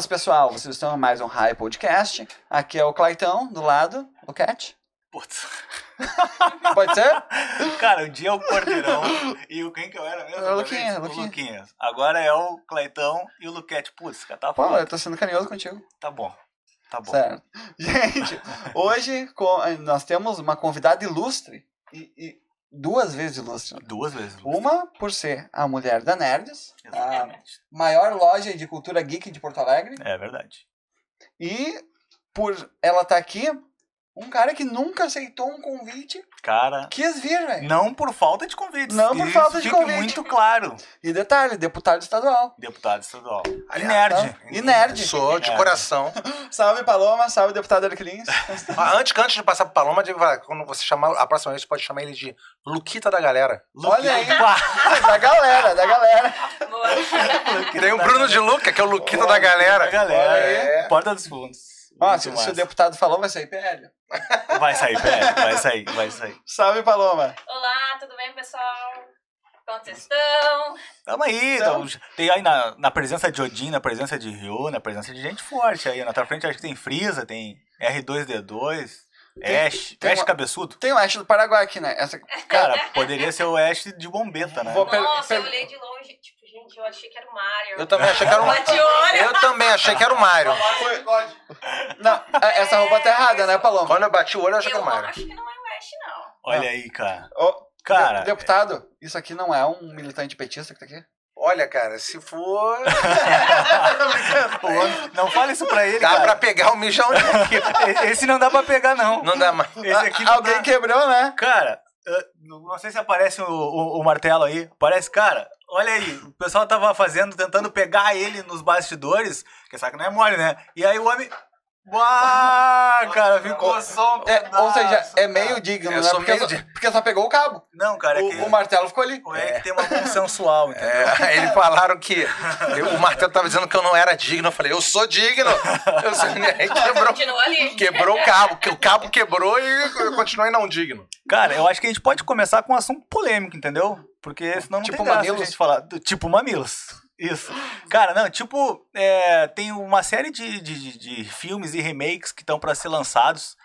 Buenas, pessoal. Vocês estão mais um High Podcast. Aqui é o Claitão, do lado. O Cat. Putz. Pode ser? Cara, um dia é o Cordeirão e o quem que eu era mesmo? É o Luquinhas, O Luquinhas. Luquinhas. Agora é o Claitão e o Luquete. Putz, cara, tá Pô, foda. eu tô sendo carinhoso contigo. Tá bom. Tá bom. Certo. Gente, hoje nós temos uma convidada ilustre. E, e duas vezes ilustre. Duas vezes. Uma por ser a mulher da Nerds, a Exatamente. maior loja de cultura geek de Porto Alegre. É verdade. E por ela estar aqui, um cara que nunca aceitou um convite, Cara, quis vir, velho. não por falta de convites. Não por falta de convite. muito claro. E detalhe, deputado estadual. Deputado estadual. E nerd. E nerd. Sou de É. coração. Salve Paloma, salve deputado Arquilins. Ah, antes, antes de passar pro Paloma, quando você chamar, a próxima vez você pode chamar ele de Luquita da galera. Olha aí. Da galera, da galera. Tem o Bruno de Luca, que é o Luquita da galera. Da galera. É. Porta dos fundos. Muito se, se o deputado falou, vai sair PL. Vai sair, pé. Vai sair, vai sair. Salve Paloma. Olá, tudo bem, pessoal? Como vocês estão? Tamo aí, Então- tamo- tem aí na, na presença de Odin, na presença de Ryu, na presença de gente forte aí. Na tua frente acho que tem Freeza, tem R2D2, Tem- Ash, tem Ash uma- cabeçudo. Tem o Ash do Paraguai aqui, né? Essa... Cara, poderia ser o Ash de bombeta, né? Nossa, per- eu olhei de longe, tipo, gente, eu achei que era o Mario. Eu também achei que era o Bate olho. Eu também achei que era o Mário. Não, é- essa roupa tá errada, né, Paloma? Quando eu bati o olho, eu achei que Eu era o Mário. acho que não é o Ash, não. Olha aí, cara. Ô, Cara, de- deputado, isso aqui não é um militante petista que tá aqui? Olha, cara, se for. o não fala isso pra ele, Dá pra cara. pegar o mijão dele. Esse não dá pra pegar, não. Não dá mais. Esse aqui não Alguém dá. quebrou, né? Cara, eu não sei se aparece o, o- o martelo aí. Parece, cara, olha aí, o pessoal tava fazendo, tentando pegar ele nos bastidores, que sabe que não é mole, né? E aí o homem. Uau, cara, ficou só um É, ou seja, pedaço, é cara. meio digno, Eu né? Porque, meio só, di- porque só pegou o cabo. Não, cara, é que O, o martelo ficou ali. é que tem uma consensual, entendeu? É, eles falaram que eu- o Martelo tava dizendo que eu não era digno. Eu falei, eu sou digno. Eu sou... Aí quebrou, quebrou o cabo. que O cabo quebrou e eu continuei não digno. Cara, eu acho que a gente pode começar com um assunto polêmico, entendeu? Porque senão não Tipo tem graça mamilos? a gente falar. Tipo mamilos. Isso. Cara, não, tipo, é, tem uma série de, de, de- filmes e remakes que estão para ser lançados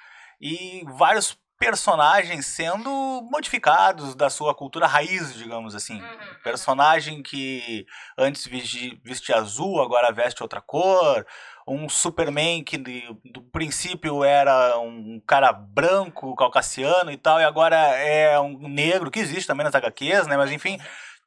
e vários personagens sendo modificados da sua cultura raiz, digamos assim. Uhum. Personagem que antes vesti- vestia azul, agora veste outra cor. Um Superman que do princípio era um cara branco, caucasiano e tal, e agora é um negro, que existe também nas HQs, né? Mas enfim,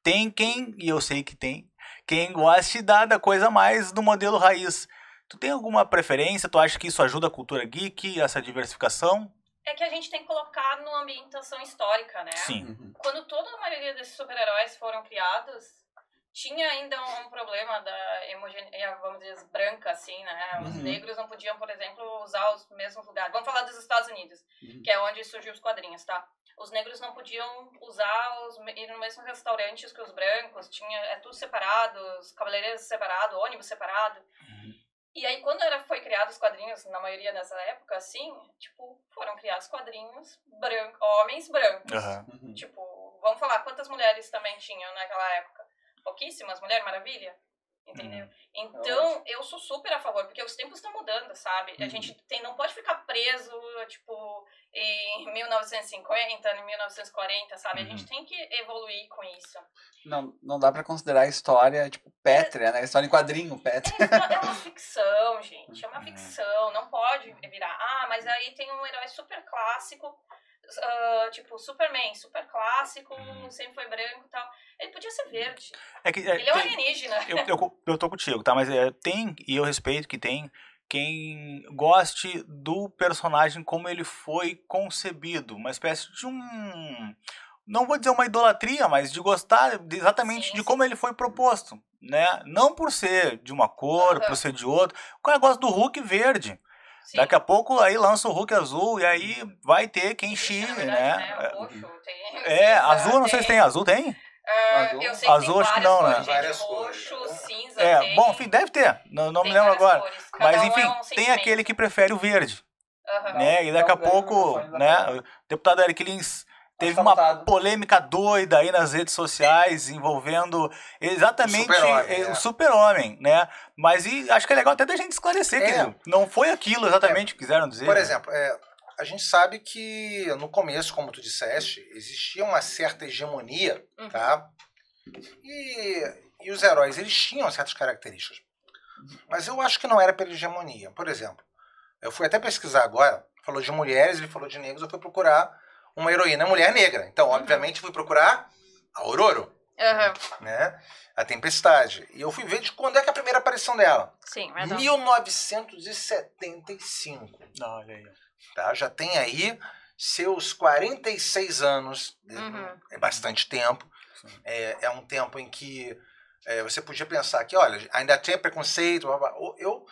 tem quem, e eu sei que tem, quem goste da, da coisa mais do modelo raiz. Tu tem alguma preferência? Tu acha que isso ajuda a cultura geek, essa diversificação? É que a gente tem que colocar numa ambientação histórica, né? Sim. Quando toda a maioria desses super-heróis foram criados, tinha ainda um problema da homogeneidade, vamos dizer, branca, assim, né? Os Uhum. negros não podiam, por exemplo, usar os mesmos lugares. Vamos falar dos Estados Unidos, Uhum. que é onde surgiu os quadrinhos, tá? Os negros não podiam usar os ir no mesmo restaurantes que os brancos, tinha é tudo separado, os cabeleireiros separados, ônibus separado. E aí, quando era, foi criado os quadrinhos, na maioria dessa época, assim, tipo, foram criados quadrinhos branco, homens brancos. Uhum. Tipo, vamos falar, quantas mulheres também tinham naquela época? Pouquíssimas, Mulher Maravilha? Entendeu? Uhum. Então, eu sou super a favor, porque os tempos estão mudando, sabe? A Uhum. gente tem, não pode ficar preso, tipo, em 1950, em 1940, sabe? A gente Uhum. tem que evoluir com isso. Não, não dá pra considerar a história, tipo, pétrea, né? História em quadrinho, pétrea. É, uma- é uma ficção, gente. É uma Uhum. ficção. Não pode virar. Ah, mas aí tem um herói super clássico. ah, tipo, Superman, super clássico, Uhum. sempre foi branco e tal. Ele podia ser verde. É que, é, Ele é um alienígena. eu, eu, eu tô contigo, tá? Mas é, tem, e eu respeito que tem, quem goste do personagem como ele foi concebido. Uma espécie de um. Não vou dizer uma idolatria, mas de gostar de- exatamente Sim, de sim. como ele foi proposto. Né? Não por ser de uma cor, Aham. por ser de outro. O cara gosta do Hulk verde. Sim. Daqui a pouco aí lança o Hulk azul e aí vai ter quem verdade, né? O roxo, tem, É, azul eu não sei se tem azul, tem? Ah, Azul? Eu sei que Azul tem acho que não, né? cores, gente. Várias Roxo, cores. cinza. É, tem, bom, enfim, deve ter. Não, não me lembro agora. Mas um é enfim, um tem sentimento. aquele que prefere o verde. Aham. né? E daqui a o pouco, né? O deputado Eric Lins Teve tá uma polêmica doida aí nas redes sociais envolvendo exatamente O super-homem, eh, é. super-homem, né? Mas e acho que é legal até da gente esclarecer, É. querido. Não foi aquilo exatamente que quiseram dizer. Por né? exemplo, é, a gente sabe que no começo, como tu disseste, existia uma certa hegemonia, Uhum. tá? E, e os heróis, eles tinham certas características. Mas eu acho que não era pela hegemonia. Por exemplo, eu fui até pesquisar agora, falou de mulheres, ele falou de negros, eu fui procurar uma heroína mulher negra. Então, obviamente, fui procurar a Aurora, Aham. né? A Tempestade. E eu fui ver de quando é que é a primeira aparição dela. Sim, verdade. 1975. Olha aí. Tá? Já tem aí seus 46 anos, Uhum. é bastante tempo. É, é um tempo em que é, você podia pensar que, olha, ainda tinha preconceito. blá, blá. Eu,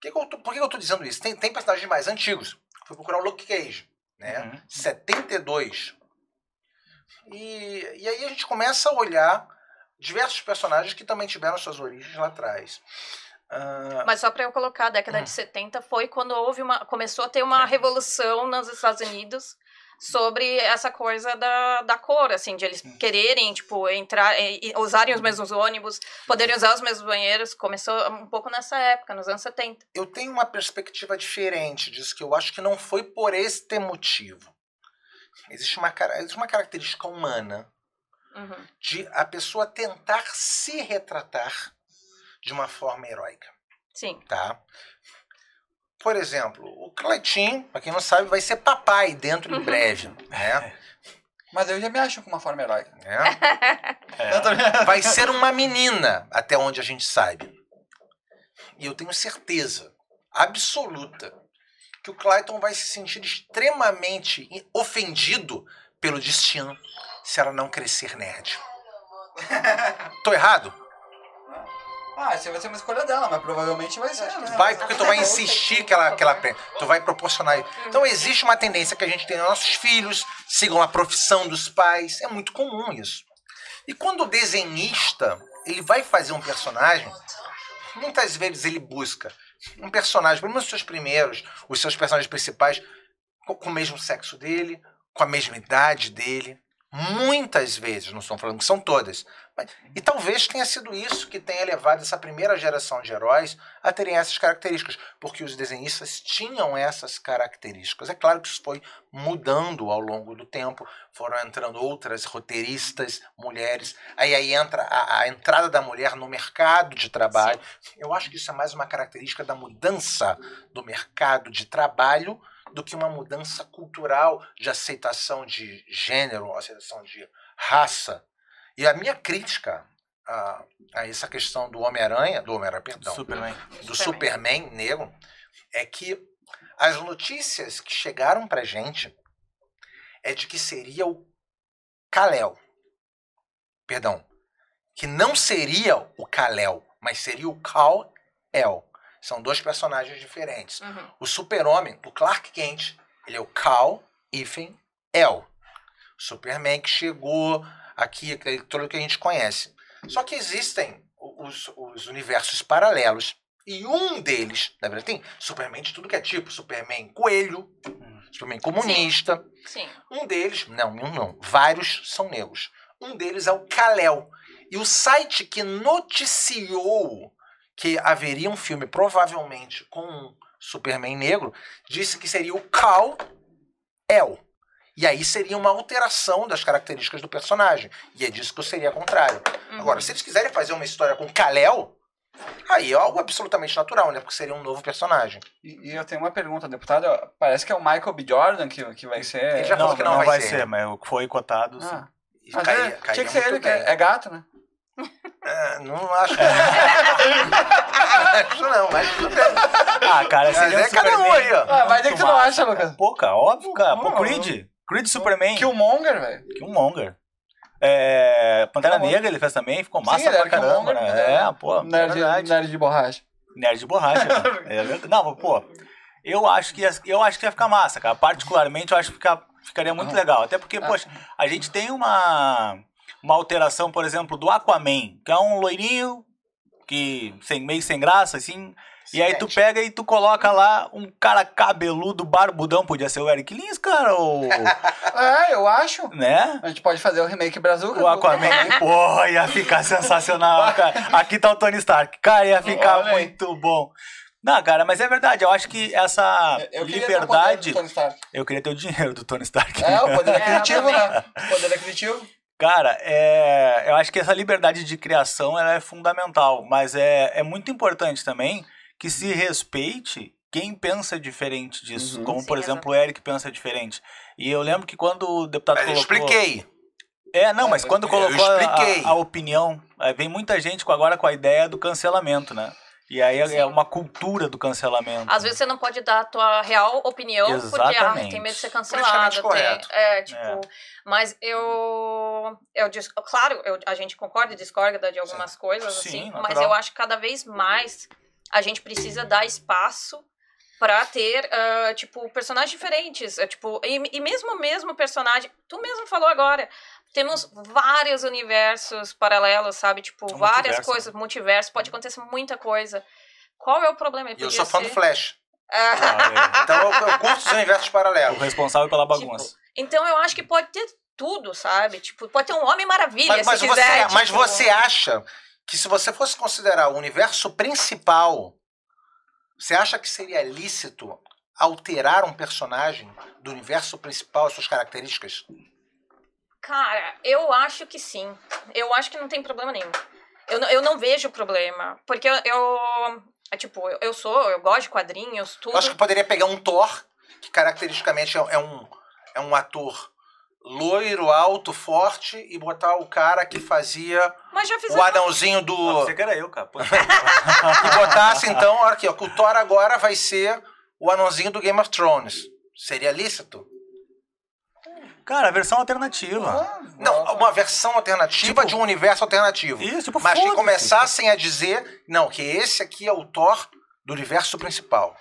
que que eu tô- por que eu estou dizendo isso? Tem, tem personagens mais antigos. Fui procurar o Luke Cage, né? Uhum. 72. E, e aí a gente começa a olhar diversos personagens que também tiveram suas origens lá atrás. Ah, Mas só pra eu colocar, a década de 70 foi quando houve uma. começou a ter uma revolução nos Estados Unidos sobre essa coisa da, da cor, assim, de eles quererem, tipo, entrar, e, usarem os mesmos ônibus, poderem usar os mesmos banheiros. Começou um pouco nessa época, nos anos 70. eu tenho uma perspectiva diferente disso, que eu acho que não foi por este motivo. Existe uma, existe uma característica humana Uhum. de a pessoa tentar se retratar de uma forma heróica, Sim. tá? Por exemplo, o Cleitinho, pra quem não sabe, vai ser papai dentro em breve, né? Mas eu já me acho com uma forma heróica. É. Também- Vai ser uma menina, até onde a gente sabe. E eu tenho certeza absoluta que o Clayton vai se sentir extremamente ofendido pelo destino se ela não crescer nerd. Tô errado? Ah, essa vai ser uma escolha dela, mas provavelmente vai ser, né? Vai, porque tu vai insistir que ela, que ela aprenda. Tu vai proporcionar isso. Então existe uma tendência que a gente tem nossos filhos, sigam a profissão dos pais. É muito comum isso. E quando o desenhista ele vai fazer um personagem, muitas vezes ele busca um personagem, pelo menos os seus primeiros, os seus personagens principais, com o mesmo sexo dele, com a mesma idade dele. Muitas vezes, não estou falando que são todas. mas- e talvez tenha sido isso que tenha levado essa primeira geração de heróis a terem essas características, porque os desenhistas tinham essas características. É claro que isso foi mudando ao longo do tempo, foram entrando outras roteiristas, mulheres, aí, aí entra a, a entrada da mulher no mercado de trabalho. Eu acho que isso é mais uma característica da mudança do mercado de trabalho do que uma mudança cultural de aceitação de gênero, aceitação de raça. E a minha crítica a, a essa questão do Homem-Aranha, do Homem-Aranha, perdão, Superman. do Superman negro, é que as notícias que chegaram pra gente é de que seria o Kal-El. Perdão. Que não seria o Kal-El, mas seria o Kal-El. São dois personagens diferentes. Uhum. O super-homem, o Clark Kent, ele é o Kal Ifen El. Superman que chegou aqui, tudo que a gente conhece. Só que existem os, os universos paralelos. E um deles, na verdade, tem Superman de tudo que é tipo. Superman coelho, Superman comunista. Sim. Um deles, não, um não, vários são negros. Um deles é o Kal-El. E o site que noticiou que haveria um filme, provavelmente com um Superman negro, disse que seria o Kal-El. E aí seria uma alteração das características do personagem. E é disso que eu seria contrário. Uhum. Agora, se eles quiserem fazer uma história com Kal-El, aí é algo absolutamente natural, né? Porque seria um novo personagem. E, e eu tenho uma pergunta, deputado. Parece que é o Michael B. Jordan que, que vai ser. Ele já Não, falou que não, não vai, vai ser, ser. mas o que foi cotado, sim. Ah, E mas caía- é, caía tinha que ser ele, que bem. é, é gato, né? É, não acho. acho não, mas tudo bem. Ah, cara, Mas seria é um cada um aí, ó. Ah, mas é que tu não acha, cara. Lucas? Pô, cara, óbvio, cara. Pô, Creed. Creed Superman. Killmonger, velho. Killmonger. É, Pantera Killmonger. Negra ele fez também, ficou massa Sim, pra caramba, né? mas era É, pô, é Nerd, verdade. nerd de borracha. Nerd de borracha. É. Não, pô, eu acho que ia, eu acho que ia ficar massa, cara. Particularmente, eu acho que fica- ficaria muito Ah. legal. Até porque, Ah. poxa, a gente tem uma, uma alteração, por exemplo, do Aquaman, que é um loirinho que sem meio sem graça, assim. E aí tu pega e tu coloca lá um cara cabeludo, barbudão, podia ser o Eric Lins, cara, ou. É, eu acho. né? A gente pode fazer o remake Brazuca. O Aquaman. Pô, ia ficar sensacional, cara. Aqui tá o Tony Stark. Cara, ia ficar Olha aí. muito bom. Não, cara, mas é verdade. Eu acho que essa Eu queria ter o poder liberdade. do Tony Stark. Eu queria ter o dinheiro do Tony Stark. É, o poder É, aquisitivo, eu né? O poder aquisitivo. Cara, é, eu acho que essa liberdade de criação ela é fundamental, mas é, é muito importante também que se respeite quem pensa diferente disso, Uhum. como Sim, por exemplo o Eric pensa diferente. E eu lembro que quando o deputado Mas eu colocou... expliquei. É, não, É, mas eu quando colocou Eu a, expliquei. a opinião, é, vem muita gente com, agora com a ideia do cancelamento, né? E aí é- Sim. é uma cultura do cancelamento. Às vezes você não pode dar a tua real opinião porque ah, Exatamente. tem medo de ser cancelado. Tem, é, tipo. É. Mas eu. eu claro, eu- a gente concorda e discorda de algumas coisas, Sim, assim, natural. mas eu acho que cada vez mais a gente precisa dar espaço pra ter, ah, tipo, personagens diferentes. é, tipo, e, e mesmo o mesmo personagem. Tu mesmo falou agora. Temos vários universos paralelos, sabe? Tipo, Um várias multiverso, coisas, multiverso, pode acontecer muita coisa. Qual é o problema? E eu sou fã do Flash. Ah, Então eu, eu curto os universos é. o paralelos. responsável pela bagunça. Então eu acho que pode ter tudo, sabe? Tipo, pode ter um Homem Maravilha, Mas, mas se você, quiser. mas tipo- você acha que se você fosse considerar o universo principal, você acha que seria lícito alterar um personagem do universo principal, as suas características? Cara, eu acho que sim. Eu acho que não tem problema nenhum. Eu, não- eu não vejo problema. Porque eu. eu é tipo, eu, eu sou, eu gosto de quadrinhos, tudo. Eu acho que poderia pegar um Thor, que caracteristicamente é, é um, é um ator loiro, alto, forte, e botar o cara que fazia Mas já fizeram. o anãozinho do. Ah, você que era eu, cara. E botasse então, olha aqui, ó, que o Thor agora vai ser o anãozinho do Game of Thrones. Seria lícito? Cara, a versão alternativa. Ah, Não, uma versão alternativa Tipo- de um universo alternativo. Isso, tipo, Mas que começassem a dizer, não, que esse aqui é o Thor do universo principal.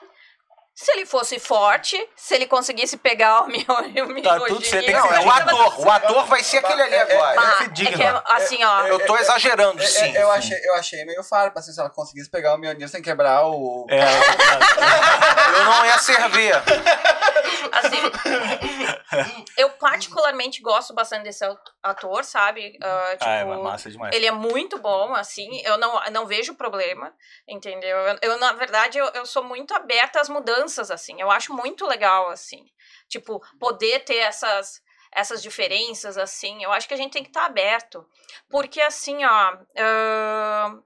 Se ele fosse forte, se ele conseguisse pegar o meu. O meu Tá tudo certo, tem que ser é o ator. O ator vai ser aquele ali É, é, agora. Que Ah, ser é digno. que é assim, ó. Eu tô exagerando, É, é, sim. eu, achei, eu achei meio farpa, assim, se ela conseguisse pegar o Mjolnir sem quebrar o... É, Eu não ia servir. Assim, eu particularmente gosto bastante desse ator, sabe? Ah, tipo, ah, é massa demais. Ele é muito bom, assim, eu não, não vejo problema, entendeu? Eu, eu, na verdade, eu, eu sou muito aberta às mudanças, assim, eu acho muito legal, assim, tipo, poder ter essas, essas diferenças, assim, eu acho que a gente tem que estar aberto, porque, assim, ó, ah,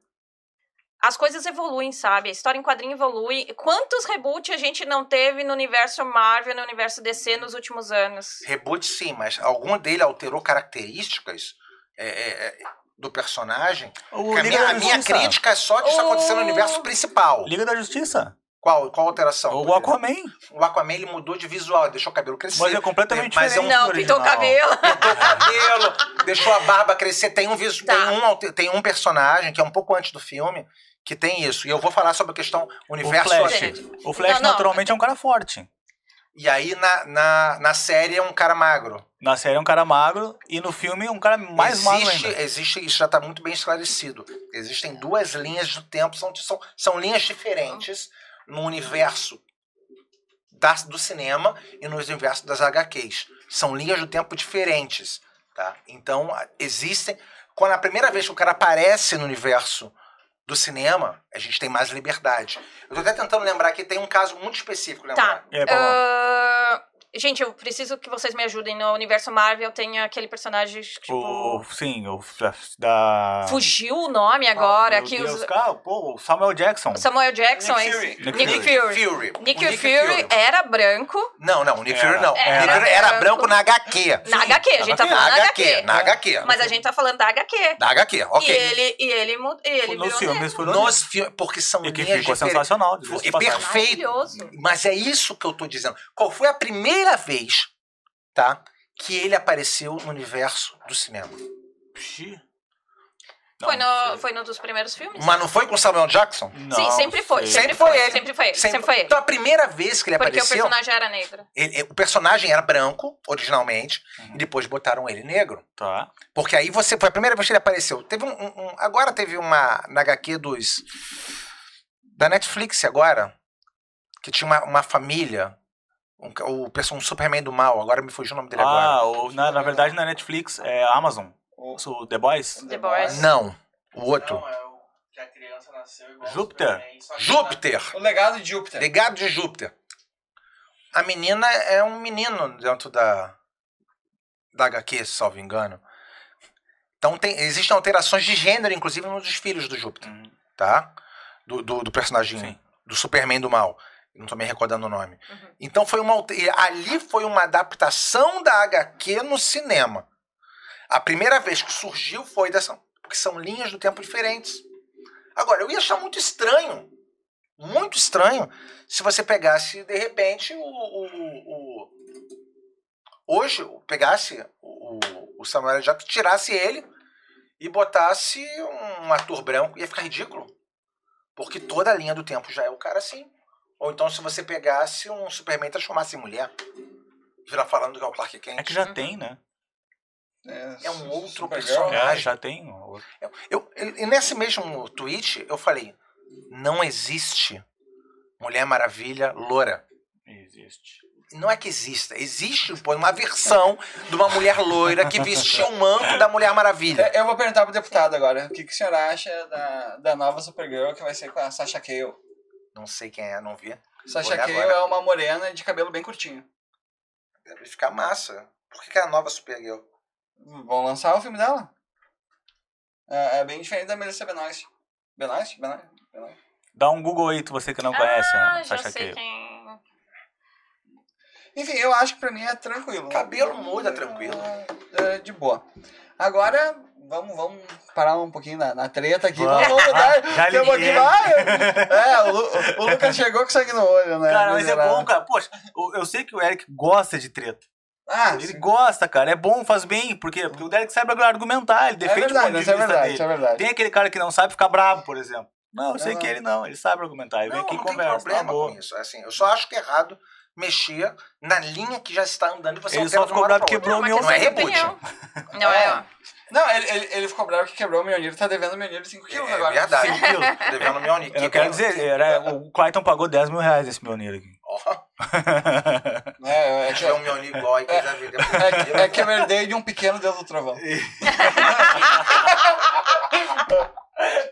as coisas evoluem, sabe? A história em quadrinho evolui. Quantos reboots a gente não teve no universo Marvel, no universo DC nos últimos anos? Reboot sim, mas algum dele alterou características é, é, é, do personagem? O Que a minha, a minha crítica é só disso O- acontecer no universo principal. Liga da Justiça. Qual, qual alteração? O Aquaman. O Aquaman ele mudou de visual, deixou o cabelo crescer. Mas é completamente Mas é um- diferente. Não, do pintou o original. cabelo. Pintou o cabelo, deixou a barba crescer. Tem um. Tá. tem, um, tem um personagem que é um pouco antes do filme que tem isso. E eu vou falar sobre a questão universo. Flash. ativo. O Flash, Não, não. naturalmente, é um cara forte. E aí na, na, na série é um cara magro. Na série é um cara magro e no filme é um cara mais magro existe, ainda. existe, isso já está muito bem esclarecido. Existem duas linhas do tempo, são, são, são linhas diferentes no universo da, do cinema e no universo das HQs. São linhas do tempo diferentes. Tá? Então, existem. Quando a primeira vez que o cara aparece no universo do cinema, a gente tem mais liberdade. Eu tô até tentando lembrar aqui, tem um caso muito específico, lembrar. Tá. Ah, gente, eu preciso que vocês me ajudem. No universo Marvel tem aquele personagem, tipo... O, sim, o da. Fugiu o nome agora. Meu que Deus, os- cara, pô, o Samuel Jackson. Samuel Jackson, Nick esse- Fury. Nick Nick Fury. Fury. Fury. Nick, O Fury era branco. Não, não, o Nick Era. Fury não. Era. Nick Fury era Era. branco na HQ. Na HQ, a gente tá HQ. falando Na da HQ, HQ. na HQ. Mas a gente tá falando da HQ. Da HQ, ok. E ele, e ele, e ele Nos virou filmes negro. foi Nos filmes, porque são E que ficou diferentes. sensacional. E perfeito. Maravilhoso. Mas é isso que eu tô dizendo. Qual foi a primeira vez, tá? Que ele apareceu no universo do cinema? Pxi. Não, Foi no, foi no dos primeiros filmes? Mas não foi com o Samuel Jackson? Não Sim, sempre foi. Sempre, Sempre foi foi ele. Sempre foi ele. Sempre, foi ele. Então a primeira vez que ele Porque o apareceu, personagem era negro. ele- o personagem era branco, originalmente, Uhum. e depois botaram ele negro. Tá. Porque aí você. Foi a primeira vez que ele apareceu. Teve um. um- um- agora teve uma. Na HQ dos. Da Netflix agora. Que tinha uma, uma família. Um, o, um Superman do mal. Agora me fugiu o nome dele agora. Ah, o, na, na verdade na Netflix é Amazon. O- The Boys. The Boys. Não. O outro. Não, é o que a criança nasceu igual Júpiter? Superman, Júpiter. O legado de Júpiter. Legado de Júpiter. A menina é um menino dentro da. Da HQ, se salvo engano. Então tem, existem alterações de gênero, inclusive, nos filhos do Júpiter. Uhum. tá? Do, do, do personagem, Sim. do Superman do mal. Não tô me recordando o nome. Uhum. Então foi uma. e Ali foi uma adaptação da HQ no cinema. A primeira vez que surgiu foi dessa. Porque são linhas do tempo diferentes. Agora, eu ia achar muito estranho. Muito estranho se você pegasse, de repente, o. o, o- hoje, pegasse o, o Samuel Jackson, tirasse ele e botasse um ator branco, ia ficar ridículo. Porque toda a linha do tempo já é o cara assim. Ou então se você pegasse um Superman e transformasse em mulher. Virar falando que é o Clark Kent. É que já tem, né? É um outro personagem. É, já tem. outro. Eu, e nesse mesmo tweet eu falei: não existe Mulher Maravilha loura. Existe. Não é que exista, existe uma versão de uma mulher loira que vestia o manto da Mulher Maravilha. É, Eu vou perguntar pro deputado agora. O que, que o senhor acha da, da nova Supergirl que vai ser com a Sasha Cale? Não sei quem é, não vi. Sasha agora. é uma morena de cabelo bem curtinho. Deve ficar massa. Por que, que é a nova Supergirl? Vão lançar o filme dela. É, é bem diferente da Melissa Benoist. Benoist? Benoist? Benoist. Dá um Google aí, tu você que não conhece ah, a já Sasha sei Cale. quem... Enfim, eu acho que pra mim é tranquilo. Cabelo muda tranquilo. É, de boa. Agora, vamos, vamos parar um pouquinho na, na treta aqui. Vamos. Vamos mudar. Ah, já que um pouquinho mais. É, o, Lu- o Lucas chegou com sangue no olho, né? Cara, mas é bom, cara. Poxa, eu- eu sei que o Eric gosta de treta. Ah, Ele sim. gosta, cara. É bom, faz bem. Por quê? Porque o Derek sabe é argumentar, ele defende o verdade, ponto de isso é vista verdade, dele. isso é verdade. Tem aquele cara que não sabe ficar bravo, por exemplo. Não, eu sei Não, que não. ele não, ele sabe argumentar. Ele vem Não, aqui e não tem conversa. problema tá com isso. É Assim, eu só acho que é errado mexer na linha que já está andando e você Ele só ficou bravo outra. quebrou o meu Não é reboot. Não é, ó. Não, ele, ele, ele ficou bravo que quebrou o Mionir, tá devendo o Mionir 5 quilos É agora. verdade. Cinco quilos. Devendo Mjolnir. Eu não quero dizer, era, o Clayton pagou 10 mil reais esse Mionir aqui. Ó, É, é, que, tiver um Mjolnir igual aí que já vi. é, que- é que eu herdei de um pequeno Deus do Trovão.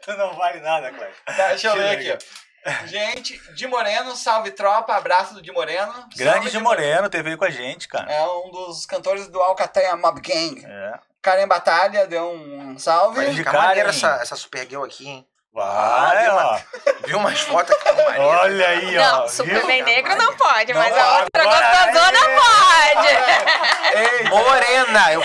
tu não vale nada, Clayton. Tá, deixa eu ler Chega. aqui, ó. Gente, Di Moreno, salve tropa, abraço do Di Moreno. Grande Salve, de Moreno, teve aí com a gente, cara. É um dos cantores do Alcateia Mob Gang. É. Karen Batalha deu um salve. Vai de cara, maneira essa, essa Supergirl aqui, hein? Vai, ó. Viu umas fotos aqui? maneira. Olha aí, ó. Não? Superman negro não pode, Não mas a outra gostosona pode. Ei, Morena! Eu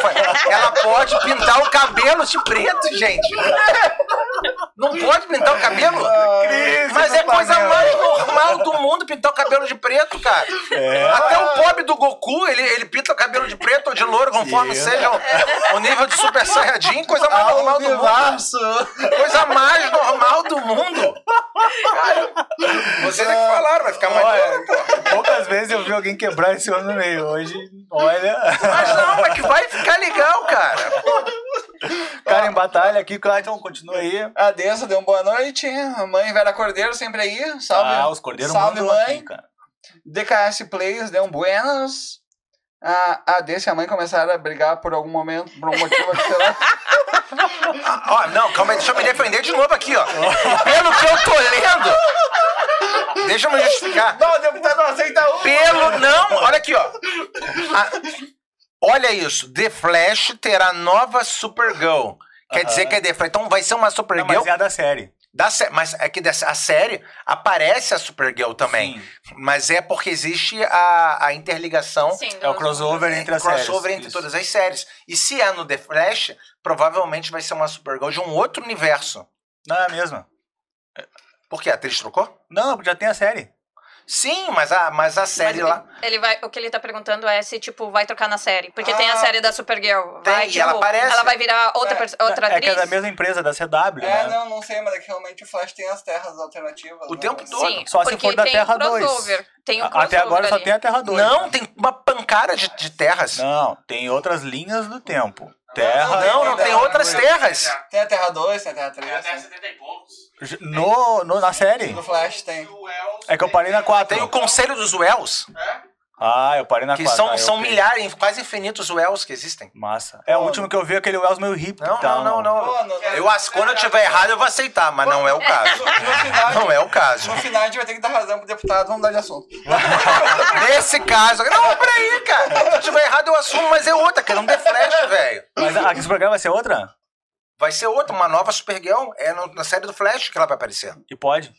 ela pode pintar o cabelo de preto, gente. Não pode pintar o cabelo? Crise Mas é coisa planeta. mais normal do mundo pintar o cabelo de preto, cara. É. Até o pobre do Goku, ele, ele pinta o cabelo de preto ou de louro, conforme Isso. seja o, o nível de Super Saiyajin, coisa mais normal do mundo. Coisa mais normal do mundo. Cara, vocês é que falaram, vai ficar mais Olha, pô. poucas vezes eu vi alguém quebrar esse homem no meio. Hoje, olha. Mas não, é que vai ficar legal, cara. Cara em batalha aqui, Clayton, continua aí. A Dessa deu uma boa noite. A mãe Vera Cordeiro sempre aí. Salve. ah, os cordeiros salve, mãe. aqui, cara. DKS Players deu um buenas. A, a Dessa e a mãe começaram a brigar por algum momento, por um motivo que sei lá. Ó, não, calma aí, deixa eu me defender de novo aqui, ó. Pelo que eu tô lendo. Deixa eu me justificar. Não, o deputado não aceita um. Pelo. Não, olha aqui, ó. Ah, olha isso. The Flash terá nova Supergirl. Quer dizer que é The Flash. Então vai ser uma Não, Supergirl. mas é a da série. da sé- mas é que dessa- a série aparece a Supergirl também. Sim. Mas é porque existe a, a interligação. Sim, É o crossover entre as crossover séries. entre Isso. todas as séries. E se é no The Flash, provavelmente vai ser uma Supergirl de um outro universo. Não é a mesma. Por quê? A atriz trocou? Não, já tem a série. Sim, mas a, mas a série Mas lá. ele, vai, o que ele tá perguntando é se, tipo, vai trocar na série. Porque tem a Ah. série da Supergirl. Tem, Vai, e tipo, ela aparece. ela vai virar outra, É. outra é que atriz. é da mesma empresa, da CW, É, né? não, não sei, mas é que realmente o Flash tem as terras alternativas. O né? tempo todo. Sim, Só se for da tem Terra um crossover. Tem um A- Até agora só ali. tem a Terra 2. Não, tem uma pancada de, de terras. Não, tem outras linhas do tempo. Terra. Não, não, tem outras terras. Tem a Terra 2, tem a Terra 3. Tem até tem- 70 e poucos. No, no- na série. No Flash tem. É que eu parei na 4. Tem o Conselho dos Wells, É? Ah, eu parei na que 4. são, ah, são milhares, quase infinitos Wells que existem. Massa. É o último que eu vi, aquele Wells meio hippie. Não, não, não, não. Eu, acho- quando eu tiver errado, eu vou aceitar, mas não é o caso. No final, Não é o caso. no final a gente vai ter que dar razão pro deputado, vamos mudar de assunto. Nesse caso. Não, peraí, cara. Se eu tiver errado, eu assumo, mas é outra, cara. Não The Flash, velho. Mas esse programa vai ser outra? Vai ser outra, uma nova Supergirl. É no- na série do Flash que ela vai aparecer. E pode?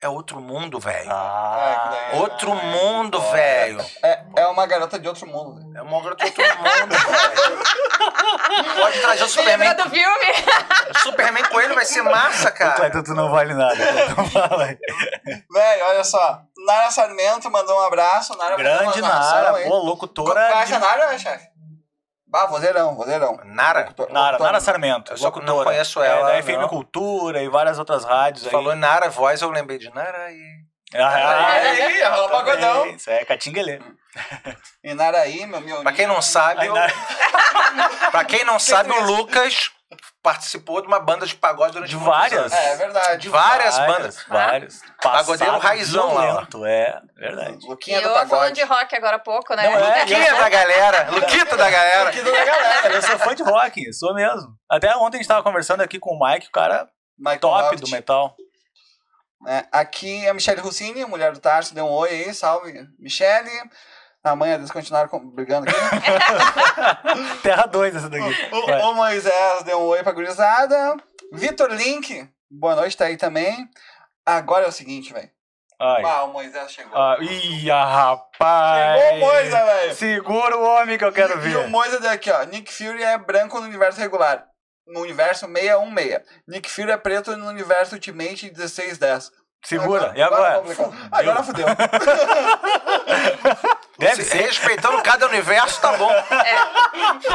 É outro mundo, velho. Ah. É, que daí- Outro mundo, velho. É, é uma garota de outro mundo. É uma outra outro mundo, velho. Pode trazer o Superman. Do filme? O Superman com ele vai ser massa, cara. Cleiton, tu não vale nada. Cleiton, fala aí. Velho, olha só. Nara Sarmento mandou um abraço. Nara Grande Nara, pô, Qual locutora. é de- essa Nara, chefe? Bah, vozeirão, vozeirão. Nara? Locutor- Nara, locutor- Nara Sarmento. Eu só locutora. não conheço É, ela, da FM não. Cultura e várias outras rádios aí. Falou em Nara Voz, eu lembrei de Nara e. Ah, Aí, rola um pagodão. Isso é Catinguelê. E Naraí, meu, meu. Pra quem não sabe, Aí, o- Nara- pra quem não sabe, o Lucas participou de uma banda de pagode durante De várias. anos. É, é verdade. De várias bandas. Várias. Pagodeiro Passado raizão lá, ó. violento, É, verdade. E Luquinha do eu falando de rock agora há pouco, né? Não, é, Luquinha da galera, Luquita da galera. Luquinha da galera. Eu sou fã de rock, sou mesmo. Até ontem a gente tava conversando aqui com o Mike, o cara Michael top Hobbit. do metal. É, aqui a Michelle Rossini, mulher do Tarso, deu um oi aí, salve. Michelle. A mãe eles continuaram com- brigando aqui. Terra 2 essa daqui. Vai. o, o Moisés deu um oi pra gurizada. Vitor Link, boa noite, tá aí também. Agora é o seguinte, velho. Ah, o Moisés chegou. Ah, Ia, rapaz. Chegou o Moisés, velho. Segura o homem que eu quero E o ver. Moisés daqui, ó. Nick Fury é branco no universo regular. No universo 616. Nick Fury é preto no universo Ultimate 1610. Segura. E agora? Agora fudeu. Deve Se- ser. Respeitando cada universo, tá bom.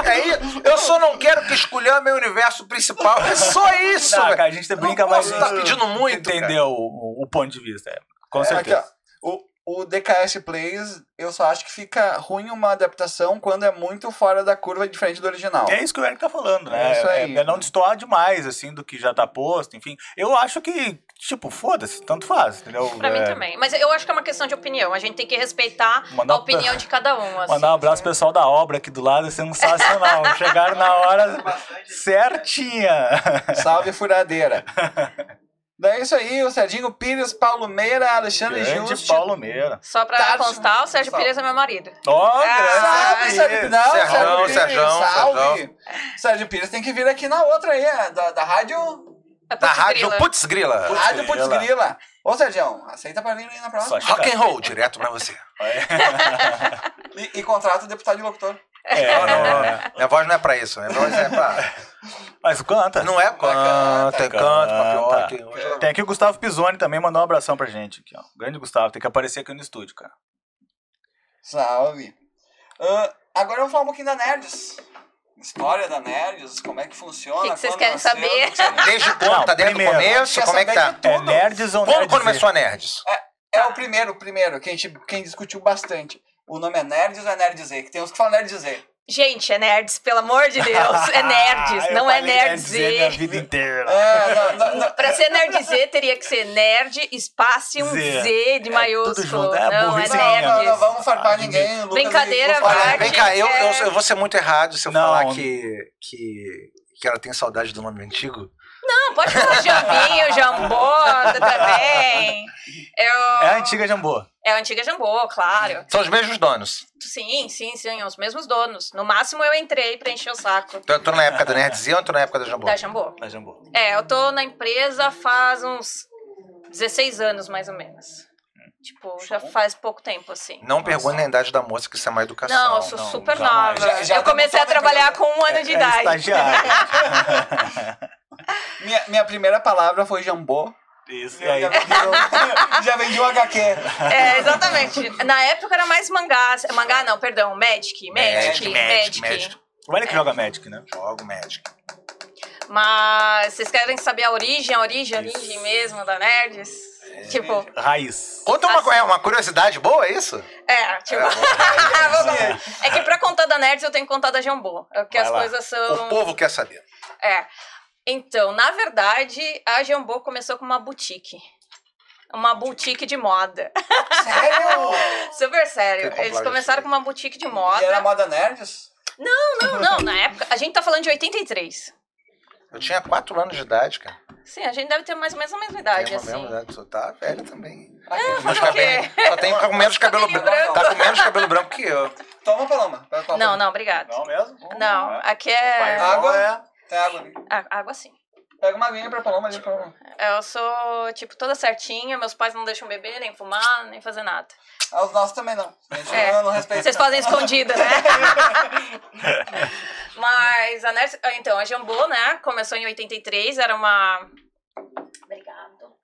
É isso. Eu só não quero que escolha meu universo principal. É só isso, Não, cara, a gente brinca mais. posso tá pedindo muito, Entendeu o, o ponto de vista. é. Com É, aqui, certeza. ó. O, o DKS Plays, eu só acho que fica ruim uma adaptação quando é muito fora da curva diferente do original. É isso que o Eric tá falando, né? É isso aí. É, é não destoar demais, assim, do que já tá posto, enfim. Eu acho que, tipo, foda-se, tanto faz, entendeu? Pra mim É, também. Mas eu acho que é uma questão de opinião. A gente tem que respeitar Mandar a opinião de cada um. Assim, Mandar um abraço pro pessoal da obra aqui do lado, é sensacional. Chegaram na hora certinha. Salve furadeira. Daí é isso aí, o Serginho Pires, Paulo Meira, Alexandre Grande Just. Paulo Meira. Só pra Tarso. constar, o Sérgio. Pires é meu marido. Ó, Ah, grande Salve, Sérgio Pires. Não, Serjão, Sérgio Pires, Serjão, salve. Sérgio Pires tem que vir aqui na outra aí, é, da, da rádio, Da rádio. Putz Grila. rádio Putz Grila. Ô, Sérgio, aceita pra vir aí na próxima. Rock and roll, direto pra você. E, e contrata o deputado e locutor. É, Não, não, não. Minha voz não é pra isso. Minha voz é pra... Mas canta. Não é canta, Canta. canta, que hoje- Tem aqui o Gustavo Pisoni também, mandou um abração pra gente. Aqui, ó. Grande Gustavo, tem que aparecer aqui no estúdio, cara. Salve. Ah, agora vamos falar um pouquinho da Nerds. História da Nerds, como é que funciona. O que que vocês quando querem nasceu, saber? que você- Desde quando? Não, tá desde o começo? Como é que tá? É. Nerds ou Quando Nerds? começou a Nerds? É o primeiro, o primeiro, que a gente quem discutiu bastante. O nome é Nerds ou é Nerd Z? Que tem uns que falam Nerd Z. Gente, é nerds, pelo amor de Deus. É nerds, Ah, eu não é nerd Nerds minha Z. vida inteira. É, não, não, não. Pra ser nerd Z, teria que ser nerd, espaço e um Z. Z de É, maiúsculo. tudo junto. É não, é burrice Não, minha. não, nerds. vamos farpar Ah, ninguém. Lucas, Brincadeira, eu. Bart. Vem cá, eu, eu, é- eu vou ser muito errado se eu Não. falar que, que, que ela tem saudade do nome antigo. Não, pode falar Jambinho, Jambô também. Eu... É a antiga Jambô. É a antiga Jambô, claro. São os mesmos donos. Sim, sim, sim, os mesmos donos. No máximo eu entrei pra encher o saco Tô, tô na época da Nerdzinha ou tô na época da Jambô? da Jambô. A Jambô. É, eu tô na empresa faz uns 16 anos, mais ou menos. Tipo, já faz pouco tempo, assim. Não pergunte a idade da moça, que isso é uma educação. Não, eu sou não, super jamais. nova. Já- já eu comecei a trabalhar com um ano de É idade. estagiário. Minha, minha primeira palavra foi jambô. Isso, e aí? Já vendi, um HQ. É, exatamente. Na época era mais mangá. Mangá não, perdão, Magic. Magic, Magic, Magic. Magic, Magic. O Eric joga Magic, né? Jogo Magic. Mas vocês querem saber a origem, a origem, a Isso. origem mesmo da Nerds? Tipo, Raiz. Conta uma, co- é uma curiosidade boa, é isso? é, tipo. Lá. é que pra contar da Nerds eu tenho que contar da Jambô. Porque Vai as lá. coisas O são. povo quer saber. É. Então, na verdade, a Jambô começou com uma boutique. Uma boutique de moda. Sério? Super sério. Tem Eles começaram com uma boutique de E era moda. moda nerds? Não, não, na época. A gente tá falando de 83. Eu tinha 4 anos de idade, cara. Sim, a gente deve ter mais ou menos a mesma Tem idade, uma assim. mesma idade. Tu tá velho também. Ah, Meus o cabelos- quê? Só tem com menos cabelo branco. branco. Tá com menos cabelo branco que eu. Toma, Paloma. Copo. Não, não, obrigado. Não mesmo? Não, aqui é. Água? É. Tem água ali. Ah, água sim. Pega uma aguinha pra Paloma ali. Paloma. Eu sou, tipo, toda certinha. Meus pais não deixam beber, nem fumar, nem fazer nada. Ah, os nossos também não. A É. não, não respeita. Vocês fazem escondida, né? Mas a Nerd... ah, Então, a Jambô, né? Começou em 83. Era uma... Obrigado.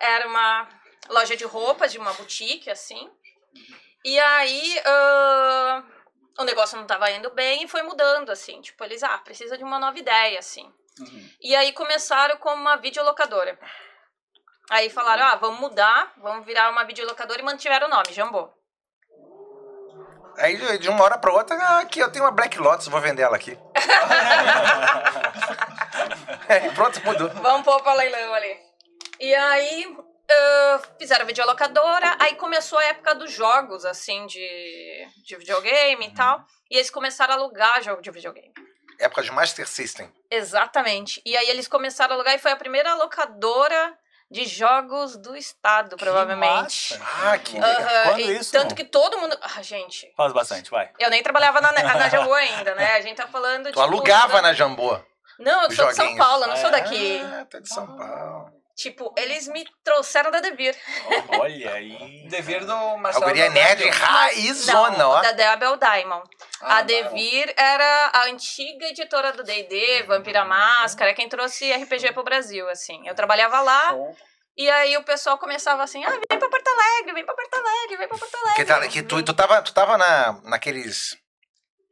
Era uma loja de roupas, de uma boutique, assim. E aí... ah, O negócio não tava indo bem e foi mudando, assim. Tipo, eles... Ah, precisa de uma nova ideia, assim. Uhum. E aí começaram como uma videolocadora. Aí falaram, ah, vamos mudar, vamos virar uma videolocadora e mantiveram o nome, Jambô. Aí de- de uma hora pra outra, ah, aqui eu tenho uma Black Lotus, vou vender ela aqui. Aí pronto, mudou. Vamos pôr pra leilão ali. E aí ah, fizeram a videolocadora, aí começou a época dos jogos, assim, de, de videogame e tal. E eles começaram a alugar jogo de videogame. Época de Master System. Exatamente. E aí eles começaram a alugar e foi a primeira locadora de jogos do estado, provavelmente. massa. Ah, que legal. Quando e isso? Tanto que todo mundo. Ah, gente. Faz bastante, vai. Eu nem trabalhava na, na Jambu ainda, né? A gente tá falando de. Tu alugava na Jambô. Não, eu sou de São joguinhos. Paulo, eu não sou É. daqui. Ah, tá de São Paulo. Tipo, eles me trouxeram da Devir. Olha aí. Dever do A Marcelo. guria é nerd raizona, Não, ó. da Debel Diamond. Ah, a Devir era a antiga editora do D&D, Vampira Máscara, quem trouxe RPG pro Brasil, assim. Eu trabalhava lá, e aí o pessoal começava assim, ah, vem pra Porto Alegre, vem pra Porto Alegre, vem pra Porto Alegre. Que, tá, que tu, tu tava, tu tava na, naqueles.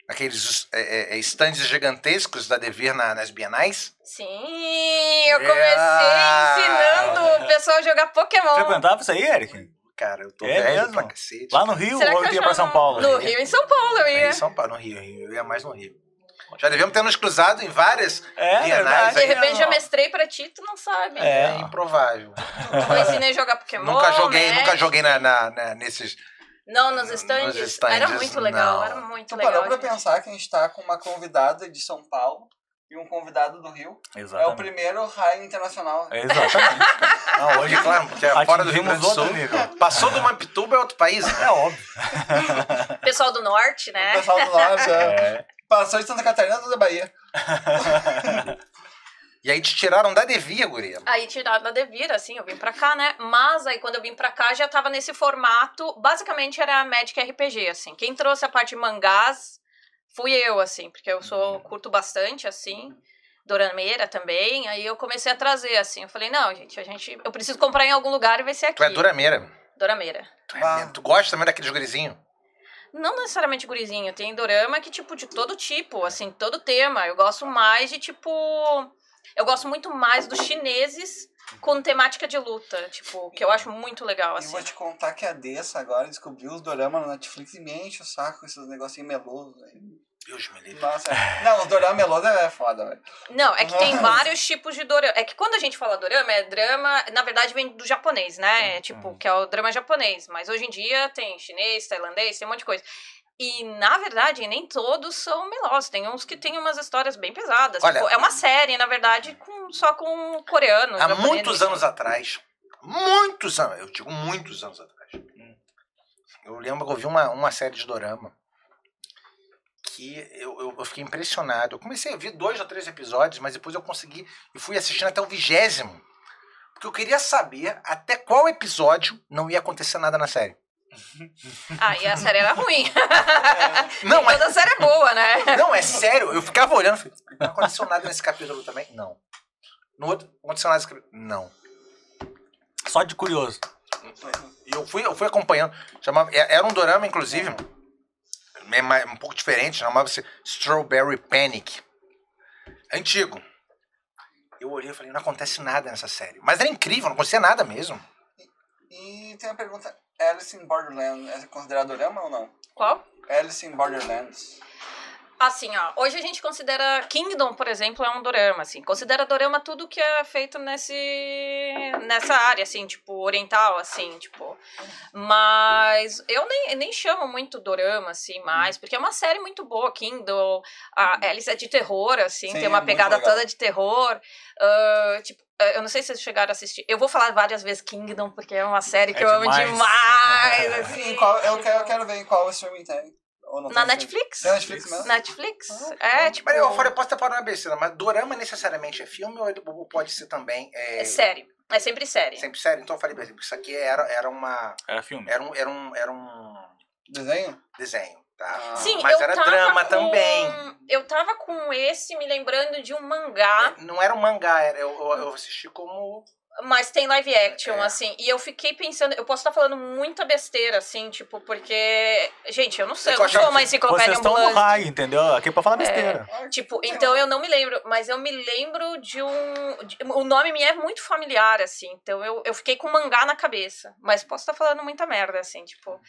Naqueles é, é, stands gigantescos da Devir na, nas bienais? Sim, eu comecei Yeah. ensinando o pessoal a jogar Pokémon. Frequentava isso aí, Eric? Cara, eu tô É velho mesmo? pra cacete. Lá no Rio Será ou eu ia pra São Paulo? No Rio e em São Paulo eu É ia. em São Paulo, no Rio, Rio. Eu ia mais no Rio. Já devemos ter nos cruzado em várias É, bienais. De repente já não. mestrei pra ti, tu não sabe. É. É improvável. Eu ensinei a jogar Pokémon. nunca joguei, né? nunca joguei na, na- na- nesses. Não, nos stands. Nos stands, era muito legal, não. era muito Tu legal. parou pra gente. pensar que a gente tá com uma convidada de São Paulo e um convidado do Rio. É o Exatamente. primeiro raio internacional. Exatamente. Não, Hoje, claro, porque é fora do Rio Grande do Sul. nível. Passou do Mapituba é outro país. É óbvio. Pessoal do norte, O né? pessoal do norte, é. É. Passou de Santa Catarina do da Bahia. E aí te tiraram da Devia, guria. Aí tiraram da Devir, assim, eu vim pra cá, né? Mas aí quando eu vim pra cá já tava nesse formato. Basicamente era Magic RPG, assim. Quem trouxe a parte de mangás fui eu, assim, porque eu sou curto bastante, assim. Dorameira também. Aí eu comecei a trazer, assim. Eu falei, não, gente, a gente. Eu preciso comprar em algum lugar e vai ser aqui. Tu é durameira. Dorameira. Tu, Ah. é, tu gosta também daqueles gurizinhos? Não necessariamente gurizinho, tem dorama que, tipo, de todo tipo, assim, todo tema. Eu gosto mais de, tipo. Eu gosto muito mais dos chineses com temática de luta, tipo, que eu acho muito legal, E assim. vou te contar que a Dessa agora descobriu os doramas no Netflix e me enche o saco com esses negocinhos melosos. velho. Deus me livre. Nossa, não, os doramas melosos é foda, velho. Não, é que tem vários tipos de dorama. É que quando a gente fala dorama, é drama, na verdade vem do japonês, né? É, tipo, que é o drama japonês. Mas hoje em dia tem chinês, tailandês, tem um monte de coisa. E, na verdade, nem todos são melosos. Tem uns que têm umas histórias bem pesadas. Olha- Tipo, é uma série, na verdade, com, só com coreanos. Há muitos anos atrás, muitos anos, eu digo muitos anos atrás, eu lembro que eu vi uma, uma série de dorama que eu, eu, eu fiquei impressionado. Eu comecei a ver dois ou três episódios, mas depois eu consegui e fui assistindo até o vigésimo. Porque eu queria saber até qual episódio não ia acontecer nada na série. Ah, e a série era ruim. Não, mas, Toda série é boa, né? não, é sério. Eu ficava olhando, falei, não aconteceu nada nesse capítulo também? Não. No outro, aconteceu nada nesse capítulo? Não. Só de curioso. E eu fui, eu fui acompanhando. Chamava, é- era um dorama, inclusive, é um pouco diferente, chamava-se Strawberry Panic. Antigo. Eu olhei e falei, não acontece nada nessa série. Mas era incrível, não acontecia nada mesmo. E tem a pergunta: Alice in Borderlands é considerado dorama ou não? Qual? Alice in Borderlands. Assim, ó, hoje a gente considera Kingdom, por exemplo, é um dorama, assim. Considera dorama tudo que é feito nesse nessa área, assim, tipo, oriental, assim, tipo. Mas eu nem, nem chamo muito dorama, assim, mais, porque é uma série muito boa, Kingdom. A Alice é de terror, assim, Sim, tem uma é pegada legal. toda de terror. ah, tipo, ah, eu não sei se vocês chegaram a assistir. Eu vou falar várias vezes Kingdom, porque é uma série que É eu amo demais. demais, Em assim. qual- eu, quero, eu quero ver em qual streaming tem. Ou não Na tem Netflix? Tem Netflix mesmo? Netflix? Ah, É, tipo. Mas eu falei, eu posso ter falado uma besteira, mas dorama necessariamente é filme ou pode ser também é, É série. É sempre série. sempre série? Então eu falei, por exemplo, isso aqui era, era uma. Era filme. Era um, era um, era um Desenho? desenho, tá? Sim, Mas eu era tava drama com- também. Eu tava com esse me lembrando de um mangá, Não era um mangá, era, eu, eu, eu assisti como. Mas tem live action, É. assim. E eu fiquei pensando, eu posso estar falando muita besteira, assim, tipo, porque. Gente, eu não sei, Eu eu não sou uma enciclopédia Vocês estão no raio, entendeu? Aqui é pra falar besteira. Tipo, então eu não me lembro, mas eu me lembro de um. de- o nome me é muito familiar, assim. Então eu, eu fiquei com mangá na cabeça. Mas posso estar falando muita merda, assim, tipo.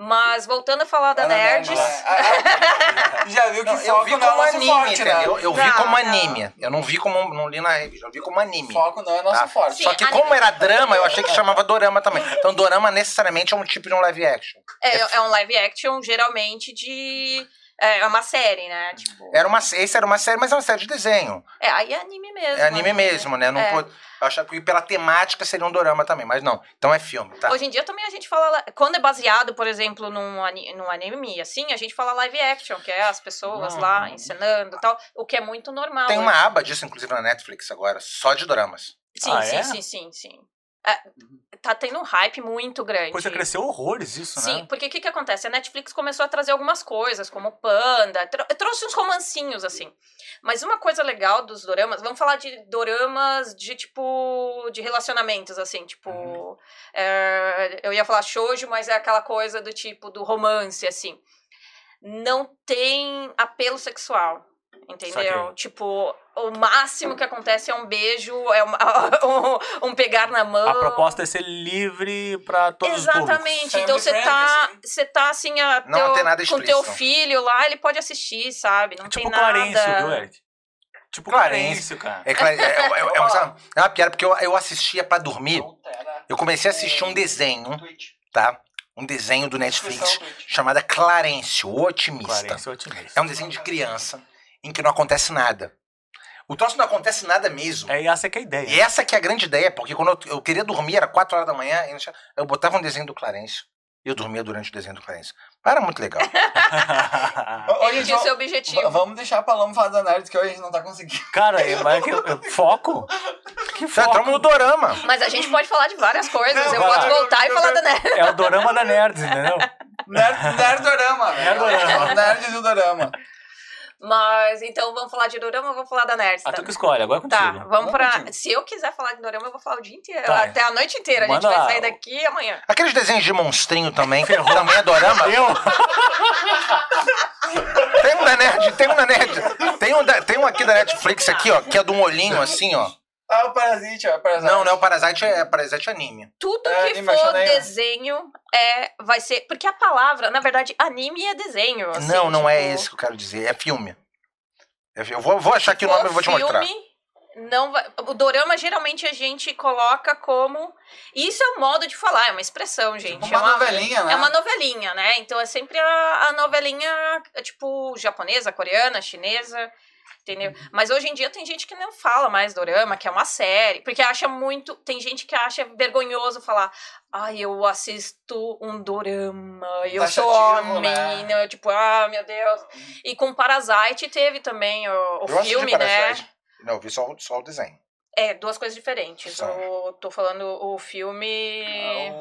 Mas voltando a falar da Ah, Nerds. não, é. Ah, ah, Já viu que Não, eu foco vi não é como nosso anime, forte, né? entendeu? Eu vi como não. anime. Eu não vi como. Não li na revista, eu vi como anime. Foco não é nosso Tá? forte. Sim, Só que anime. como era drama, eu achei que chamava dorama também. Então dorama necessariamente é um tipo de um live action. É, é um live action, geralmente, de. É uma série, né? Tipo. Era uma, esse era uma série, mas é uma série de desenho. É, aí é anime mesmo. É anime né? mesmo, né? Não É. pode- eu achava que pela temática seria um dorama também, mas não. Então é filme, tá? Hoje em dia também a gente fala. Quando é baseado, por exemplo, num, num anime, assim, a gente fala live action, que é as pessoas Uhum. lá ensinando e tal. O que é muito normal. Tem hoje. uma aba disso, inclusive, na Netflix agora, só de doramas. Sim, Ah, sim, é? sim, sim, sim. É, tá tendo um hype muito grande. Pois é, cresceu horrores isso, Sim, né? porque o que, que acontece? A Netflix começou a trazer algumas coisas, como Panda, tro- trouxe uns romancinhos, assim. Mas uma coisa legal dos doramas, vamos falar de doramas de tipo. de relacionamentos, assim, tipo. Uhum. é, eu ia falar shoujo, mas é aquela coisa do tipo do romance, assim. Não tem apelo sexual. Entendeu? Saquei. Tipo, o máximo que acontece é um beijo, é uma- um, um pegar na mão. A proposta é ser livre pra todos os Exatamente. Então você tá, assim. você tá assim, a Não teu- tem nada com teu filho lá, ele pode assistir, sabe? Não É tipo tem nada. Clarêncio, viu, Eric? Tipo Clarêncio. Clarêncio, cara. É, é, é, é, é, uma- é uma piada, porque eu, eu assistia pra dormir. Eu comecei a assistir um desenho, Twitch. tá? Um desenho do Netflix chamado Clarêncio, o Otimista. Clarêncio é otimista. É um desenho de criança em que não acontece nada. O troço não acontece nada mesmo. É essa que é a ideia. E essa que é a grande ideia, porque quando eu, eu queria dormir, era 4 horas da manhã, e eu tinha- eu botava um desenho do Clarence. E eu dormia durante o desenho do Clarence. Era muito legal. Ele tinha seu objetivo. va- Vamos deixar a Paloma falar da Nerd, que hoje a gente não tá conseguindo. Cara, é- mas é que eu- eu- foco? Que Já foco? entramos no dorama. Mas a gente pode falar de várias coisas. Não, eu posso voltar e falar da Nerd. É o dorama da Nerds, entendeu? Nerd, Nerdorama. Nerdorama. Nerd do Dorama. Mas então vamos falar de Dorama ou vamos falar da Nerd? Ah, tu que escolhe, agora é Tá, contigo. vamos Vamos pra. contigo. Se eu quiser falar de Dorama, eu vou falar o dia inteiro. Tá. Até a noite inteira. A gente Manda vai sair daqui amanhã. Aqueles desenhos de monstrinho também, também é dorama. Eu? Tem um da Nerd, tem um da Nerd. Tem um, da- tem um aqui da Netflix aqui, ó, que é de um olhinho assim, ó. Ah, o Parasite, ó. o Parasite. Não, não é o Parasite, é Parasite anime. Tudo É, que anime, for desenho é, vai ser. Porque a palavra, na verdade, anime é desenho. assim, não, não é tipo, esse que eu quero dizer, é filme. É Eu vou, vou achar aqui o nome e vou te mostrar. filme, Não vai, o dorama geralmente a gente coloca como. Isso é um modo de falar, é uma expressão, gente. Tipo uma é novelinha, né? É uma novelinha, né? Então é sempre a, a novelinha, é, tipo, japonesa, coreana, chinesa. Entendeu? Uhum. Mas hoje em dia tem gente que não fala mais dorama, que é uma série, porque acha muito. Tem gente que acha vergonhoso falar, ai, eu assisto um dorama, eu sou Taxativo, homem, né? né? tipo, ah, meu Deus. E com Parasite teve também o, o Eu filme, né? Parasite. Não, eu vi só, o- só o desenho. É, duas coisas diferentes. São. O, tô falando o filme.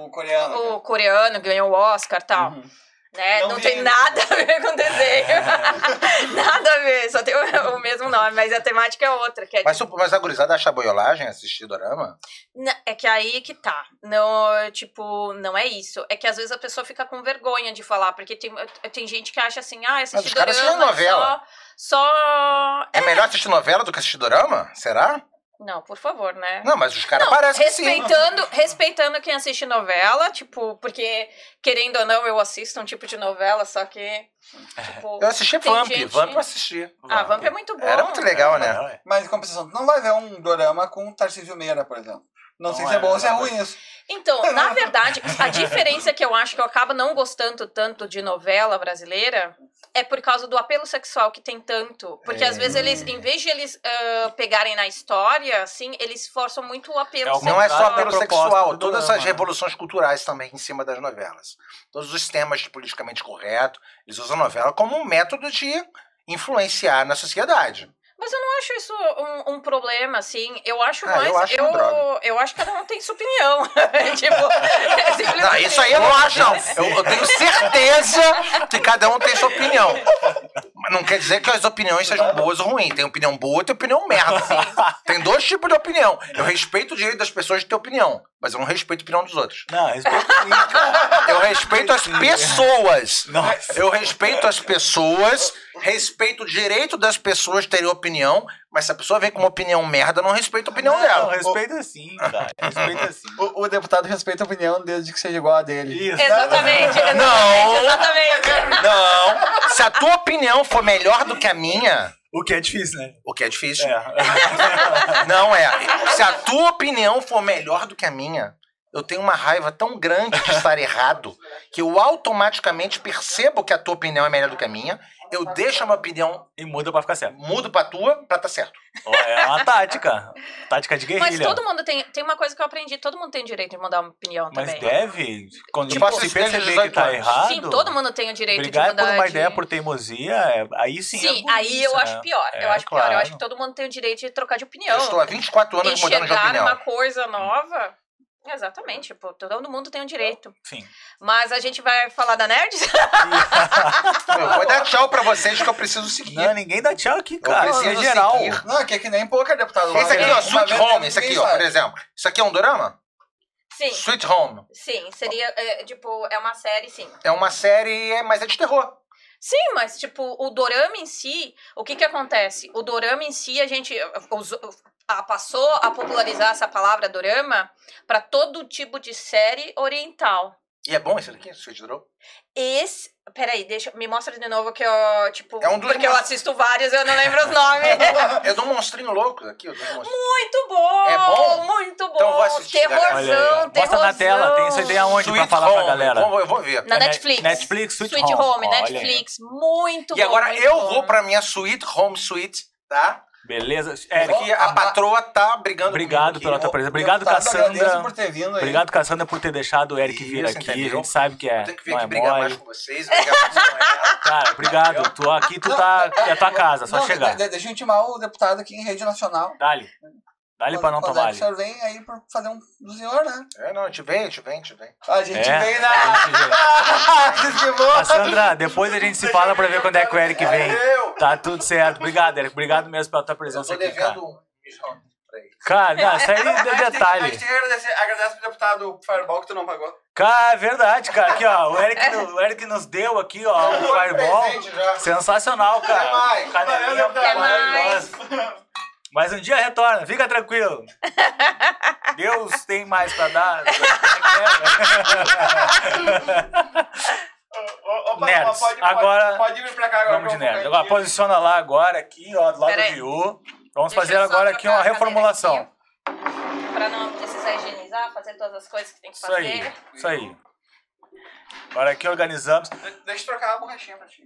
O coreano. O coreano ganhou o Oscar e tal. Uhum. Né? Não Não, tem nada a ver com desenho. nada a ver, só tem o, o mesmo nome, mas a temática é outra. Que é, Mas, mas a gurizada acha boiolagem assistir dorama? É que aí que tá. Não, tipo, não é isso. É que às vezes a pessoa fica com vergonha de falar, porque tem, tem gente que acha assim, ah, assistir caras dorama assistem novela. Só, só... É melhor assistir novela do que assistir dorama? Será? Não, por favor, né? Não, mas os caras parecem que sim. respeitando, respeitando quem assiste novela, tipo, porque, querendo ou não, eu assisto um tipo de novela, só que, tipo... Eu assisti Vamp, gente- Vamp eu assisti. Ah, Vamp é muito bom. Era muito legal, né? Não, é. Mas em compensação, tu não vai ver um dorama com Tarcísio Meira, por exemplo. Não, sei Não se é é, bom ou se é não. ruim isso. Então, na verdade, a diferença que eu acho que eu acabo não gostando tanto de novela brasileira é por causa do apelo sexual que tem tanto. Porque às vezes eles, em vez de eles ah, pegarem na história, assim, eles forçam muito o apelo É sexual. Não é só apelo sexual, todas dorama, as né? revoluções culturais também em cima das novelas. Todos os temas de politicamente correto, eles usam a novela como um método de influenciar na sociedade. Mas eu não acho isso um, um problema, assim. Eu acho Ah, mais. eu acho droga. eu acho que cada um tem sua opinião. tipo, é simplesmente- Não, isso aí eu não acho, não. Eu, eu tenho certeza que cada um tem sua opinião. Mas não quer dizer que as opiniões sejam boas ou ruins. Tem opinião boa e tem opinião merda. Tem dois tipos de opinião. Eu respeito o direito das pessoas de ter opinião, mas eu não respeito a opinião dos outros. Não, respeito sim, cara. Eu respeito as pessoas. Nossa. Eu respeito as pessoas, respeito o direito das pessoas terem opinião, mas se a pessoa vem com uma opinião merda, eu não respeito a opinião Não, dela. respeita sim, cara. Respeita sim. O, o deputado respeita a opinião desde que seja igual a dele. Isso. Exatamente, exatamente, Não. exatamente. Não. Se a tua opinião for melhor do que a minha, O que é difícil, né? o que é difícil, É. não é. Se a tua opinião for melhor do que a minha, eu tenho uma raiva tão grande de estar errado que eu automaticamente percebo que a tua opinião é melhor do que a minha, eu deixo a minha opinião, E muda pra ficar certo. mudo pra tua pra tá certo. É uma tática. Tática de Mas guerrilha. todo mundo tem. Tem uma coisa que eu aprendi: todo mundo tem direito de mudar uma opinião Mas também. deve, quando Tipo, se perceber 18 que tá errado. Sim, todo mundo tem o direito Brigar de mudar. por uma de- ideia por teimosia, é- aí sim. Sim, é aí eu burrice, acho né? pior. eu É, acho pior. Eu claro. acho que todo mundo tem o direito de trocar de opinião. Eu estou há 24 anos mudando de Enxergar opinião. uma coisa nova. Exatamente, tipo, todo mundo tem o direito. Sim. Mas a gente vai falar da nerd? Eu vou dar tchau pra vocês que eu preciso seguir. Não, ninguém dá tchau aqui, cara. Isso é geral. seguir. Não, que é que nem pouca deputado. Esse aqui, ó, Sweet Home, esse aqui, ó, por exemplo. Isso aqui é um dorama? Sim, Sweet Home. sim. Seria, é, tipo, é uma série, sim. É uma série, é- mas é de terror. Sim, mas, tipo, o dorama em si, o que que acontece? O dorama em si, a gente usou- a- passou a popularizar essa palavra dorama para todo tipo de série oriental. E é bom esse daqui, Home? Esse. Peraí, deixa. Me mostra de novo que eu. Tipo. É um dos porque eu assisto vários eu não lembro os nomes. É um monstrinho louco aqui, um muito bom! É bom? Muito bom! Então vou assistir, Olha aí, Terrorzão. Mostra na terrorzão. tela, tem isso aí aonde pra Sweet falar pra Home. galera? Vou- eu vou ver. Na É Net- Netflix. Netflix, Sweet Sweet Home. Home, Olha. Netflix. Muito bom. E agora eu bom. vou pra minha Sweet Home Suite, tá? Beleza? Eric, Porque a patroa tá brigando obrigado pela tua presença. Obrigado, Cassandra. por ter vindo aí. Obrigado, Cassandra, por ter deixado o Eric vir Isso, aqui. entendeu? A gente sabe que é. Eu tenho que vir não aqui é brigar mole. mais com vocês. Cara, obrigado. Tu, aqui tu tá. É tua casa, só Não, chegar. de- de- deixa eu intimar o deputado aqui em rede nacional. Dale. Dale pra não tomar O senhor vem aí pra fazer um do senhor, né? É, não, a gente vem, a gente vem, a gente vem. A gente É. vem na. Cassandra, depois a gente se fala pra ver quando é que o Eric vem. Tá tudo certo. Obrigado, Eric. Obrigado mesmo pela tua eu presença tô aqui, cara. devendo um mijão pra ele. Cara, não, isso aí é A gente tem- A detalhe. gente tem que agradecer, agradece pro deputado Fireball que tu não pagou. Cara, é verdade, cara. Aqui, ó. O Eric, o Eric nos deu aqui, ó, um Foi fireball. presente já. Sensacional, cara. Até mais. Canelinha Até mais. maravilhosa. Mas um dia retorna, fica tranquilo. Deus tem mais pra dar. Nerds. Agora- Pode vir pra cá agora. Vamos de nerd. Agora aqui. posiciona lá agora, aqui, ó, do lado Pera do. Ryu. Vamos Deixa fazer agora aqui uma reformulação. aqui, Pra não precisar higienizar, fazer todas as coisas que tem que Isso fazer. aí, isso aí. Agora aqui organizamos De- Deixa eu trocar a borrachinha pra ti.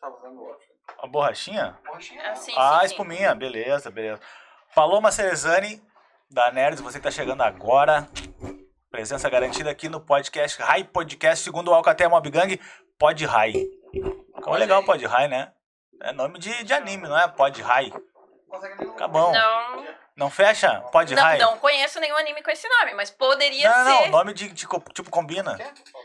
Tá usando o outro. A borrachinha. Borrachinha? Ah, sim, sim. espuminha, beleza, beleza. Paloma Cerezani, da Nerds, você que tá chegando agora. Presença garantida aqui no podcast Rai Podcast, segundo o Alcatel Mob Gang, Pod Rai. Ficou legal o Pod Rai, né? É nome de, de anime, não é? Pod nem- Tá bom. Não, Não fecha? Pod não, Rai. não conheço nenhum anime com esse nome, mas poderia Não, não, ser. não, nome de, de tipo combina.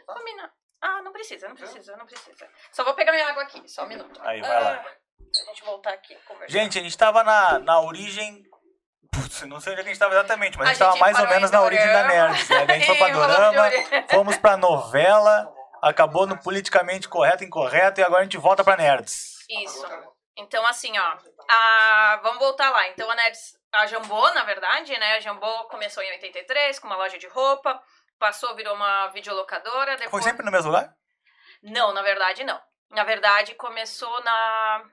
Combina. Ah, não precisa, não precisa, não precisa. Só vou pegar minha água aqui, só um minuto. Aí, vai lá. Ah, Pra gente voltar aqui conversar. Gente, a gente tava na, na origem. Putz, não sei onde é que a gente tava exatamente, mas a A gente tava mais ou menos na origem da. Nerds. Né? A gente foi pra Dorama, fomos pra novela, acabou no politicamente correto, incorreto, e agora a gente volta pra Nerds. Isso. Então, assim, ó. A... Vamos voltar lá. Então, a Nerds, a Jambô, na verdade, né? A Jambô começou em 83 com uma loja de roupa, passou, virou uma videolocadora. Depois... Foi sempre no mesmo lugar? Não, na verdade, não. Na verdade, começou na.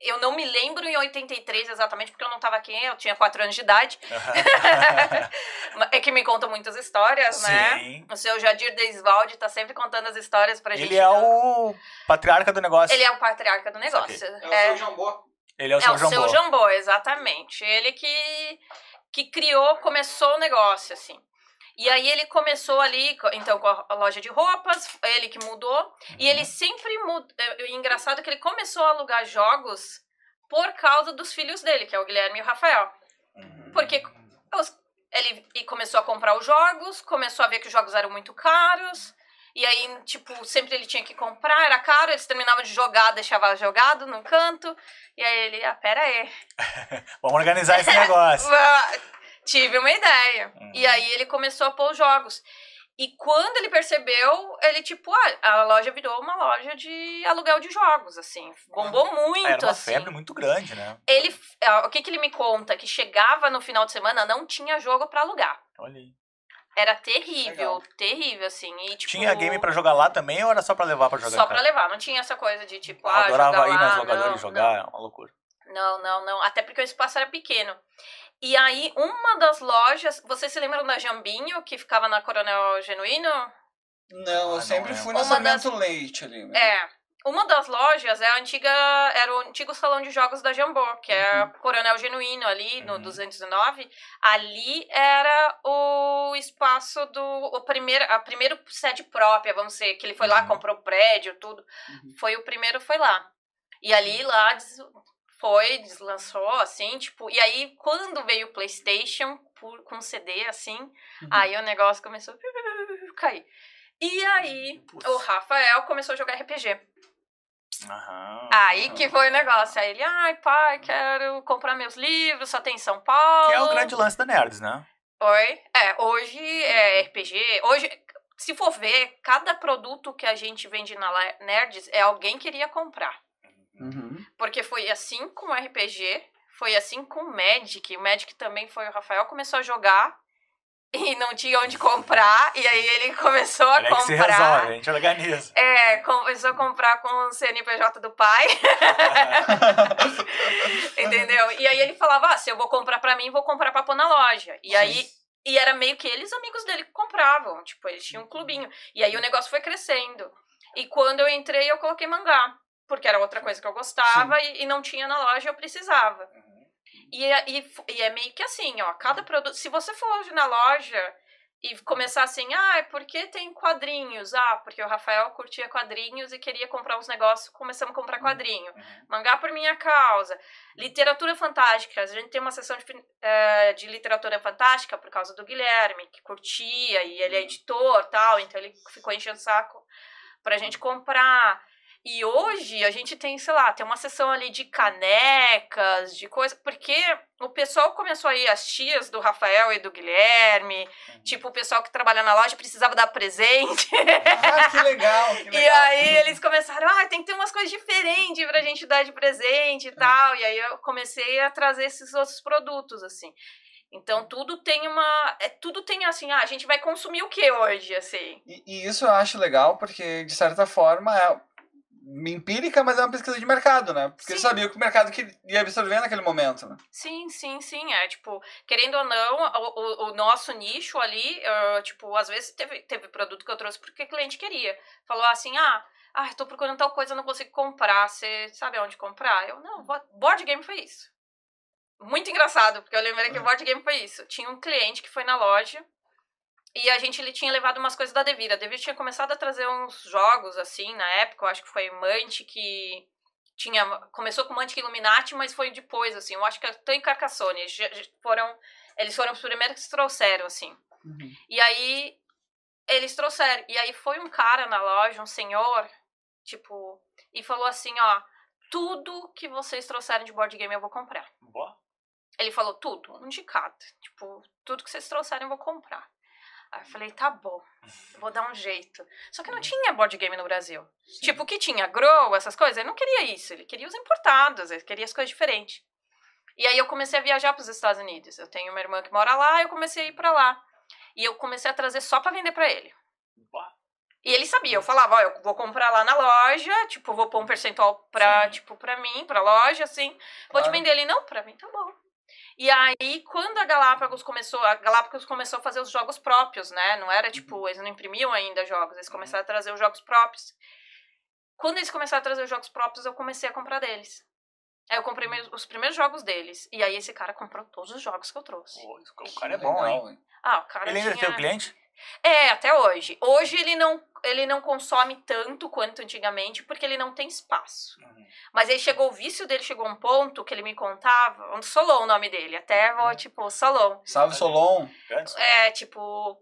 Eu não me lembro em 83 exatamente, porque eu não tava aqui, eu tinha 4 anos de idade. é que me contam muitas histórias, né? Sim. O seu Jadir Deisvalde tá sempre contando as histórias pra gente. Ele é o patriarca do negócio. Ele é o patriarca do negócio. É o É, seu jambô. Ele é o é seu o Jambô. seu Jambô, exatamente. Ele que, que criou, começou o negócio, assim. E aí ele começou ali, então, com a loja de roupas, ele que mudou. E Uhum. ele sempre mudou. Engraçado que ele começou a alugar jogos por causa dos filhos dele, que é o Guilherme e o Rafael. Uhum. Porque os- ele e começou a comprar os jogos, começou a ver que os jogos eram muito caros. E aí, tipo, sempre ele tinha que comprar, era caro, eles terminavam de jogar, deixava jogado num canto. E aí ele, ah, pera aí. Vamos organizar esse negócio. Ah, Tive uma ideia. Uhum. E aí ele começou a pôr os jogos. E quando ele percebeu, ele, tipo, ah, a loja virou uma loja de aluguel de jogos, assim. Bombou muito, Era uma assim. febre muito grande, né? Ele, ah, o que que ele me conta? Que chegava no final de semana, não tinha jogo pra alugar. Olha aí. Era terrível, Legal. terrível, assim. E, tipo, Tinha game pra jogar lá também ou era só pra levar pra jogar? Só casa? levar, não tinha essa coisa de tipo, Eu ah, adorava jogar ir lá, nas locadoras não, jogar, é uma loucura. Não, não, não. Até porque o espaço era pequeno. E aí, uma das lojas. Vocês se lembram da Jambinho, que ficava na Coronel Genuíno? Não, Ah, eu não sempre lembro. fui no Uma das- Leite ali. né? É. Uma das lojas é a antiga. Era o antigo salão de jogos da Jambô, que é a Coronel Genuíno ali, no Uhum. 209. Ali era o espaço do. O primeiro, a primeiro sede própria, vamos dizer, que ele foi lá, Uhum. comprou o prédio, tudo. Uhum. Foi o primeiro, foi lá. E ali lá foi, deslançou, assim, tipo. E aí, quando veio o PlayStation por- com CD, assim, Uhum. aí o negócio começou a cair. E aí, Putz. o Rafael começou a jogar RPG. Aham. Aí que foi o negócio. Aí ele, ai, pai, quero comprar meus livros, só tem em São Paulo. Que é o grande lance da Nerds, né? Oi? É, hoje é RPG. Hoje, se for ver, cada produto que a gente vende na Nerds é alguém que queria comprar. Uhum. Porque foi assim com o RPG, foi assim com o Magic. O Magic também foi o Rafael começou a jogar e não tinha onde comprar. E aí ele começou a Ele é que se comprar. resolve, a gente organiza. É, começou a comprar com o CNPJ do pai. Entendeu? E aí ele falava: ah, se eu vou comprar pra mim, vou comprar pra pôr na loja. E aí. E era meio que eles, amigos dele, que compravam. Tipo, eles tinham um clubinho. E aí o negócio foi crescendo. E quando eu entrei, eu coloquei mangá. Porque era outra coisa que eu gostava e, e não tinha na loja, eu precisava. E, é- e, e é meio que assim, ó, cada produto. Se você for na loja e começar assim, ah, é porque tem quadrinhos? Ah, porque o Rafael curtia quadrinhos e queria comprar uns negócios, começamos a comprar quadrinho. Mangá por minha causa. Literatura fantástica. A gente tem uma sessão de, eh, de literatura fantástica por causa do Guilherme, que curtia, e ele é editor tal, então ele ficou enchendo o saco pra gente comprar. E hoje a gente tem, sei lá, tem uma sessão ali de canecas, de coisa, porque o pessoal começou aí, as tias do Rafael e do Guilherme, tipo, o pessoal que trabalha na loja precisava dar presente. Ah, que legal, que legal. E aí eles começaram, ah, tem que ter umas coisas diferentes pra gente dar de presente e tal. E aí eu comecei a trazer esses outros produtos, assim. Então tudo tem uma. É, tudo tem assim, ah, a gente vai consumir o que hoje, assim? E, e isso eu acho legal, porque, de certa forma, é empírica, mas é uma pesquisa de mercado, né? Porque Sim. sabia o que o mercado que ia absorver naquele momento, né? Sim, sim, sim. É tipo, querendo ou não, o, o, o nosso nicho ali, ah, tipo, às vezes teve, teve produto que eu trouxe porque o cliente queria. Falou assim, ah. Ah, tô procurando tal coisa, não consigo comprar. Você sabe onde comprar? Eu, não, bo- board game foi isso. Muito engraçado, porque eu lembrei que o board game foi isso. Tinha um cliente que foi na loja e a gente ele tinha levado umas coisas da Devira. A Devira tinha começado a trazer uns jogos assim na época, eu acho que foi Mantic que tinha começou com Mantic Illuminati, mas foi depois assim. Eu acho que até em Carcassonne já foram eles foram os primeiros que trouxeram assim. Uhum. E aí eles trouxeram. E aí foi um cara na loja, um senhor, tipo, e falou assim, ó, tudo que vocês trouxerem de board game eu vou comprar. Boa. Ele falou tudo, um de cada. Tipo, tudo que vocês trouxerem eu vou comprar. Aí eu falei, tá bom, vou dar um jeito. Só que não tinha board game no Brasil. Tipo, o que tinha? Grow, essas coisas? Ele não queria isso, ele queria os importados, ele queria as coisas diferentes. E aí eu comecei a viajar para os Estados Unidos. Eu tenho uma irmã que mora lá, eu comecei a ir para lá. E eu comecei a trazer só para vender para ele. E ele sabia, eu falava, ó, eu vou comprar lá na loja, tipo, vou pôr um percentual pra, Sim. tipo, pra mim, pra loja, assim. Vou te Claro. vender ele, não, pra mim tá bom. E aí, quando a Galápagos começou, a Galápagos começou a fazer os jogos próprios, né? Não era, tipo, eles não imprimiam ainda jogos, eles começaram a trazer os jogos próprios. Quando eles começaram a trazer os jogos próprios, eu comecei a comprar deles. Aí eu comprei meus- os primeiros jogos deles. E aí esse cara comprou todos os jogos que eu trouxe. Pô, o cara é bom, hein? Legal, hein? Ah, o cara Ele ainda tinha... tem o cliente? É, até hoje. Hoje ele não, ele não consome tanto quanto antigamente, porque ele não tem espaço. Uhum. Mas aí chegou o vício dele, chegou um ponto que ele me contava, um Solon o nome dele, até vou, tipo, Solon. Salve, Solon. É, tipo,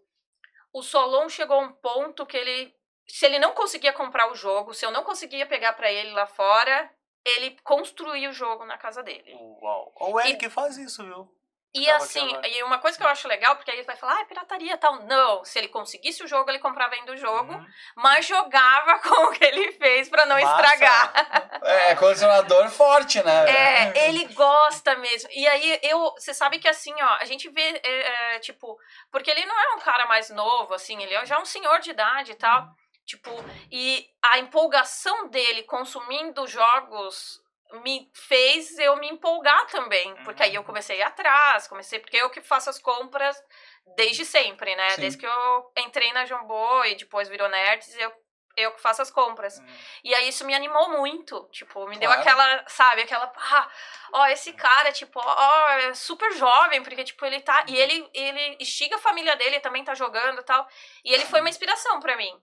o Solon chegou a um ponto que ele, se ele não conseguia comprar o jogo, se eu não conseguia pegar pra ele lá fora, ele construía o jogo na casa dele. Uau. O Eric faz isso, viu? E Tava aqui assim, agora. e uma coisa que eu acho legal, porque aí ele vai falar, ah, é pirataria e tal. Não, se ele conseguisse o jogo, ele comprava ainda o jogo, Uhum. mas jogava com o que ele fez pra não Massa. estragar. É, colecionador forte, né? É, ele gosta mesmo. E aí, eu, você sabe que assim, ó, a gente vê, é, é, tipo, porque ele não é um cara mais novo, assim, ele é já um senhor de idade e tal. Tipo, e a empolgação dele consumindo jogos me fez eu me empolgar também. Porque aí eu comecei a ir atrás, comecei, porque eu que faço as compras desde sempre, né? Sim. Desde que eu entrei na Jambô e depois virou Nerds, eu, eu que faço as compras. Uhum. E aí isso me animou muito. Tipo, me deu Claro. aquela, sabe, aquela. Ah, ó, esse cara, tipo, ó, é super jovem, porque, tipo, ele tá. E ele, ele instiga a família dele, também tá jogando e tal. E ele foi uma inspiração pra mim.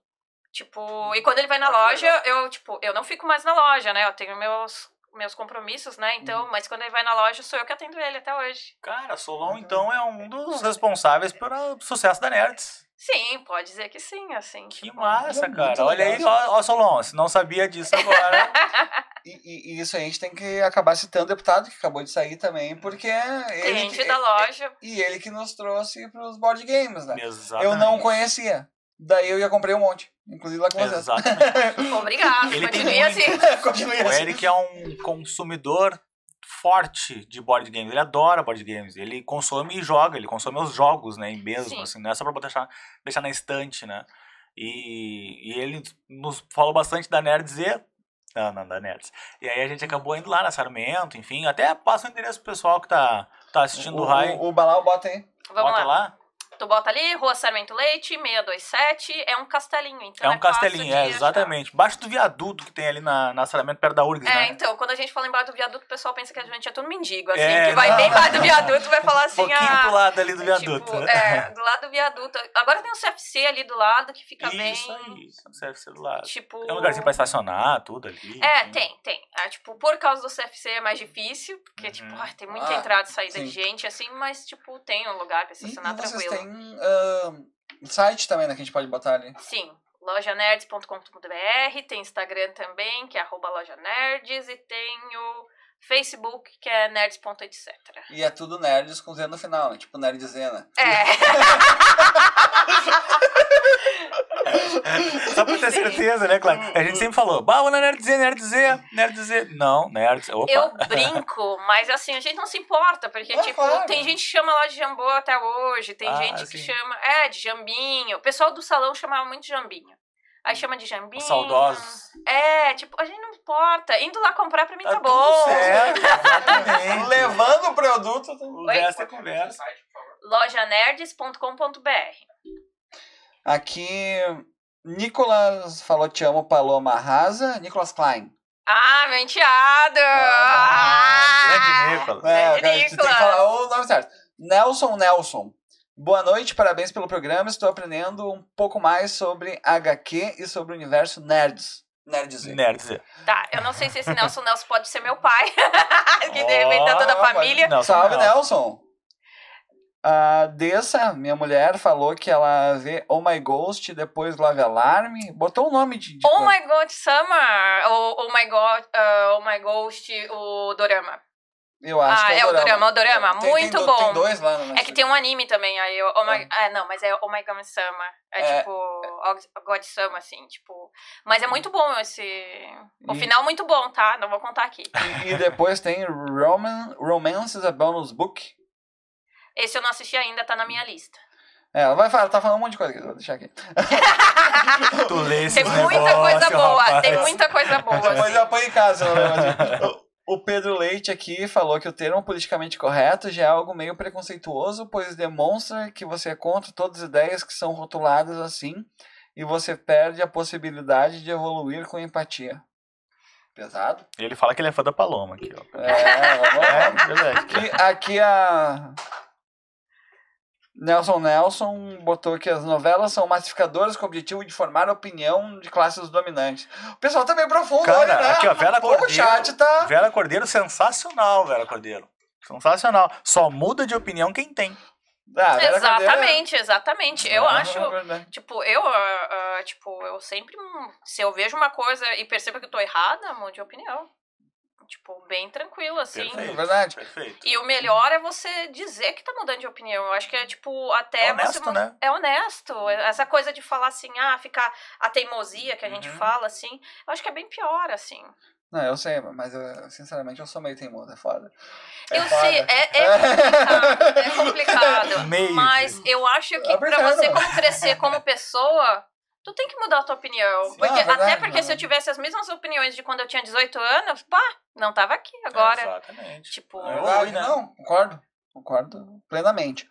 Tipo, e quando ele vai na Ah, loja, eu, tipo, eu não fico mais na loja, né? Eu tenho meus, meus compromissos, né? Então, Uhum. mas quando ele vai na loja, sou eu que atendo ele até hoje. Cara, Solon, então, é um dos responsáveis pelo sucesso da Nerds. Sim, pode dizer que sim, assim. Que tipo, massa, é cara. Olha aí, ó, ó, Solon, se não sabia disso agora. E, e- e isso a gente tem que acabar citando o deputado que acabou de sair também, porque ele. Cliente que- da loja. E ele que nos trouxe pros board games, né? Exatamente. Eu não conhecia. Daí eu já comprei um monte. Inclusive lá com vocês. Exatamente. Obrigado, Ele tem continue assim. Continue O assim. Eric é um consumidor forte de board games. Ele adora board games. Ele consome e joga. Ele consome os jogos, né? Mesmo, Sim. assim. Não é só pra deixar, deixar na estante, né? E, e ele nos falou bastante da Nerds e... Não, não, da Nerds. E aí a gente acabou indo lá na Sarmento, enfim. Até passa o endereço pro pessoal que tá, tá assistindo o, O, Rai. o, o Balau bota aí. Vamos Bota lá. lá. Tu bota ali, Rua Sarmento Leite, 627. É um castelinho, então É é, um castelinho, fácil é, de achar. exatamente. Baixo do viaduto que tem ali na, na Saramento, perto da URGS, É, né? então, quando a gente fala embaixo do viaduto, o pessoal pensa que a gente é tudo mendigo, assim, É, que vai não. bem embaixo do viaduto e vai falar Um assim, pouquinho ah... pro lado ali do é, viaduto. tipo, é, do lado do viaduto. Agora tem o CFC ali do lado, que fica bem... Isso aí, deve ser do lado. Tipo... Tem um lugarzinho pra estacionar, tudo ali. É, enfim. tem, tem. É, tipo, por causa do CFC é mais difícil, porque, Uhum. tipo, ai, tem muita Ah, entrada e saída sim. de gente, assim, mas, tipo, tem um lugar pra estacionar e vocês tranquilo. têm ah, site também, né? Que a gente pode botar ali. Sim, lojanerds.com.br, tem Instagram também, que é arroba lojanerds, e tem o Facebook, que é nerds.etc. E é tudo nerds com Z no final, né? Tipo nerdzena. É, Só pra ter certeza, né, claro? A gente sempre falou, bah, vou na Nerd Z, Nerd Z, Nerd Z. Não, Nerd Opa. eu brinco, mas assim, a gente não se importa, porque, É, tipo, claro. tem gente que chama lá de jambô até hoje, tem Ah, gente que sim. chama, é, de jambinho. O pessoal do salão chamava muito de jambinho. Aí chama de jambinho. Saudosos. É, tipo, a gente não importa. Indo lá comprar pra mim tá, Tá bom. certo, exatamente. Levando o produto. O Oi? resto é conversa. Lojanerds.com.br. Aqui, Nicolas falou te amo, Paloma arrasa. Nicolas Klein. Ah, meu enteado! Ah, grande Nicolas. É, Grande gente tem que Nicolas. falar o nome certo. Nelson Nelson. Boa noite, parabéns pelo programa. Estou aprendendo um pouco mais sobre HQ e sobre o universo nerds. Nerds. Nerd Z. Tá, eu não sei se esse Nelson Nelson pode ser meu pai. que de repente tá toda a família. Não, Salve, Nelson. Nelson. A Dessa, minha mulher, falou que ela vê Oh My Ghost, depois Love Alarm. Botou o nome de. de Oh coisa. My God Summer! Oh, oh My God, uh, Oh My Ghost, o Dorama. Eu acho Ah, que é é o o Dorama. O Dorama, Tem- tem muito do- bom. Tem dois lá no É que tem um anime também, aí eu, oh my, é, não, mas é Oh My God Summer. É, É. tipo Oh God Summer, assim, tipo. Mas é muito bom esse. O E- final muito bom, tá? Não vou contar aqui. E, e depois tem Roman, Romances a Bonus Book. Esse eu não assisti ainda, tá na minha lista. É, ela vai falar, tá falando um monte de coisa aqui, vou deixar aqui. Tu lê esses Tem muita negócios, coisa boa, rapaz. tem muita coisa boa. Depois assim. eu apanho em casa. eu lembro disso. O Pedro Leite aqui falou que o termo politicamente correto já é algo meio preconceituoso, pois demonstra que você é contra todas as ideias que são rotuladas assim e você perde a possibilidade de evoluir com empatia. Pesado? Ele fala que ele é fã da Paloma aqui, ó. É, vamos lá. É. Aqui, aqui a Nelson Nelson botou que as novelas são massificadoras com o objetivo de formar opinião de classes dominantes. O pessoal tá meio profundo Cara, hoje, né? aqui, ó, Vera Pô, Cordeiro. chat tá... Vera Cordeiro, sensacional, Vera Cordeiro. Sensacional. Só muda de opinião quem tem. Ah, Cordeiro é- Exatamente, exatamente. Eu acho. é. Tipo, eu, ah, ah, tipo, eu sempre. Se eu vejo uma coisa e percebo que eu tô errada, mude de opinião. Tipo, bem tranquilo, assim. É verdade. Perfeito. E o melhor é você dizer que tá mudando de opinião. Eu acho que é, tipo, até É honesto, você. né? É honesto. Essa coisa de falar assim, ah, ficar a teimosia que a gente Uhum. fala, assim, eu acho que é bem pior, assim. Não, eu sei, mas eu, sinceramente eu sou meio teimoso, é foda. É eu foda. sei, é, é complicado, é complicado. Meio. Mas eu acho que É pra verdade. você como crescer como pessoa, tu tem que mudar a tua opinião. Sim. Porque, Não, verdade, até porque não. se eu tivesse as mesmas opiniões de quando eu tinha 18 anos, pá, não tava aqui agora. Exatamente. Tipo, É. Verdade, né? Não, concordo. Concordo plenamente.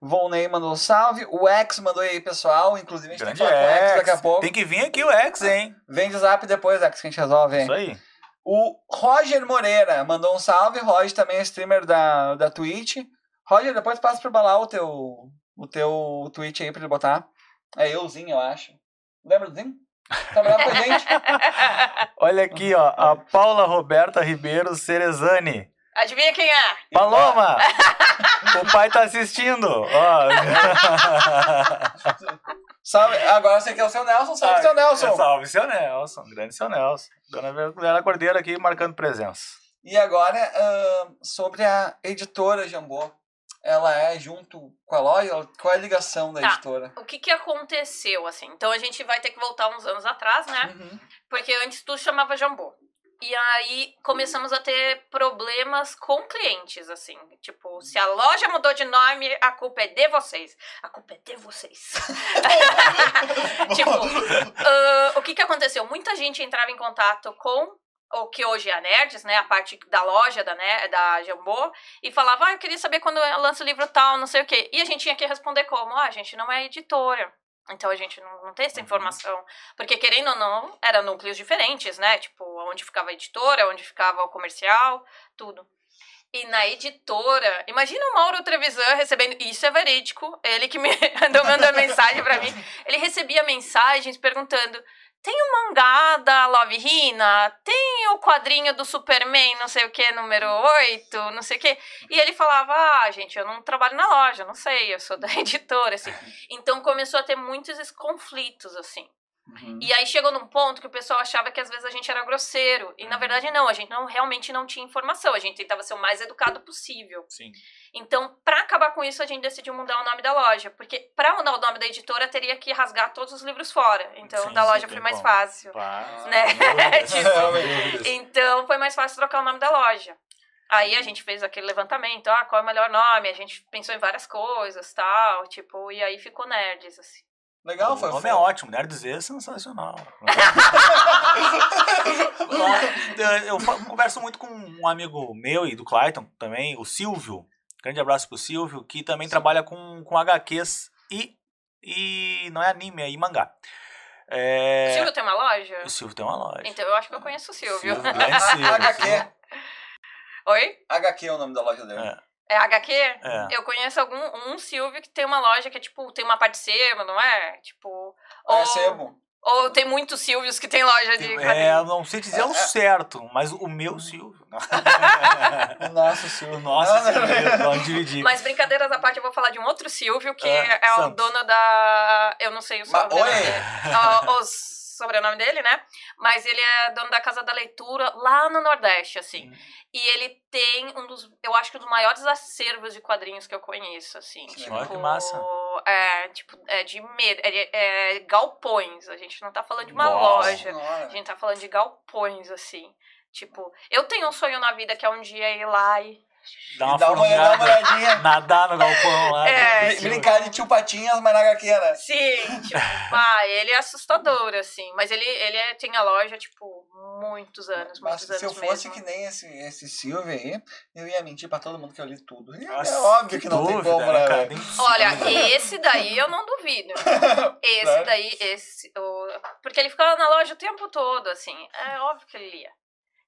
Volney mandou salve. O X mandou aí, pessoal. Inclusive, a gente Grande tem que falar com o X X. daqui a pouco. Tem que vir aqui o X, hein? Vem de zap depois, X, que a gente resolve. hein? Isso aí. O Roger Moreira mandou um salve. Roger também é streamer da, da Twitch. Roger, depois passa pro Balar o teu, o teu Twitch aí pra ele botar. É euzinho, eu acho. Lembra do Zinho? Trabalhava com a gente. Olha aqui, ó. A Paula Roberta Ribeiro Cerezani. Adivinha quem é? Paloma! o pai tá assistindo. Ó. Salve. Agora você quer o seu Nelson. Salve, seu Nelson. Salve, seu Nelson. Grande seu Nelson. Dona Vera Cordeiro aqui marcando presença. E agora, ah, sobre a editora Jambô. Ela é junto com a loja? Qual é a ligação da Tá. editora? O que que aconteceu, assim? Então a gente vai ter que voltar uns anos atrás, né? Uhum. Porque antes tu chamava Jambô. E aí começamos a ter problemas com clientes, assim. Tipo, se a loja mudou de nome, a culpa é de vocês. A culpa é de vocês. tipo, ah, o que que aconteceu? Muita gente entrava em contato com o que hoje é a Nerds, né? A parte da loja da, né, da Jambô. E falava, ah, eu queria saber quando lança o livro tal, não sei o quê. E a gente tinha que responder como? Ah, a gente não é editora. Então a gente não, não tem essa informação. Porque, querendo ou não, eram núcleos diferentes, né? Tipo, onde ficava a editora, onde ficava o comercial, tudo. E na editora, imagina o Mauro Trevisan recebendo. Isso é verídico. Ele que me andou mandando mensagem pra mim. Ele recebia mensagens perguntando: tem o mangá da Love Hina? Tem o quadrinho do Superman, não sei o que, número 8, não sei o que. E ele falava: ah, gente, eu não trabalho na loja, não sei, eu sou da editora, assim. Então começou a ter muitos conflitos, assim. Uhum. E aí chegou num ponto que o pessoal achava que às vezes a gente era grosseiro. E na verdade não, a gente não realmente não tinha informação. A gente tentava ser o mais educado possível. Sim. Então, pra acabar com isso, a gente decidiu mudar o nome da loja. Porque pra mudar o nome da editora, teria que rasgar todos os livros fora. Então, Sim, da loja foi mais como. fácil. Né? Tipo, Então, foi mais fácil trocar o nome da loja. Aí a gente fez aquele levantamento, ah, qual é o melhor nome? A gente pensou em várias coisas, tal, tipo, e aí ficou Nerds, assim. Legal, o foi. nome foi- é ótimo, Nerd Z é sensacional. eu converso muito com um amigo meu e do Clayton também, o Silvio. Grande abraço pro Silvio, que também trabalha com, com HQs e, e não é anime, é e mangá. É, O Silvio tem uma loja? O Silvio tem uma loja. Então eu acho que eu conheço o Silvio. Silvio, grande Silvio. HQ. Oi? HQ é o nome da loja dele. É. É HQ? É. Eu conheço algum um Silvio que tem uma loja que é tipo, tem uma parte de sebo, não é? Tipo. Ah, é ou- sebo. Ou tem muitos Silvios que tem loja de É, não sei dizer o certo, mas o meu Silvio. O nosso Silvio. O nosso Não, Silvio, vamos dividir. Mas brincadeiras à parte, eu vou falar de um outro Silvio, que Ah, é o dono da. Eu não sei o sobrenome oi. dele. Ah, o sobrenome dele, né? Mas ele é dono da Casa da Leitura lá no Nordeste, assim. Hum. E ele tem um dos. Eu acho que um dos maiores acervos de quadrinhos que eu conheço, assim. Que tipo, que massa. É, tipo, é de medo. É, é galpões. A gente não tá falando de uma Nossa loja. Senhora. A gente tá falando de galpões, assim. Tipo, eu tenho um sonho na vida que é um dia ir lá e. Dá uma, Dá uma, dá uma fungada, olhadinha. nadar no galpão lá. É, né? Brin- Brincar de tio Patinhas, mas na né? Sim, tipo, pá, ele é assustador, assim. Mas ele, ele é, tem a loja, tipo, muitos anos, Mas muitos se eu anos fosse mesmo. que nem esse, esse Silvio aí, eu ia mentir pra todo mundo que eu li tudo. É, Nossa, óbvio que não tem dúvida, como, né, né, cara? Olha, precisa. esse daí eu não duvido. Esse Né? daí, esse. O... Porque ele ficava na loja o tempo todo, assim. É óbvio que ele lia.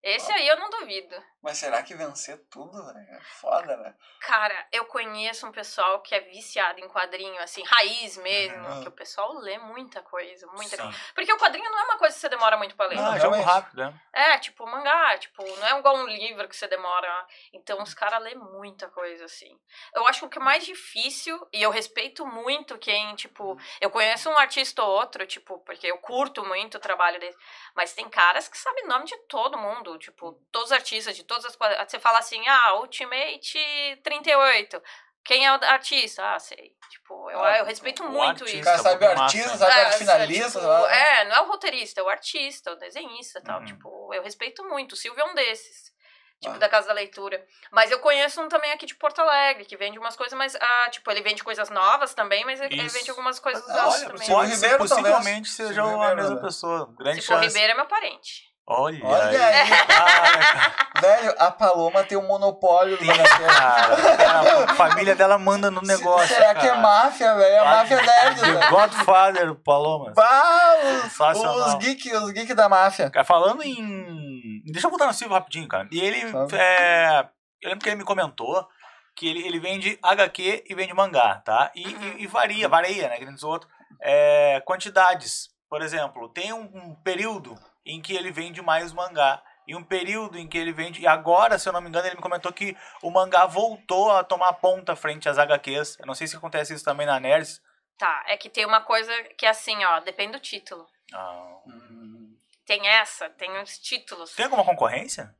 Esse aí eu não duvido. Mas será que vencer tudo, velho? É foda, né? Cara, eu conheço um pessoal que é viciado em quadrinho, assim, raiz mesmo, Uhum. que o pessoal lê muita coisa, muita Sim. coisa. Porque o quadrinho não é uma coisa que você demora muito pra ler. Não, Ah, jogo rápido, né? É, tipo, mangá, tipo, não é igual um livro que você demora. Então os caras lêem muita coisa, assim. Eu acho que o que é mais difícil, e eu respeito muito quem, tipo, eu conheço um artista ou outro, tipo, porque eu curto muito o trabalho dele, mas tem caras que sabem o nome de todo mundo, tipo, todos os artistas, de todas as. quadra- Você fala assim, ah, Ultimate 38. Quem é o artista? Ah, sei. Tipo, eu, Ah, eu respeito o muito artista. O isso. cara sabe o artista, massa, sabe o É, finalista. tipo, é, não é o roteirista, é o artista, o desenhista e tal. Uhum. Tipo, eu respeito muito. O Silvio é um desses. Tipo, Ah. da Casa da Leitura. Mas eu conheço um também aqui de Porto Alegre, que vende umas coisas, mas, ah, tipo, ele vende coisas novas também, mas ele vende algumas coisas Ah, novas olha, também. Silvio Ribeiro, possivelmente talvez. seja a mesma né? pessoa. Grande Se for chance. Ribeiro, é meu parente. Olha, Olha aí. aí. Velho, a Paloma tem um monopólio tem, HQ. cara, cara, a família dela manda no negócio. Será que é cara. máfia, velho? É a máfia nerd, The né? Godfather, Paloma. Bah, os, os geeks os geek da máfia. Cara, falando em. Deixa eu voltar no Silvio rapidinho, cara. E ele. É... Eu lembro que ele me comentou que ele, ele vende HQ e vende mangá, tá? E, e- e varia, varia, né? Que nem diz o outro. É, quantidades. Por exemplo, tem um, um período em que ele vende mais mangá. E um período em que ele vende. E agora, se eu não me engano, ele me comentou que o mangá voltou a tomar ponta frente às HQs. Eu não sei se acontece isso também na Nerds. Tá, é que tem uma coisa que é assim, ó, depende do título. Ah. Tem essa, tem os títulos. Tem alguma concorrência?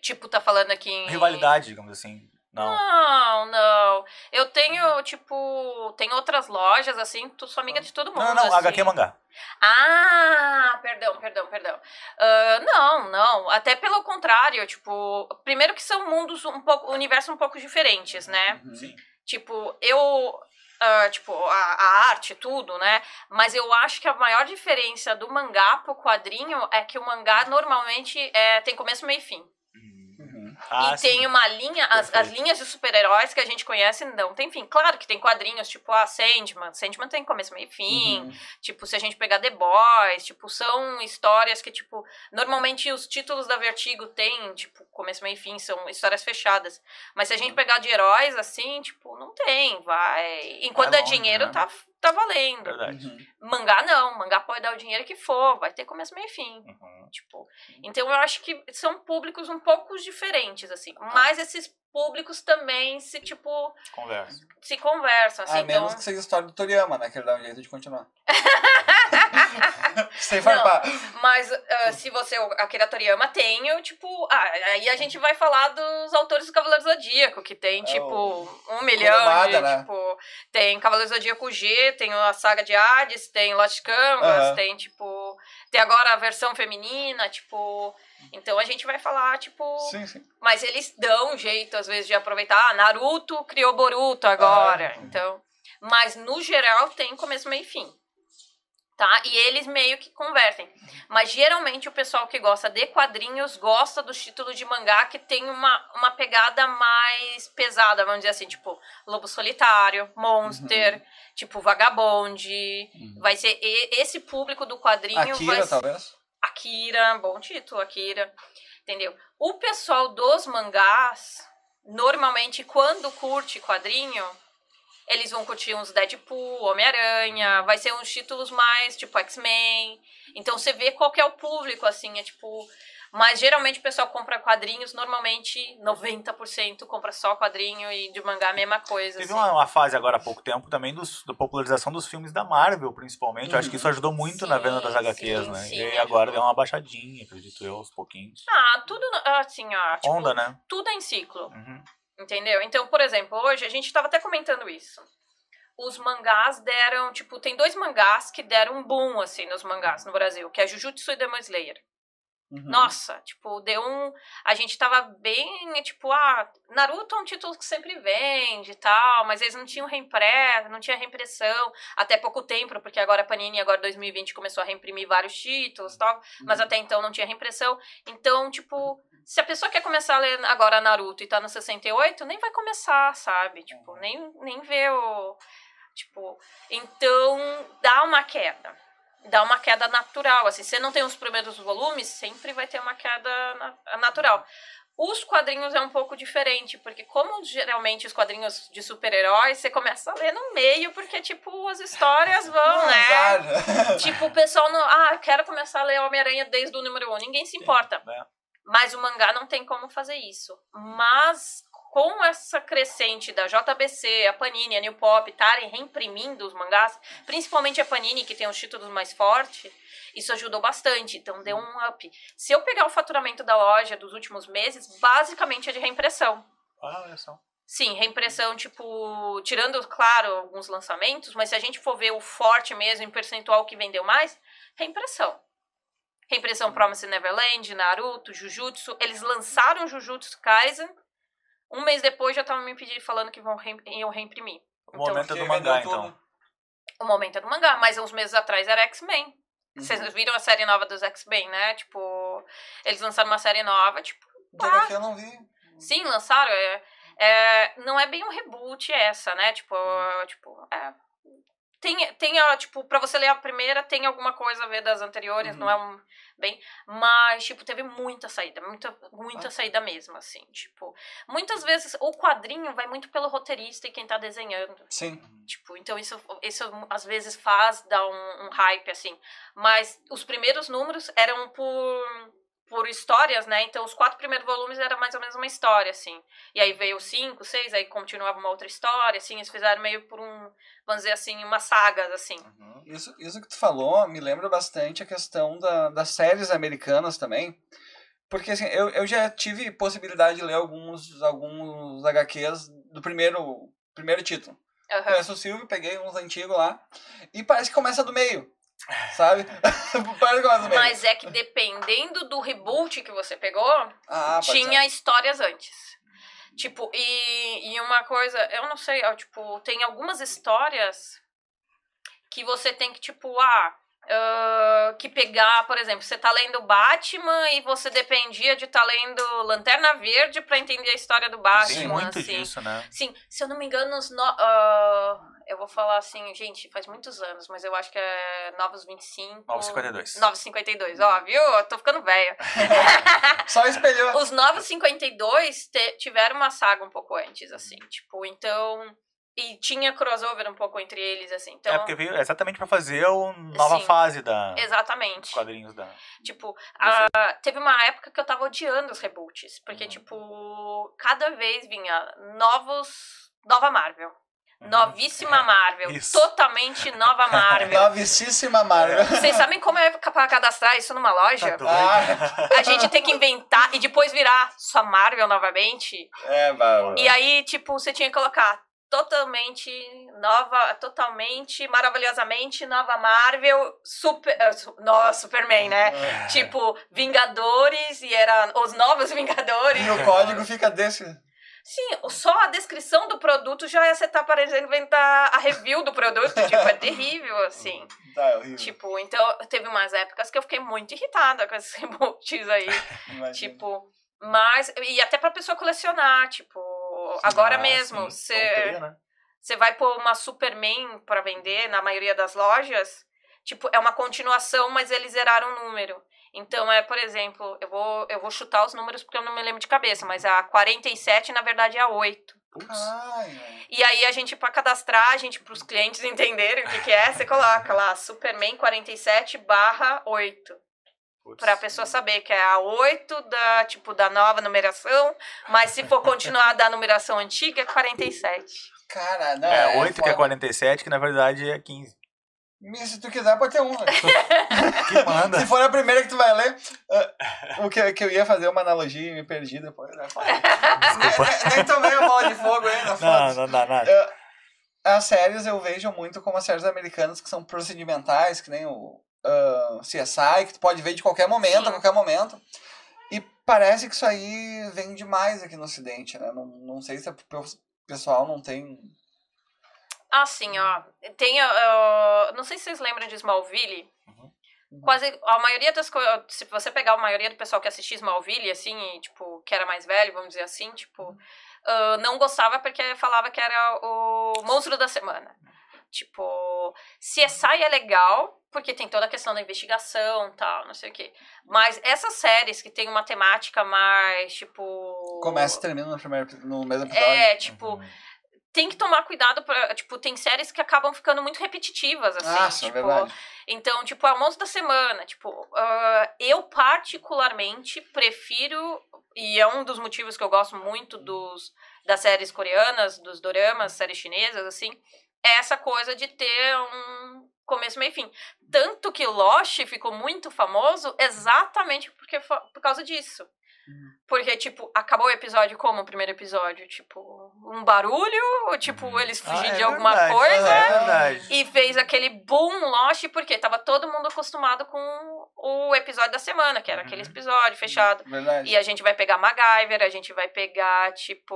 Tipo, tá falando aqui em. Rivalidade, digamos assim. Não. Não, não. Eu tenho, tipo, tem outras lojas, assim, tu sou amiga de todo mundo. Não, não, assim. HQ é mangá. Ah, perdão, perdão, perdão. Ah, não, não. Até pelo contrário, tipo, primeiro que são mundos um pouco, universos um pouco diferentes, né? Sim. Tipo, eu. ah, tipo, a, a arte, tudo, né? Mas eu acho que a maior diferença do mangá pro quadrinho é que o mangá normalmente é, tem começo, meio e fim. Ah, e tem sim. uma linha, as, as linhas de super-heróis que a gente conhece não tem fim. Claro que tem quadrinhos, tipo a Sandman. Sandman tem começo, meio e fim. Uhum. Tipo, se a gente pegar The Boys, tipo, são histórias que, tipo, normalmente os títulos da Vertigo tem, tipo, começo, meio e fim, são histórias fechadas. Mas se a Uhum. gente pegar de heróis, assim, tipo, não tem, vai. Enquanto é dinheiro, né? tá, tá valendo. Verdade. Uhum. Mangá não, mangá pode dar o dinheiro que for, vai ter começo, meio e fim. Uhum. Tipo, então eu acho que são públicos um pouco diferentes, assim. Mas esses públicos também se, tipo, Conversa. se conversam, assim. a então... menos que seja a história do Toriyama, né? Que ele dá um jeito de continuar. Sem farpar. Mas ah, se você, Akira Toriyama, tem, o, tipo. Ah, aí a gente vai falar dos autores do Cavaleiro Zodíaco, que tem, tipo, um milhão de. Kurumada, né? Tipo, tem Cavaleiro Zodíaco G, tem a saga de Hades, tem Lost Canvas, tem, tipo. Tem agora a versão feminina, tipo. Então a gente vai falar, tipo. Sim, sim. Mas eles dão um jeito, às vezes, de aproveitar. Ah, Naruto criou Boruto agora. Ah. Então. Mas, no geral, tem começo, meio e fim. Tá? E eles meio que convertem. Mas, geralmente, o pessoal que gosta de quadrinhos gosta dos títulos de mangá que tem uma, uma pegada mais pesada, vamos dizer assim. Tipo, Lobo Solitário, Monster, tipo, Vagabonde. Vai ser e- esse público do quadrinho. vai Akira, ser- talvez. Akira, bom título, Akira. Entendeu? O pessoal dos mangás, normalmente, quando curte quadrinho, Eles vão curtir uns Deadpool, Homem-Aranha, vai ser uns títulos mais, tipo, X-Men. Então você vê qual que é o público, assim, é tipo. Mas geralmente o pessoal compra quadrinhos, normalmente 90% compra só quadrinho e de mangá a mesma coisa. Teve assim. uma, uma fase agora há pouco tempo também dos, da popularização dos filmes da Marvel, principalmente. Eu acho que isso ajudou muito na Sim, venda das HQs, sim, né? sim, e agora deu uma baixadinha, acredito eu, aos pouquinhos. Ah, tudo assim, ó. Tipo, Onda, né? Tudo é em ciclo. Uhum. Entendeu? Então, por exemplo, hoje a gente tava até comentando isso. Os mangás deram, tipo, tem dois mangás que deram um boom, assim, nos mangás no Brasil, que é Jujutsu e Demon Slayer. Uhum. Nossa, tipo, deu um. A gente tava bem, tipo, ah, Naruto é um título que sempre vende e tal, mas eles não tinham reimpré, não tinha reimpressão até pouco tempo, porque agora a Panini, agora 2020, começou a reimprimir vários títulos e tal, mas até então não tinha reimpressão. Então, tipo, se a pessoa quer começar a ler agora Naruto e tá no 68, nem vai começar, sabe? Tipo, nem, nem vê o. Tipo, então dá uma queda dá uma queda natural. Assim, se você não tem os primeiros volumes, sempre vai ter uma queda na- natural. Os quadrinhos é um pouco diferente, porque como geralmente os quadrinhos de super-heróis, você começa a ler no meio, porque, tipo, as histórias vão, né? Tipo, o pessoal não... Ah, eu quero começar a ler Homem-Aranha desde o número 1. Ninguém se importa. né? Mas o mangá não tem como fazer isso. Mas com essa crescente da JBC, a Panini, a New Pop estarem reimprimindo os mangás, principalmente a Panini, que tem os títulos mais fortes, isso ajudou bastante. Então deu um up. Se eu pegar o faturamento da loja dos últimos meses, basicamente é de reimpressão. Ah, olha só. Sim, reimpressão, tipo, tirando, claro, alguns lançamentos, mas se a gente for ver o forte mesmo, em percentual que vendeu mais, reimpressão. Reimpressão Promise Neverland, Naruto, Jujutsu. Eles lançaram Jujutsu Kaisen. Um mês depois já estavam me pedindo, falando que vão reim- iam reimprimir. O momento é do mangá, então. O momento é do mangá, mas uns meses atrás era X-Men. Uhum. Vocês viram a série nova dos X-Men, né? Tipo, eles lançaram uma série nova, tipo, De HQ eu não vi. Sim, lançaram. É, é, não é bem um reboot essa, né? Tipo, Hum. tipo, é. Tem, tem a, tipo, pra você ler a primeira, tem alguma coisa a ver das anteriores, Uhum. não é um, bem, mas, tipo, teve muita saída, muita, muita Ah. saída mesmo, assim, tipo, muitas vezes o quadrinho vai muito pelo roteirista e quem tá desenhando, Sim. tipo, então isso, isso às vezes faz dar um, um hype, assim, mas os primeiros números eram por, por histórias, né, então os quatro primeiros volumes era mais ou menos uma história, assim, e aí veio cinco, seis, aí continuava uma outra história, assim, eles fizeram meio por um, vamos dizer assim, uma sagas, assim. Uhum. Isso, isso que tu falou me lembra bastante a questão da, das séries americanas também. Porque assim, eu, eu já tive possibilidade de ler alguns, alguns HQs do primeiro, primeiro título. Aham. Conheço o Silvio, peguei uns antigos lá. E parece que começa do meio. Sabe? Mas é que dependendo do reboot que você pegou, ah, tinha histórias antes. Tipo, e, e uma coisa, eu não sei, ó, tipo, tem algumas histórias que você tem que, tipo, ah, ah, que pegar, por exemplo, você tá lendo Batman e você dependia de estar tá lendo Lanterna Verde pra entender a história do Batman. Tem muito assim. disso, né? Sim, se eu não me engano, os no... ah, eu vou falar assim, gente, faz muitos anos, mas eu acho que é Novos 25. 952. 952, ó, viu? Eu tô ficando velha. Só espelhou. Os Novos 52 te- tiveram uma saga um pouco antes, assim, tipo, então. E tinha crossover um pouco entre eles, assim. Então, É porque veio exatamente pra fazer a nova Sim. fase da, dos exatamente. quadrinhos da. Tipo, a- teve uma época que eu tava odiando os reboots. Porque, Uhum. tipo, cada vez vinha novos. Nova Marvel. Uhum. Novíssima Marvel. Isso. Totalmente nova Marvel. Novicíssima Marvel. Vocês sabem como é pra cadastrar isso numa loja? Tá. Ah, A gente tem que inventar e depois virar só Marvel novamente. é, bah, E aí, tipo, você tinha que colocar totalmente nova, totalmente, maravilhosamente nova Marvel, super, eh, nossa, Superman, né? Tipo, Vingadores e era os novos Vingadores. E o código fica desse. Sim, só a descrição do produto já ia você tá parecendo inventar a review do produto, tipo, é terrível, assim. Tá, é horrível. Tipo, então, teve umas épocas que eu fiquei muito irritada com esses reboots aí. Tipo, mas. E até pra pessoa colecionar, tipo. Agora Ah, mesmo, sim, você né? você vai pôr uma Superman pra vender na maioria das lojas. Tipo, é uma continuação, mas eles zeraram o número. Então, é, por exemplo, eu vou, eu vou chutar os números porque eu não me lembro de cabeça, mas a 47, na verdade, é a 8. Putz. Ai, E aí a gente, pra cadastrar, a gente, pros clientes entenderem o que, que é, você coloca lá Superman 47 barra 8. Putz. Pra pessoa saber que é a 8 da, tipo, da nova numeração, mas se for continuar da numeração antiga, é 47. cara, não. É, 8 que é foda. 47, que na verdade é 15. E Se tu quiser, pode ter um. Que manda. Se for a primeira que tu vai ler, ah, o que, que eu ia fazer uma analogia e me perdi depois. Né? Desculpa. Nem, nem tomei a bola de fogo ainda. Não, não dá nada. É, As séries eu vejo muito como as séries americanas que são procedimentais, que nem o ah, CSI, que tu pode ver de qualquer momento, Sim. a qualquer momento. E parece que isso aí vem demais aqui no Ocidente, né? Não, não sei se o pessoal não tem. Assim, ó, tem, ah, não sei se vocês lembram de Smallville. Uhum. Quase a maioria das coisas, se você pegar a maioria do pessoal que assistia Smallville, assim, e, tipo, que era mais velho, vamos dizer assim, tipo, ah, não gostava porque falava que era o monstro da semana. Tipo, CSI é legal, porque tem toda a questão da investigação tal, não sei o quê. Mas essas séries que tem uma temática mais, tipo. Começa e termina no, primeiro, no mesmo episódio. É, tipo, Uhum. tem que tomar cuidado pra. Tipo, tem séries que acabam ficando muito repetitivas, assim. Nossa, é tipo, verdade. então, tipo, é o monstro da semana. Tipo, ah, eu particularmente prefiro, e é um dos motivos que eu gosto muito dos, das séries coreanas, dos doramas, séries chinesas, assim, é essa coisa de ter um começo, meio e fim. Tanto que Lost ficou muito famoso exatamente porque, por causa disso. Porque, tipo, acabou o episódio como o primeiro episódio? Tipo, um barulho? Ou, tipo, eles Ah, fugindo é de alguma verdade, coisa? É verdade. E fez aquele boom Lost, porque tava todo mundo acostumado com o episódio da semana, que era aquele Uhum. episódio fechado. Verdade. E a gente vai pegar MacGyver, a gente vai pegar, tipo.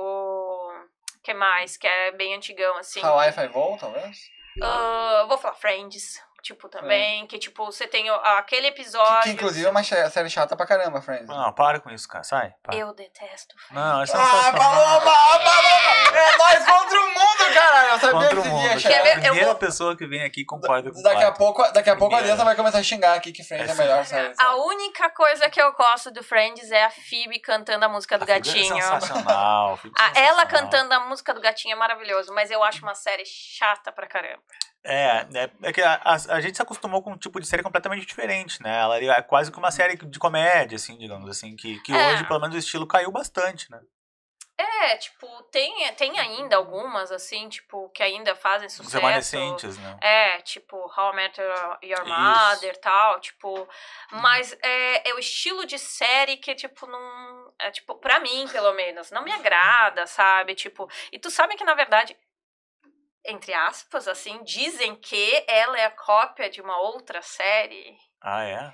Que mais? Que é bem antigão, assim. Hawaii Five-O, talvez? Ah, vou falar Friends, tipo, também. Que, tipo, você tem aquele episódio. Que, que inclusive é uma série chata pra caramba, Friends. Não, para com isso, cara. Sai. para. Eu detesto. Friends. Não, é Ah, sensacional. Paloma! Paloma! É nós contra o mundo, caralho! Eu sabia Contra que cara. ia ver? A Eu primeira vou- pessoa que vem aqui concorda com o Daqui a pouco, daqui a pouco a. Aliança vai começar a xingar aqui que Friends é a melhor série. A única coisa que eu gosto do Friends é a Phoebe cantando a música do A figura gatinho. É sensacional. A, ela sensacional. cantando a música do gatinho é maravilhoso, mas eu acho uma série chata pra caramba. É, é, é que a, a, a gente se acostumou com um tipo de série completamente diferente, né? Ela é quase que uma série de comédia, assim, digamos assim, que, que É. hoje, pelo menos, o estilo caiu bastante, né? É, tipo, tem, tem ainda algumas, assim, tipo, que ainda fazem Os sucesso. remanescentes, né? É, tipo, How I Met Your. Mother e tal, tipo. Mas é, é o estilo de série que, tipo, não. É, tipo, pra mim, pelo menos, não me agrada, sabe? Tipo, e tu sabe que, na verdade, entre aspas, assim, dizem que ela é a cópia de uma outra série. Ah, é?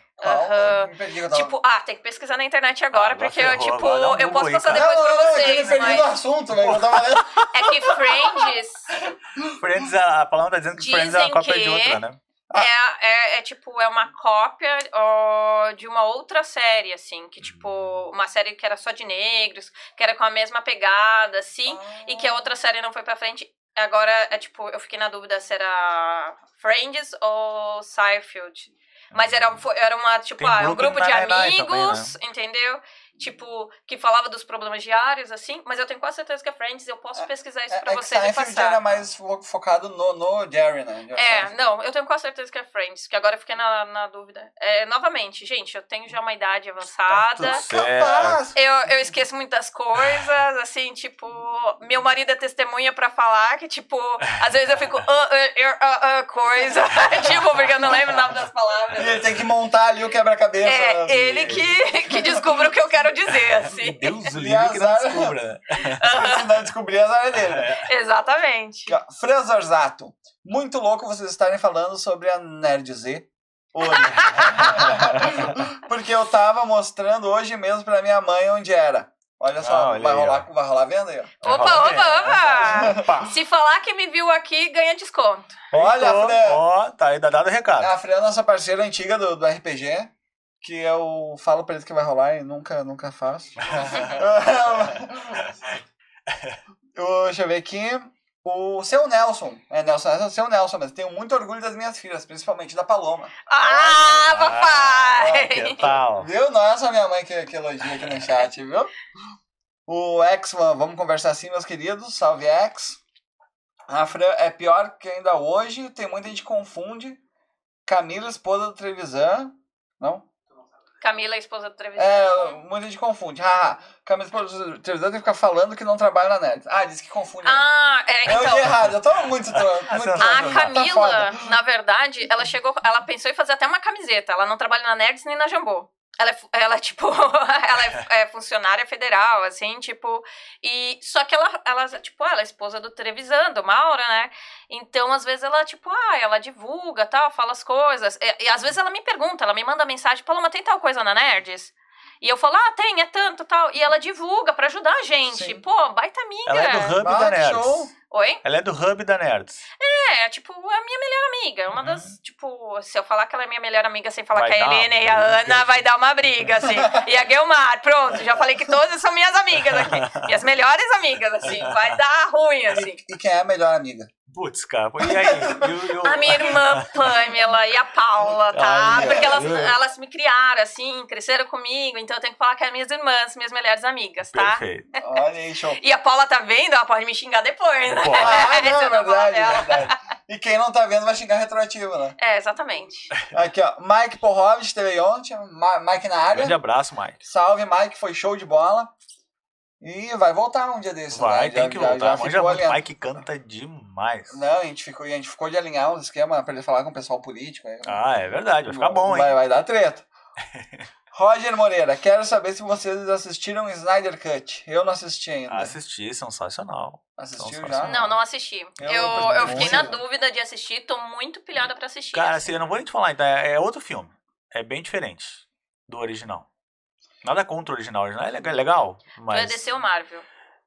Perdi, eu tava- Tipo, ah, tem que pesquisar na internet agora, Ah, agora porque eu, tipo, um eu posso passar depois não, pra não, não, eu tinha me vocês, do mas assunto. Eu tava lendo. é que Friends Friends, a, a palavra tá dizendo que Friends é uma cópia que- de outra, né? é, é, é, tipo, é uma cópia ó, de uma outra série, assim, que, tipo, uma série que era só de negros, que era com a mesma pegada, assim, e que a outra série não foi pra frente. Agora, é tipo, eu fiquei na dúvida se era Friends ou Seinfeld. Mas era, foi- era uma, tipo, Tem ah, um grupo de Nine-Nine também, né? amigos, entendeu? Tipo, que falava dos problemas diários, assim, mas eu tenho quase certeza que é Friends, eu posso É, pesquisar isso É, pra é que vocês e Seinfeld passar. era mais fo- focado no, no Jerry, né? É, não, eu tenho quase certeza que é Friends, que agora eu fiquei na, na dúvida. É, novamente, gente, eu tenho já uma idade avançada. Tá. Capaz! Eu, eu esqueço muitas coisas, assim, tipo, meu marido é testemunha pra falar que, tipo, às vezes eu fico, ah, ah, ah, ah, coisa, tipo, porque eu não lembro o nome das palavras. E ele tem que montar ali o quebra-cabeça. É, né? ele que, que descobre o que eu quero dizer, assim. Deus livre que não descubra, né? Se não descobrir as áreas dele. né? Exatamente. Ó. Franzorzato. Muito louco vocês estarem falando sobre a Nerd Z. Hoje. Porque eu tava mostrando hoje mesmo pra minha mãe onde era. Olha só, Ah, olha vai, aí, rolar, vai rolar a venda aí, ó. Opa, opa, opa! Opa. Se falar que me viu aqui, ganha desconto. Olha, Então, a Fran, Ó, tá aí, dá dado o recado. a Fran é nossa parceira antiga do, do RPG. Que eu falo pra eles que vai rolar e nunca, nunca faço. Eu- Deixa eu ver aqui. O seu Nelson. É, Nelson, é o seu Nelson, mas tenho muito orgulho das minhas filhas, principalmente da Paloma. Ah, Ah, papai! que tal? Viu? Não é só minha mãe que, que elogia aqui no chat, viu? O X, va- vamos conversar assim, meus queridos. Salve, X. A Fran é pior que ainda hoje. Tem muita gente que confunde. Camila, esposa do Trevisan. Não? Camila, esposa do Trevisan. É, muita gente confunde. Ah, Camila, esposa do Trevisan tem que ficar falando que não trabalha na Nerd. Ah, disse que confunde. Ah, é, eu então. li errado. Eu tô muito... muito A tá Camila, foda. na verdade, ela chegou, ela pensou em fazer até uma camiseta. Ela não trabalha na Nerds nem na Jambô. Ela é, ela é tipo, ela é, é funcionária federal, assim, tipo, e só que ela, ela, tipo, ela é esposa do Trevisan, do Maura, né? Então, às vezes ela, tipo, ah, ela divulga, tal, fala as coisas. E, e às vezes ela me pergunta, ela me manda mensagem, Paloma, tem tal coisa na Nerds? E eu falo, ah, tem, é tanto, tal. E ela divulga pra ajudar a gente. Sim. Pô, baita amiga. Ela é do Hub Bah, da Nerds. show. Oi? Ela é do Hub da Nerds. É, tipo, é a minha melhor amiga. É Uma das, tipo, se eu falar que ela é minha melhor amiga sem falar Vai que a dar uma Helena e a. Ana, vai dar uma briga, assim. E a Guilmar, pronto, já falei que todas são minhas amigas aqui. Minhas melhores amigas, assim. Vai dar ruim, assim. E quem é a melhor amiga? Putz, cara. E aí? E o- e o- A minha irmã Pamela e a Paula, tá? Ai, Porque elas, elas me criaram, assim, cresceram comigo, então eu tenho que falar que é minhas irmãs, minhas melhores amigas, tá? Perfeito. Olha aí, show. E a Paula tá vendo, ela pode me xingar depois, né? Ah, não, eu é não falar verdade, é verdade. E quem não tá vendo vai xingar retroativo, né? É, exatamente. Aqui, ó. Mike Porrovic esteve aí ontem. Ma- Mike na área. Grande abraço, Mike. Salve, Mike. Foi show de bola. E vai voltar um dia desses, Vai, né? tem Já- que já- voltar. Já Manja muito. ali. Mike canta demais. Não, a gente, ficou, a gente ficou de alinhar uns esquemas pra ele falar com o pessoal político. Aí, Ah, é verdade. Vai ficar bom, vai, hein? vai dar treta. Roger Moreira, quero saber se vocês assistiram Snyder Cut. Eu não assisti ainda. Assisti, sensacional. Assistiu Não, já? Não, não assisti. Eu- Eu, eu, fiquei na dúvida de assistir, tô muito pilhada pra assistir. Cara, assim. assim, eu não vou nem te falar, então, é é outro filme. É bem diferente do original. Nada contra o original. O original é legal, legal Tu é mas DC ou Marvel?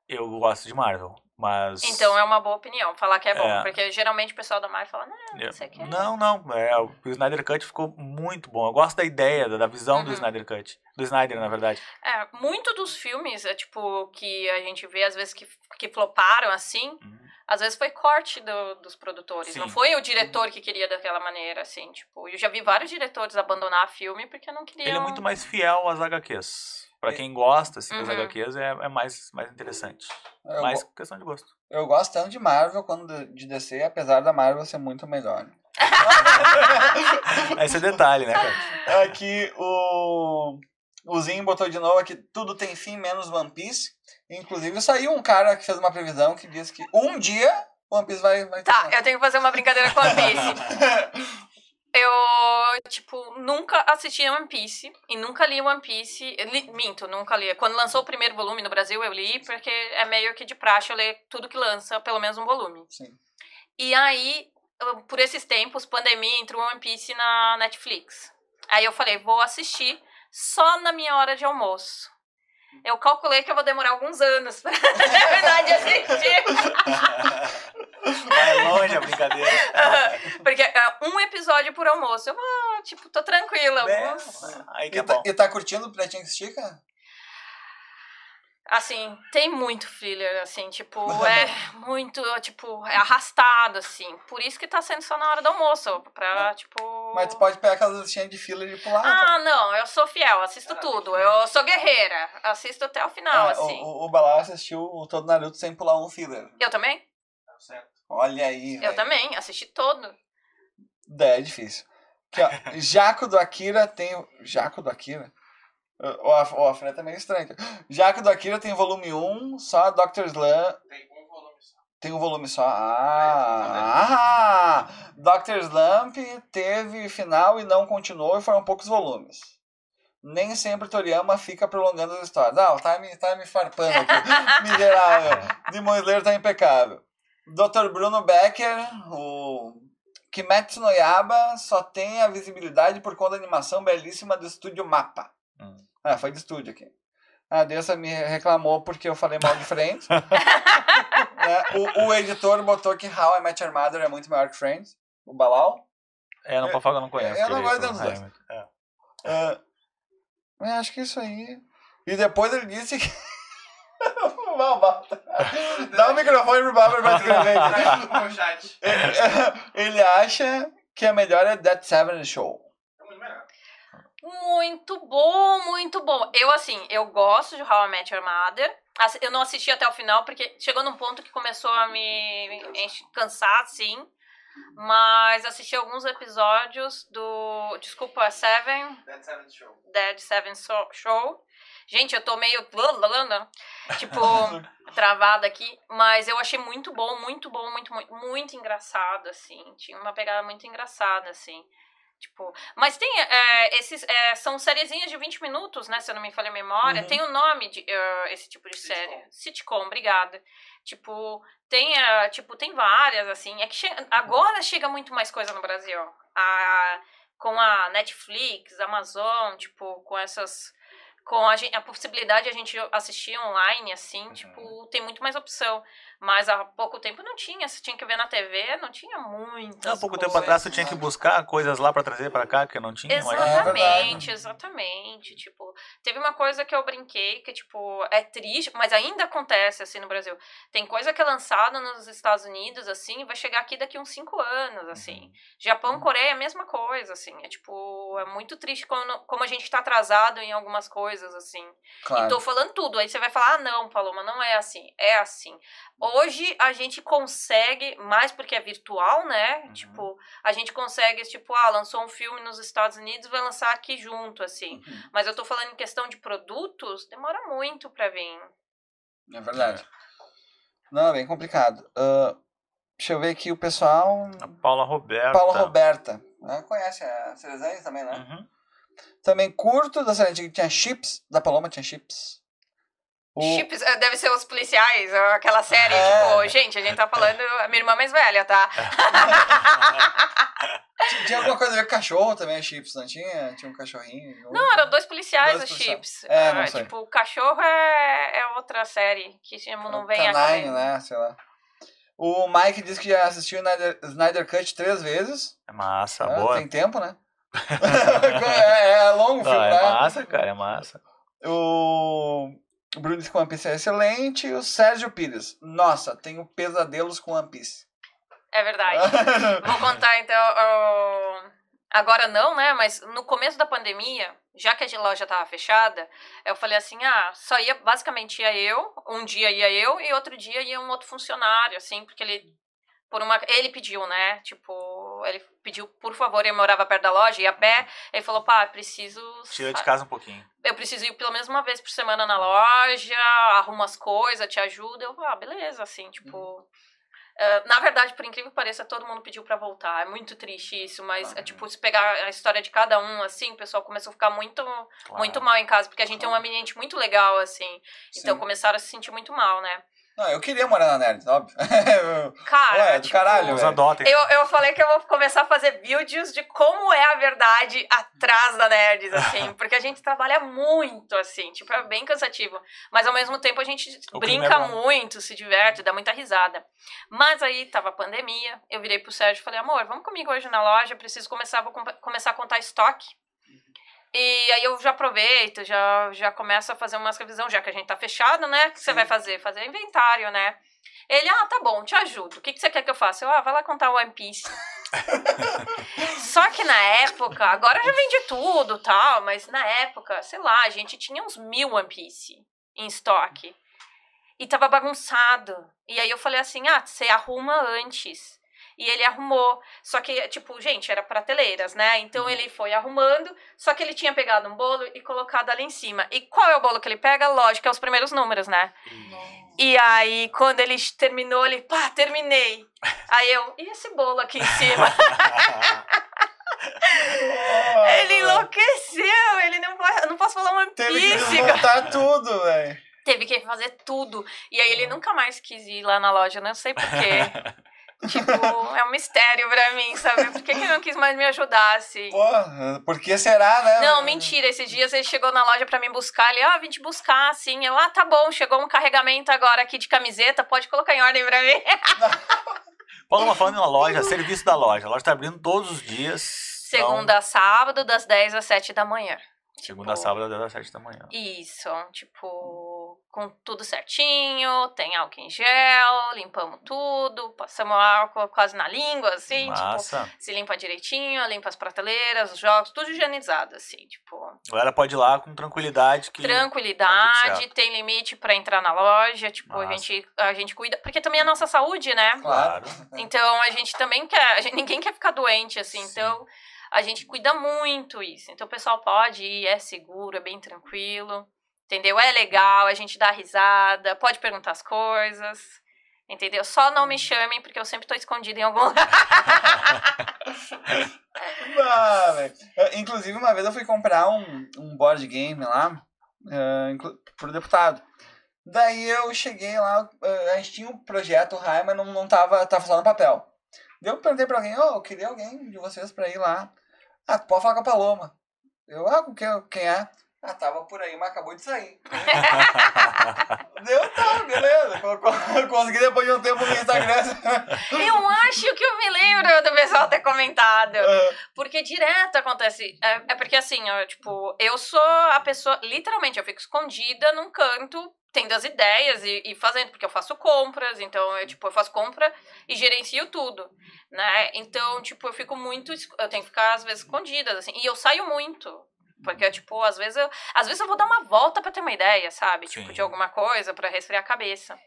eu gosto de Marvel. Mas. Então é uma boa opinião, falar que é bom. É. porque geralmente o pessoal da Marvel fala, não, não sei o que. Não, não. É, o Snyder Cut ficou muito bom. Eu gosto da ideia, da, da visão do Uhum. Snyder Cut. Do Snyder, na verdade. É, muito dos filmes, é, tipo, que a gente vê às vezes que, que floparam assim, Uhum. Às vezes foi corte do- dos produtores. Não Sim. foi o diretor que queria daquela maneira, assim, tipo. Eu já vi vários diretores abandonar filme porque não queriam. Ele é muito mais fiel às HQs. Pra quem gosta assim, das Uhum. HQs, é, é mais, mais interessante. Eu, mais go- questão de gosto. eu gosto tanto de Marvel quanto de- DC, apesar da Marvel ser muito melhor. Esse é detalhe, né, cara? Aqui o. O Zinho botou de novo aqui, tudo tem fim, menos One Piece. Inclusive saiu um cara que fez uma previsão que diz que um dia One Piece vai, vai Tá, eu tenho que fazer uma brincadeira com One Piece. Eu, tipo, nunca assisti One Piece e nunca li One Piece. Li, minto, nunca li. Quando lançou o primeiro volume no Brasil, eu li, porque é meio que de praxe eu ler tudo que lança, pelo menos um volume. Sim. E aí, por esses tempos, pandemia, entrou One Piece na Netflix. Aí eu falei, vou assistir só na minha hora de almoço. Eu calculei que eu vou demorar alguns anos pra terminar de assistir. Vai longe a brincadeira. Porque é um episódio por almoço. Eu vou, tipo, tô tranquila. É, Alguns- aí que E é tá, bom. e tá curtindo o Pretinho que Estica? Assim, tem muito filler, assim, tipo, é muito, tipo, é arrastado, assim. Por isso que tá sendo só na hora do almoço, pra, tipo... Mas tu pode pegar aquelas listinhas de filler e pular. Ah, não, eu sou fiel, assisto tudo. Eu sou guerreira, assisto até o final, Ah, assim. o, o, Balá assistiu o todo Naruto sem pular um filler. Eu também? Tá certo. Olha aí, Eu também, assisti todo. É, é difícil. Aqui, ó. Jaco do Akira tem. o- Jaco do Akira? O, Af- o Afran tá meio estranho. aqui. Jaco do Akira tem volume 1, só Dr. Slam Tem um volume só. tem um volume só. Ah! ah Dr. Slump teve final e não continuou e foram poucos volumes. Nem sempre Toriyama fica prolongando as histórias. Ah, tá me, tá me farpando aqui. Miserável. Demon Slayer tá impecável. Dr. Bruno Becker, o Kimetsu no Yaba só tem a visibilidade por conta da animação belíssima do estúdio Mapa. Ah, foi de estúdio aqui. A Dessa me reclamou porque eu falei mal de Friends. Né? o, o editor botou que How I Met Your Mother é muito maior que Friends. O Balau. É, não pode falar que eu não conheço. Eu não gosto dos dois. É. Ah, eu acho que é isso aí. E depois ele disse que. Dá o microfone pro Bárbaro pra escrever. Ele acha que a melhor é Dead Seven Show. Muito bom, muito bom. Eu, assim, eu gosto de How I Met Your Mother, Eu não assisti até o final, porque chegou num ponto que começou a me cansar, sim. Mas assisti alguns episódios do. Desculpa, Seven, Dead Seventh Show. Dead Seven So- Show. Gente, eu tô meio. Tipo, travada aqui. Mas eu achei muito bom, muito bom, muito, muito, muito engraçado, assim. Tinha uma pegada muito engraçada, assim. Tipo, mas tem é, esses. é, são sériezinhas de 20 minutos, né? Se eu não me falha a memória. Uhum. Tem o nome de eh, esse tipo de Sitcom. série. Sitcom, obrigada. Tipo, tem, eh, tipo, tem várias, assim. É que che- agora chega muito mais coisa no Brasil. A, com a Netflix, Amazon, tipo, com essas. Com a, a possibilidade de a gente assistir online, assim, Uhum. tipo, tem muito mais opção. Mas há pouco tempo não tinha. Você tinha que ver na TV, não tinha muitas Há pouco tempo atrás tu tinha que buscar coisas lá pra trazer pra cá que não tinha. É Exatamente, exatamente. Tipo, teve uma coisa que eu brinquei que, tipo, é triste, mas ainda acontece assim no Brasil. Tem coisa que é lançada nos Estados Unidos, assim, e vai chegar aqui daqui uns cinco anos, assim. Japão, Coreia, é a mesma coisa, assim. É tipo, é muito triste como, como a gente tá atrasado em algumas coisas, assim. Claro. E tô falando tudo. Aí você vai falar, ah, não, Paloma, não é assim. É assim. Hoje a gente consegue, mais porque é virtual, né? Uhum. Tipo, a gente consegue, tipo, ah, lançou um filme nos Estados Unidos, vai lançar aqui junto, assim. Uhum. Mas eu tô falando em questão de produtos, demora muito pra vir. É verdade. Não, é bem complicado. Ah, deixa eu ver aqui o pessoal. A Paula Roberta. Paula Roberta. né? Conhece a Cerezane também, né? Uhum. Também curto da série que tinha chips. Da Paloma tinha chips. O... Chips, eh, deve ser os policiais, ou aquela série, É. tipo, gente, a gente tá falando, a minha irmã mais velha, tá? Tinha- Tinha alguma coisa a ver com cachorro também, a chips, não tinha? Tinha um cachorrinho. Não, eram dois policiais, Dois os chips. É, não Ah, sei. tipo, o cachorro é, é outra série, que chama- não vem a Canine, cabeça. né? Sei lá. O Mike disse que já assistiu o Snyder, Snyder Cut três vezes. É massa, É, boa. Tem tempo, né? É, é longo o filme, Ah, é né? massa, cara, é massa. O o Bruno disse que o One Piece é excelente. E o Sérgio Pires. Nossa, tenho pesadelos com One Piece. É verdade. Vou contar então. Agora não, né? Mas no começo da pandemia, já que a loja tava fechada, eu falei assim: ah, só ia, basicamente ia eu, um dia ia eu e outro dia ia um outro funcionário, assim, porque ele. Por uma, ele pediu, né? Tipo, ele pediu, por favor, ele morava perto da loja, ia a pé. Ele falou, pá, preciso. Tira de casa um pouquinho. Eu preciso ir pelo menos uma vez por semana na loja, arrumo as coisas, te ajuda. Eu, ah, beleza, assim, tipo. eh, na verdade, por incrível que pareça, todo mundo pediu pra voltar. É muito triste isso, mas, é, tipo, se pegar a história de cada um, assim, o pessoal começou a ficar muito, Claro. muito mal em casa, porque a gente tem um ambiente muito legal, assim. Então Sim. começaram a se sentir muito mal, né? Não, eu queria morar na Nerd, óbvio. Cara, Ué, do tipo, caralho, adotem. Eu, eu falei que eu vou começar a fazer vídeos de como é a verdade atrás da Nerds, assim, porque a gente trabalha muito, assim, tipo, é bem cansativo. Mas ao mesmo tempo a gente O brinca clima é muito, se diverte, dá muita risada. Mas aí tava a pandemia, eu virei pro Sérgio e falei, amor, vamos comigo hoje na loja, preciso começar, vou com- começar a contar estoque. E aí eu já aproveito, já, já começo a fazer umas revisão, já que a gente tá fechado, né? O que você Sim. vai fazer? Fazer inventário, né? Ele, ah, tá bom, te ajudo. O que, que você quer que eu faça? Eu, ah, vai lá contar o One Piece. Só que na época, agora já vende tudo tal, mas na época, sei lá, a gente tinha uns mil One Piece em estoque. E tava bagunçado. E aí eu falei assim: ah, você arruma antes. E ele arrumou. Só que, tipo, gente, era prateleiras, né? Então ele foi arrumando, só que ele tinha pegado um bolo e colocado ali em cima. E qual é o bolo que ele pega? Lógico, é os primeiros números, né? E aí, quando ele terminou, ele, pá, terminei. Aí eu, e esse bolo aqui em cima? ele enlouqueceu, ele não pode, não posso falar One Teve que desmontar tudo, velho. Teve que fazer tudo. E aí ele nunca mais quis ir lá na loja, não sei porquê. tipo, é um mistério pra mim, sabe? Por que, que ele não quis mais me ajudar, assim? Porra, por que será, né? Não, mentira. Esses dias ele chegou na loja pra me buscar. Ele, ah, vim te buscar, assim. Eu, ah, tá bom, chegou um carregamento agora aqui de camiseta, pode colocar em ordem pra mim. Paloma falando na loja, serviço da loja. A loja tá abrindo todos os dias. Então, Segunda a sábado, das 10 às 7 da manhã. segunda a sábado, das 7 da manhã. Isso, tipo. Com tudo certinho, tem álcool em gel, limpamos tudo, passamos álcool quase na língua, assim, tipo, Massa. se limpa direitinho, limpa as prateleiras, os jogos, tudo higienizado, assim, tipo, A galera pode ir lá com tranquilidade que. Tá tranquilidade, certo. tem limite pra entrar na loja, tipo, a gente, a gente cuida, porque também é a nossa saúde, né? Claro. Então a gente também quer, a gente- ninguém quer ficar doente, assim, Sim. então a gente cuida muito isso. Então o pessoal pode ir, é seguro, é bem tranquilo, entendeu? É legal, a gente dá risada, pode perguntar as coisas, entendeu? Só não me chamem, porque eu sempre tô escondida em algum lugar. Inclusive, uma vez eu fui comprar um, um board game lá inclu- pro deputado. Daí eu cheguei lá, eh, a gente tinha um projeto Rai, mas não, não tava, tava só no papel. Daí eu perguntei pra alguém, ô, eu queria alguém de vocês pra ir lá. Ah, tu pode falar com a Paloma. Eu, ah, quem é? Ah, tava por aí, mas acabou de sair. Deu, tá, beleza. Co- co- Consegui depois de um tempo no Instagram. eu acho que eu me lembro do pessoal ter comentado. Ah, Porque direto acontece. É, é porque assim, ó, tipo, eu sou a pessoa. Literalmente, eu fico escondida num canto, tendo as ideias e, e fazendo, porque eu faço compras, então eu, tipo, eu faço compra e gerencio tudo, né? Então, tipo, eu fico muito. Eu tenho que ficar, às vezes, escondida, assim. E eu saio muito. Porque, tipo, às vezes eu. Às vezes eu vou dar uma volta pra ter uma ideia, sabe? Tipo, Sim. de alguma coisa pra resfriar a cabeça.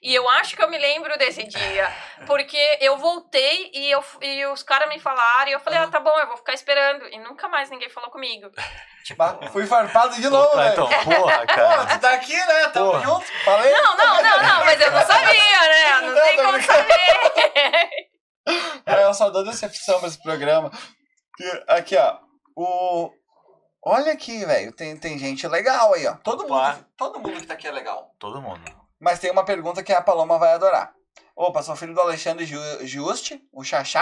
E eu acho que eu me lembro desse dia. Porque eu voltei e, eu, e os caras me falaram, e eu falei, ah, tá bom, eu vou ficar esperando. E nunca mais ninguém falou comigo. bah, fui farpado de novo, velho. então, porra, Pô, cara. tu tá aqui, né? Tamo Porra. junto. Falei. Não, não, não, não, mas eu não sabia, né? Não Não, tem como saber. É, eu só dou decepção pra esse programa. Aqui, ó. O... Olha aqui, velho. Tem, tem gente legal aí, ó. Todo Opa. mundo, todo mundo que tá aqui é legal. Todo mundo. Mas tem uma pergunta que a Paloma vai adorar. Opa, sou filho do Alexandre Ju- Juste, o Xaxá.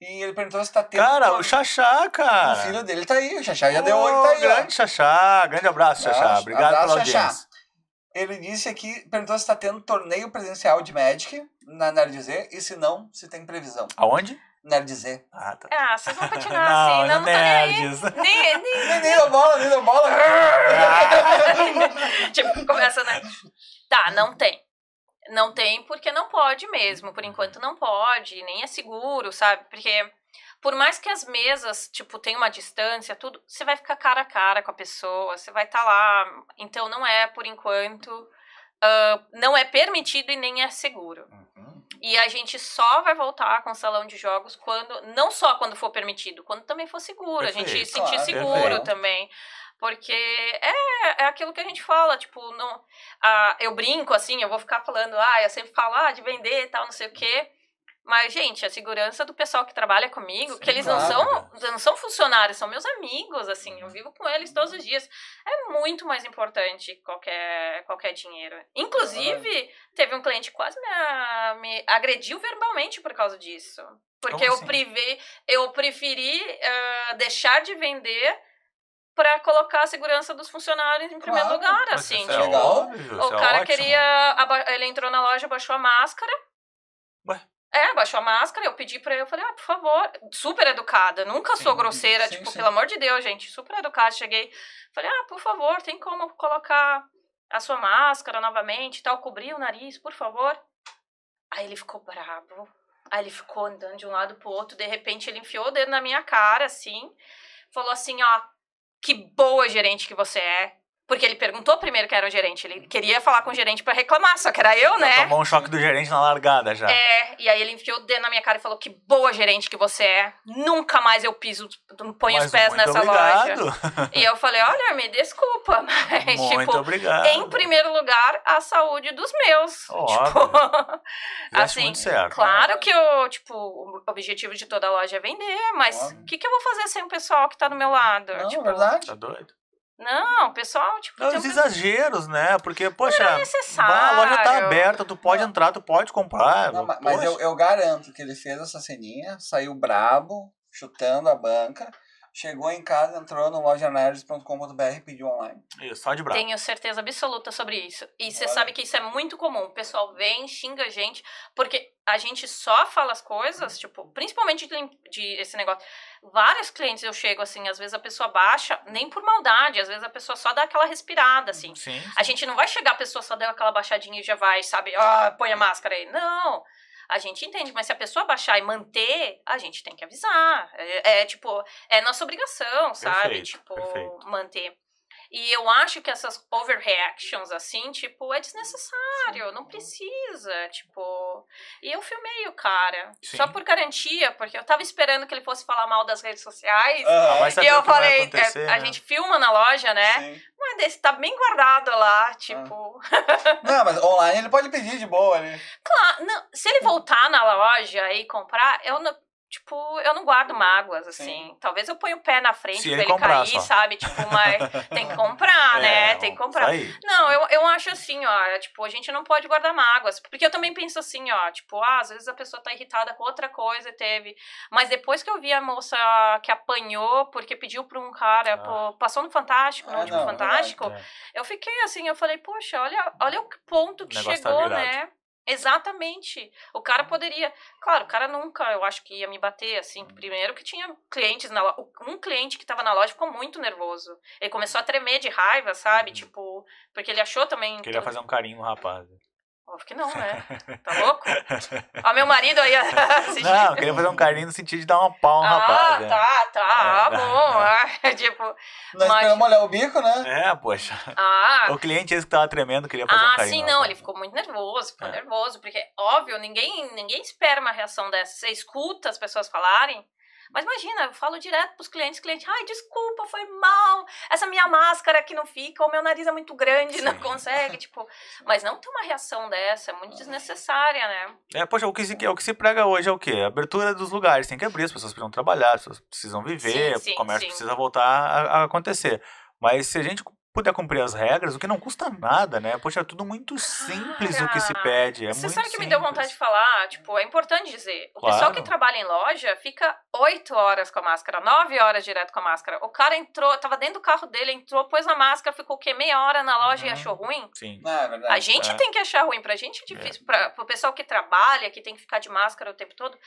E ele perguntou se tá tendo. Cara, o Xaxá, cara. O filho dele tá aí. O Xaxá já deu Ô, oi, tá aí, ó. Grande Xaxá. Grande abraço, Xaxá. Obrigado abraço, pela Xaxá. audiência. Ele disse aqui, perguntou se tá tendo torneio presencial de Magic na Nerd Z e se não, se tem previsão. Aonde? Nerd Z. Ah, tá. Ah, vocês vão continuar assim, não, não tô nem aí. Nerds. Nem, nem, Nem, nem deu bola, nem deu bola. tipo, começa, né? Tá, não tem. Não tem porque não pode mesmo. Por enquanto não pode, nem é seguro, sabe? Porque por mais que as mesas, tipo, tenham uma distância, tudo, você vai ficar cara a cara com a pessoa, você vai estar lá. Então não é, por enquanto, ah, não é permitido e nem é seguro. E a gente só vai voltar com o salão de jogos quando, não só quando for permitido, quando também for seguro, a gente Perfeito, se sentir claro, seguro perfeito. também. Porque é, é aquilo que a gente fala, tipo, não, ah, eu brinco assim, eu vou ficar falando, ah, eu sempre falo, ah, de vender e tal, não sei o quê. Mas, gente, a segurança do pessoal que trabalha comigo, Sim, que eles claro. não são, não são funcionários, são meus amigos, assim, eu vivo com eles todos os dias. É muito mais importante que qualquer, qualquer dinheiro. Inclusive, teve um cliente que quase me, me agrediu verbalmente por causa disso. Porque Como eu, assim? prive, eu preferi ah, deixar de vender para colocar a segurança dos funcionários em primeiro Claro, lugar, assim. é tipo, legal. óbvio, o é cara ótimo. queria. Ele entrou na loja, baixou a máscara. Ué? É, baixou a máscara, eu pedi pra ele, eu falei, ah, por favor, super educada, nunca sou Sim, grosseira, sim, tipo, sim. pelo amor de Deus, gente, super educada, cheguei, falei, ah, por favor, tem como colocar a sua máscara novamente e tal, cobrir o nariz, por favor. Aí ele ficou bravo, aí ele ficou andando de um lado pro outro, de repente ele enfiou o dedo na minha cara, assim, falou assim, ó, que boa gerente que você é. Porque ele perguntou primeiro que era o gerente. Ele queria falar com o gerente pra reclamar, só que era eu, né? Tomou um choque do gerente na largada já. É, e aí ele enfiou o dedo na minha cara e falou: Que boa gerente que você é. Nunca mais eu piso, ponho Mas os pés muito nessa obrigado. loja. E eu falei: Olha, me desculpa, mas, Muito tipo, obrigado. em primeiro lugar, a saúde dos meus. Óbvio. Tipo, assim, muito certo. Claro que o, tipo, o objetivo de toda loja é vender, mas o que, que eu vou fazer sem o pessoal que tá do meu lado? Não, tipo, verdade. Tá doido? Não, o pessoal, tipo, Não, os um- exageros, né? Porque, poxa, é necessário. bah, a loja tá aberta, tu pode Não. entrar, tu pode comprar. Não, ma- mas eu, eu garanto que ele fez essa ceninha, saiu brabo, chutando a banca. Chegou em casa, entrou no lojanerds.com.br e pediu online. Isso, só de bravo. Tenho certeza absoluta sobre isso. E você sabe que isso é muito comum. O pessoal vem, xinga a gente, porque a gente só fala as coisas, tipo, principalmente de, de esse negócio. Vários clientes eu chego assim, às vezes a pessoa baixa, nem por maldade, às vezes a pessoa só dá aquela respirada, assim. Sim. A gente não vai chegar, a pessoa só deu aquela baixadinha e já vai, sabe, ah, põe a máscara aí. Não. A gente entende, mas se a pessoa baixar e manter, a gente tem que avisar. É, é, tipo, é nossa obrigação, sabe? Perfeito, tipo, perfeito. manter. E eu acho que essas overreactions, assim, tipo, é desnecessário, não precisa, tipo... E eu filmei o cara, Sim. só por garantia, porque eu tava esperando que ele fosse falar mal das redes sociais. Ah, e eu falei, é, a né? gente filma na loja, né? sim. Mas desse tá bem guardado lá, tipo. Não, mas online ele pode pedir de boa ali. Claro, não, se ele voltar na loja e comprar, eu não. Tipo, eu não guardo mágoas, assim. Sim. Talvez eu ponha o pé na frente Se pra ele ele comprar, cair, só. sabe? Tipo, mas tem que comprar, né? É, Tem que comprar. aí. Não, eu, eu acho assim, ó, tipo, a gente não pode guardar mágoas. Porque eu também penso assim, ó, tipo, ah, às vezes a pessoa tá irritada com outra coisa e teve. Mas depois que eu vi a moça que apanhou porque pediu pra um cara, Ah. pô, passou no Fantástico, no Ah, último não, Fantástico, É. eu fiquei assim, eu falei, poxa, olha, olha o ponto que negócio tá chegou, virado. né? Exatamente. O cara poderia. Claro, o cara nunca, eu acho que ia me bater, assim. Primeiro que tinha clientes na loja. Um cliente que tava na loja ficou muito nervoso. Ele começou a tremer de raiva, sabe? Uhum. Tipo, porque ele achou também. Queria fazer um carinho no rapaz. Óbvio que não, né? Tá louco? Ó, meu marido aí assistindo. Não, queria fazer um carinho no sentido de dar uma pau no Ah, rapaz. né? tá, tá. Ah, É. bom. Ah, tipo, Nós Mas- esperamos olhar o bico, né? É, poxa. ah, O cliente esse que tava tremendo queria fazer um Ah, carinho. sim, no não, ele ficou muito nervoso, ficou É. nervoso, porque, óbvio, ninguém, ninguém espera uma reação dessa. Você escuta as pessoas falarem, mas imagina, eu falo direto pros clientes, cliente, ai, desculpa, foi mal, essa minha máscara aqui não fica, o meu nariz é muito grande, não Sim. consegue, tipo, mas não ter uma reação dessa, é muito desnecessária, né? É, poxa, o que, se, o que se prega hoje é o quê? A abertura dos lugares. Tem que abrir, as pessoas precisam trabalhar, as pessoas precisam viver, Sim, sim, o comércio precisa voltar a, a acontecer. Mas se a gente puder cumprir as regras, o que não custa nada, né? Poxa, é tudo muito simples o que se Cara, pede. É Você muito sabe que me deu simples. vontade de falar? Tipo, é importante dizer. O pessoal Claro. que trabalha em loja fica oito horas com a máscara, nove horas direto com a máscara. O cara entrou, tava dentro do carro dele, entrou, pôs a máscara, ficou o quê? Meia hora na loja e Uhum. achou ruim? Sim. Não, é verdade. A gente É. tem que achar ruim. Pra gente é difícil. Pra, pro pessoal que trabalha, que tem que ficar de máscara o tempo todo,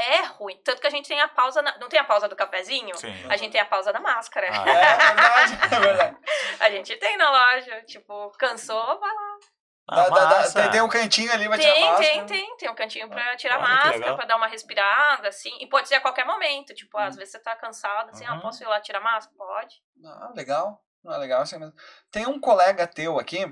é ruim. Tanto que a gente tem a pausa. na- não tem a pausa do cafezinho? Sim. A gente tem a pausa da máscara. Ah, É verdade, é verdade. A gente tem na loja. Tipo, cansou, vai lá. Ah, dá- dá- massa. tem, tem um cantinho ali pra tirar a Tem, máscara. tem, tem. Tem um cantinho pra tirar Olha que máscara, pra dar uma respirada, assim. E pode ser a qualquer momento. Tipo, às vezes você tá cansado, assim, ah, Uhum. posso ir lá tirar máscara? Pode. Ah, legal. Ah, legal assim mesmo. Tem um colega teu aqui,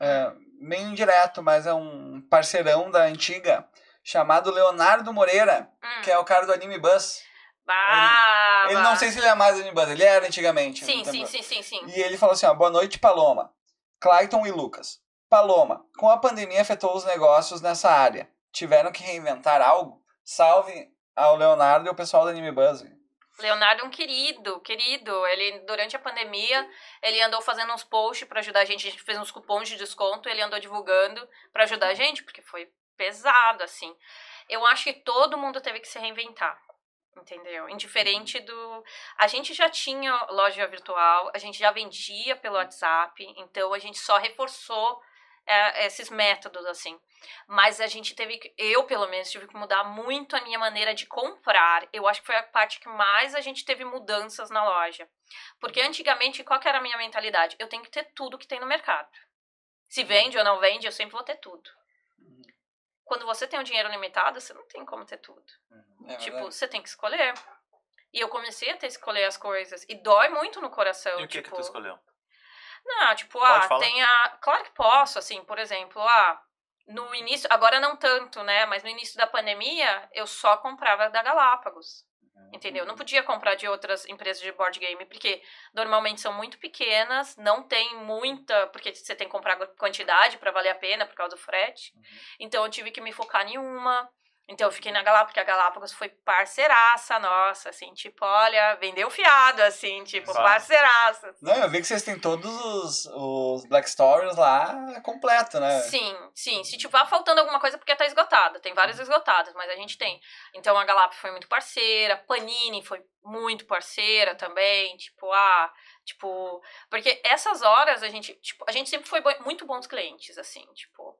é, meio indireto, mas é um parceirão da antiga, chamado Leonardo Moreira, Hum. que é o cara do Anime Bus. Bah, Ele bah. não sei se ele é mais Anime Bus, ele era antigamente. Sim, sim, sim, sim, sim. E ele falou assim: ó, boa noite, Paloma. Clayton e Lucas. Paloma, com a pandemia afetou os negócios nessa área. Tiveram que reinventar algo? Salve ao Leonardo e ao pessoal do Anime Buzz. Leonardo é um querido, querido. Ele, durante a pandemia, ele andou fazendo uns posts pra ajudar a gente. A gente fez uns cupons de desconto, ele andou divulgando pra ajudar a gente, porque foi pesado, assim. Eu acho que todo mundo teve que se reinventar. Entendeu? Indiferente do. A gente já tinha loja virtual, a gente já vendia pelo WhatsApp, então a gente só reforçou é, esses métodos, assim. Mas a gente teve que, eu pelo menos, tive que mudar muito a minha maneira de comprar. Eu acho que foi a parte que mais a gente teve mudanças na loja. Porque antigamente, qual que era a minha mentalidade? Eu tenho que ter tudo que tem no mercado. Se vende ou não vende, eu sempre vou ter tudo. Quando você tem um dinheiro limitado, você não tem como ter tudo. É tipo, você tem que escolher. E eu comecei a ter que escolher as coisas. E dói muito no coração. E o que tipo, que tu escolheu? não, tipo, Pode ah, falar. tem a. Claro que posso, assim, por exemplo, ah, no início, agora não tanto, né? Mas no início da pandemia, eu só comprava da Galápagos. Entendeu? Eu não podia comprar de outras empresas de board game, porque normalmente são muito pequenas, não tem muita, porque você tem que comprar quantidade para valer a pena por causa do frete. Então eu tive que me focar em uma. Então eu fiquei na Galápagos, porque a Galápagos foi parceiraça nossa, assim, tipo, olha, vendeu fiado, assim, tipo, Exato. parceiraça. Não, eu vi que vocês têm todos os, os Black Stories lá completo, né? Sim, sim. Se tiver faltando alguma coisa, é porque tá esgotado. Tem vários esgotados, mas a gente tem. Então a Galápagos foi muito parceira, Panini foi muito parceira também, tipo, ah, tipo, porque essas horas a gente, tipo, a gente sempre foi muito bons clientes, assim, tipo,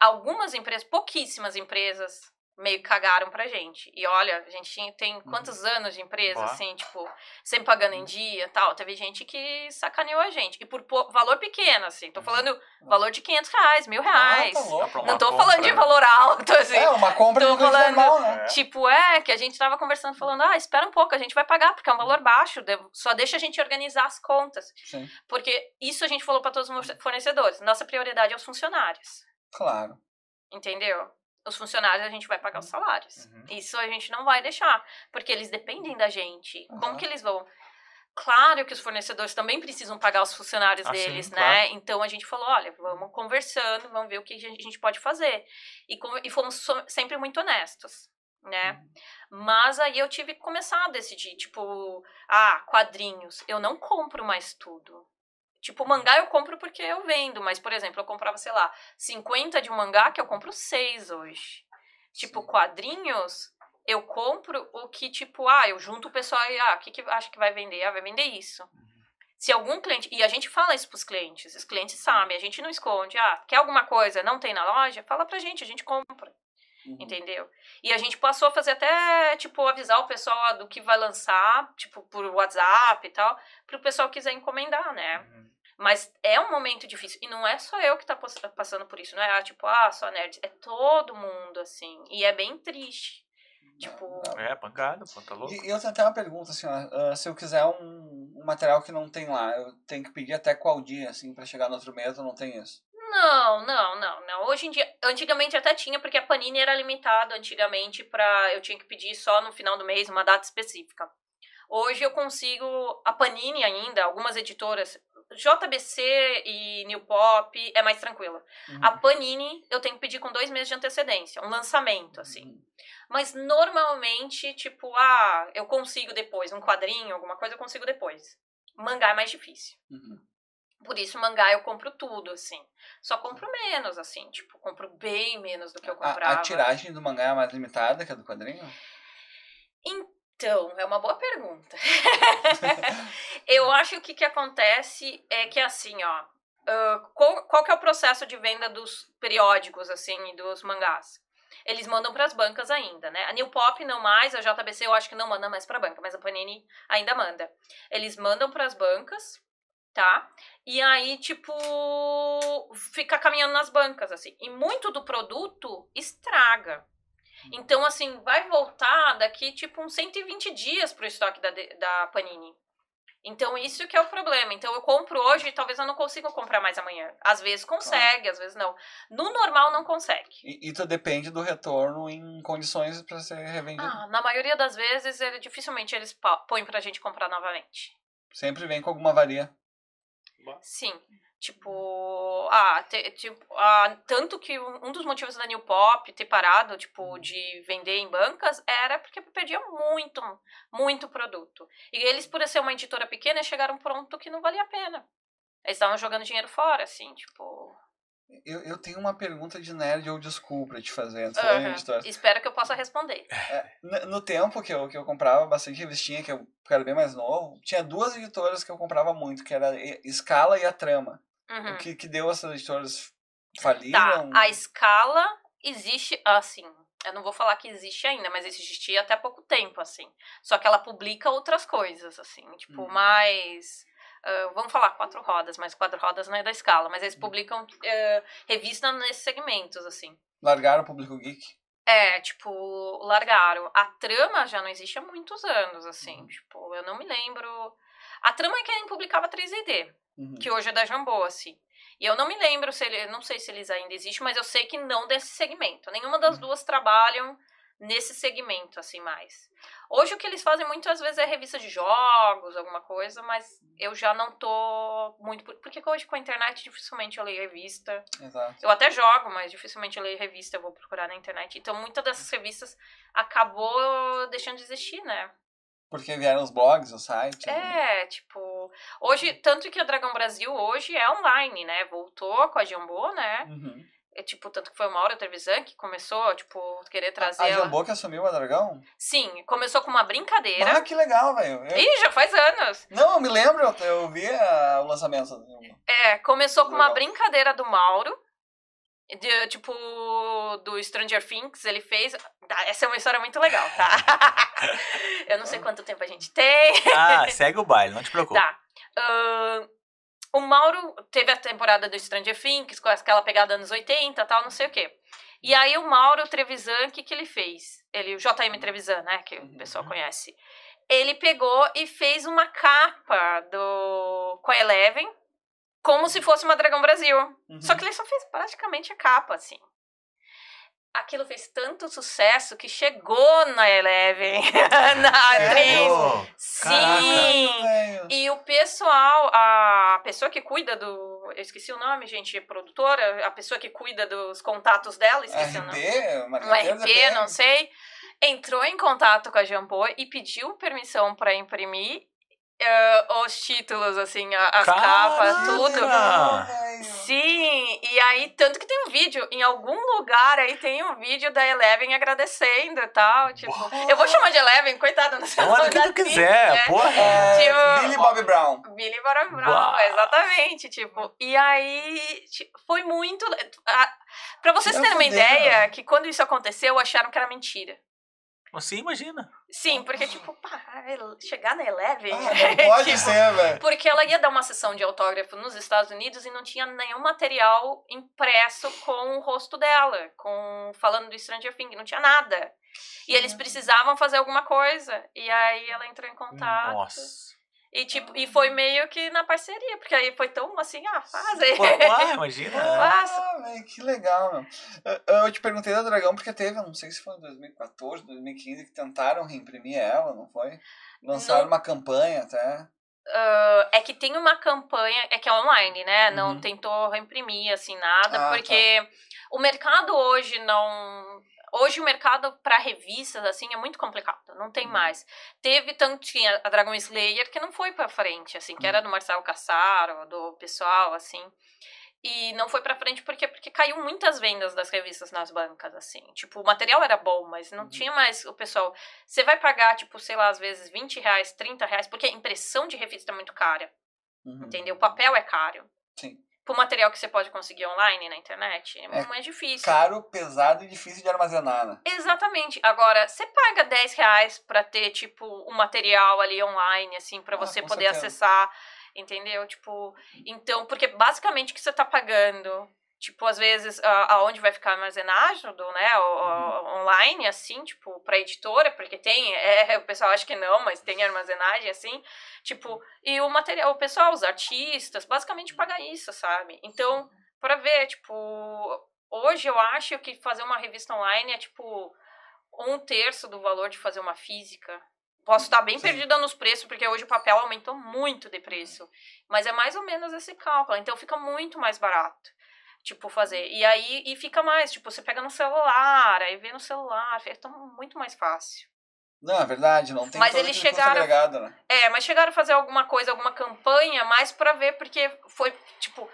algumas empresas, pouquíssimas empresas meio que cagaram pra gente. E olha, a gente tinha- tem quantos anos de empresa, assim, tipo, sempre pagando em dia e tal. Teve gente que sacaneou a gente. E por po- valor pequeno, assim. Tô falando valor de 500 reais, mil reais. Ah, tá louco. Não tô compra, falando de né? valor alto, assim. É, uma compra Tô um falando- normal, né? É. Tipo, é, que a gente tava conversando, falando, ah, espera um pouco, a gente vai pagar, porque é um valor baixo, só deixa a gente organizar as contas. Sim, Porque isso a gente falou para todos os fornecedores, nossa prioridade é os funcionários, claro. entendeu? Os funcionários a gente vai pagar os salários. Uhum. Isso a gente não vai deixar, porque eles dependem da gente. Aham. Como que eles vão? Claro que os fornecedores também precisam pagar os funcionários Ah, sim, deles, né? claro. Então a gente falou, olha, vamos conversando, vamos ver o que a gente pode fazer. E, com- e fomos sempre muito honestos, né? Mas aí eu tive que começar a decidir, tipo, ah, quadrinhos, eu não compro mais tudo. Tipo, mangá eu compro porque eu vendo, mas, por exemplo, eu comprava, sei lá, 50 de um mangá que eu compro 6 hoje. Tipo, quadrinhos, eu compro o que, tipo, ah, eu junto o pessoal e, ah, o que, que acho que vai vender? Ah, vai vender isso. Se algum cliente. E a gente fala isso pros clientes, os clientes sabem, a gente não esconde. Ah, quer alguma coisa, não tem na loja? Fala pra gente, a gente compra, Uhum. entendeu? E a gente passou a fazer até, tipo, avisar o pessoal do que vai lançar, tipo, por WhatsApp e tal, pro pessoal quiser encomendar, né? Uhum. Mas é um momento difícil. E não é só eu que tá passando por isso. Não é ah, tipo, ah, só nerds. É todo mundo, assim. E é bem triste. Tipo. É, pancada, pô, tá louco. E, eu tenho até uma pergunta, assim, ó, ah, se eu quiser um, um material que não tem lá, eu tenho que pedir até qual dia, assim, pra chegar no outro mês, ou não tem isso? Não, não, não, não. Hoje em dia, antigamente até tinha, porque a Panini era limitada antigamente pra. Eu tinha que pedir só no final do mês, uma data específica. Hoje eu consigo. A Panini ainda, algumas editoras. JBC e New Pop é mais tranquila. Uhum. A Panini eu tenho que pedir com dois meses de antecedência, um lançamento, assim. Uhum. Mas normalmente, tipo, ah, eu consigo depois, um quadrinho, alguma coisa eu consigo depois. Mangá é mais difícil. Uhum. Por isso, mangá eu compro tudo, assim. Só compro menos, assim. Tipo, compro bem menos do que eu comprava. A, a tiragem do mangá é mais limitada que a do quadrinho? Então, é uma boa pergunta. eu acho que o que, acontece é que, assim, ó. ah, qual, qual que é o processo de venda dos periódicos, assim, e dos mangás? Eles mandam para as bancas ainda, né? A New Pop não mais, a JBC eu acho que não manda mais para banca, mas a Panini ainda manda. Eles mandam para as bancas, tá? E aí, tipo, fica caminhando nas bancas, assim. E muito do produto estraga. Então, assim, vai voltar daqui, tipo, uns 120 dias pro estoque da, da Panini. Então, isso que é o problema. Então, eu compro hoje e talvez eu não consiga comprar mais amanhã. Às vezes consegue, às vezes não. No normal, não consegue. E, e tu depende do retorno em condições pra ser revendido. Ah, na maioria das vezes, ele, dificilmente eles põem pra gente comprar novamente. Sempre vem com alguma varia. Sim. Tipo, ah, te- tipo, ah, tanto que um dos motivos da New Pop ter parado, tipo, de vender em bancas era porque perdia muito, muito produto. E eles, por ser uma editora pequena, chegaram pronto que não valia a pena. Eles estavam jogando dinheiro fora, assim, tipo. Eu, eu tenho uma pergunta de nerd ou school pra te fazer editoras. Espero que eu possa responder. No, no tempo que eu, que eu comprava bastante revistinha, que eu, era bem mais novo, tinha duas editoras que eu comprava muito, que era a Scala e a Trama. Uhum. O que, que deu essas editoras Tá, faliram? a escala existe, assim, eu não vou falar que existe ainda, mas existia até pouco tempo, assim. Só que ela publica outras coisas, assim, tipo, Uhum. mais. ah, vamos falar quatro rodas, mas quatro rodas não é da escala, mas eles publicam ah, revista nesses segmentos, assim. Largaram o público geek? É, tipo, largaram. A trama já não existe há muitos anos, assim. Uhum. Tipo, eu não me lembro. A trama é quem publicava 3D Uhum. que hoje é da Jambô, assim. E eu não me lembro se ele, não sei se eles ainda existem, mas eu sei que não desse segmento. Nenhuma das Uhum. duas trabalham nesse segmento, assim, mais. Hoje o que eles fazem muitas vezes é revista de jogos, alguma coisa, mas eu já não tô muito. por- Porque hoje com a internet dificilmente eu leio revista. Exato. Eu até jogo, mas dificilmente eu leio revista, eu vou procurar na internet. Então muitas dessas revistas acabou deixando de existir, né? Porque vieram os blogs, os sites. né? É, tipo. Hoje, tanto que a Dragão Brasil hoje é online, né? Voltou com a Jambô, né? Uhum. É, tipo, tanto que foi o Mauro Trevisan que começou, tipo, querer trazer A ela. Jambô que assumiu a Dragão? Sim, começou com uma brincadeira. Ah, que legal, velho. Eu- Ih, já faz anos. Não, eu me lembro, eu, eu vi ah, o lançamento. É, começou com uma brincadeira do Mauro. De, tipo, do Stranger Things, ele fez. Tá, essa é uma história muito legal, tá? Eu não sei quanto tempo a gente tem. Ah, segue o baile, não te preocupe. Tá. Ahn, o Mauro teve a temporada do Stranger Things, com aquela pegada anos 80 tal, não sei o quê. E aí o Mauro Trevisan, o que, que ele fez? Ele, o JM Trevisan, né, que o pessoal conhece. Ele pegou e fez uma capa do com a Eleven, como se fosse uma Dragão Brasil. Uhum. Só que ele só fez praticamente a capa, assim. Aquilo fez tanto sucesso que chegou na Eleven, na atriz. Pô, Sim! Velho. E o pessoal, a pessoa que cuida do. Eu esqueci o nome, gente, produtora, a pessoa que cuida dos contatos dela, esqueci o nome. RP, Um RP, não sei. Entrou em contato com a Jambô e pediu permissão para imprimir eh, os títulos, assim, a- as Caraca! capas, tudo. Sim, e aí, tanto que tem um vídeo, em algum lugar aí tem um vídeo da Eleven agradecendo e tal. Tipo, eu vou chamar de Eleven, coitada, não sei o nome que tu quiser, né? porra. É, Tipo- Billy Bob Brown. Billy Bob Brown, exatamente, tipo, e aí ti- foi muito, a, pra vocês terem uma ideia, que quando isso aconteceu, acharam que era mentira. Você imagina. Sim, porque tipo, pá, ele- chegar na Eleven, Ah, não pode tipo, ser, velho. porque ela ia dar uma sessão de autógrafo nos Estados Unidos e não tinha nenhum material impresso com o rosto dela, com falando do Stranger Things, não tinha nada. E eles precisavam fazer alguma coisa. E aí ela entrou em contato. Nossa. E, tipo, e foi meio que na parceria, porque aí foi tão assim, ah, faz aí. Pô, ah, imagina. Faça. Ah, velho, que legal, meu. Eu, eu te perguntei da Dragão porque teve, eu não sei se foi em 2014, 2015, que tentaram reimprimir ela, não foi? Lançaram Não. uma campanha até. Ah, é que tem uma campanha, é que é online, né? Não Uhum. tentou reimprimir, assim, nada, Ah, porque o mercado hoje não. Hoje o mercado para revistas, assim, é muito complicado, não tem Uhum. mais. Teve tanto, tinha a Dragon Slayer, que não foi pra frente, assim, que Uhum. era do Marcelo Cassaro, do pessoal, assim. E não foi pra frente porque, porque caiu muitas vendas das revistas nas bancas, assim. Tipo, o material era bom, mas não Uhum. tinha mais o pessoal. Você vai pagar, tipo, sei lá, às vezes 20 reais, 30 reais, porque a impressão de revista é muito cara. Entendeu? O papel é caro. Sim. Pro material que você pode conseguir online na internet, é, É mais difícil. Caro, pesado e difícil de armazenar, né? Exatamente. Agora, você paga 10 reais pra ter, tipo, um material ali online, assim, pra Ah, você poder certeza. acessar, entendeu? Tipo, então, porque basicamente o que você tá pagando, tipo, às vezes, a- aonde vai ficar armazenagem do, né, Uhum. online, assim, tipo, pra editora, porque tem, é, o pessoal acha que não, mas tem armazenagem, assim, tipo, e o material, o pessoal, os artistas, basicamente paga isso, sabe? Então, pra ver, tipo, hoje eu acho que fazer uma revista online é, tipo, um terço do valor de fazer uma física. Posso estar bem Sim. perdida nos preços, porque hoje o papel aumentou muito de preço. Mas é mais ou menos esse cálculo. Então fica muito mais barato. Tipo, fazer. E aí e fica mais, tipo, você pega no celular, aí vê no celular, fica tão- muito mais fácil. Não, é verdade, não tem Mas eles chegaram- agregado, né? É, mas chegaram a fazer alguma coisa, alguma campanha, mais pra ver, porque foi, tipo,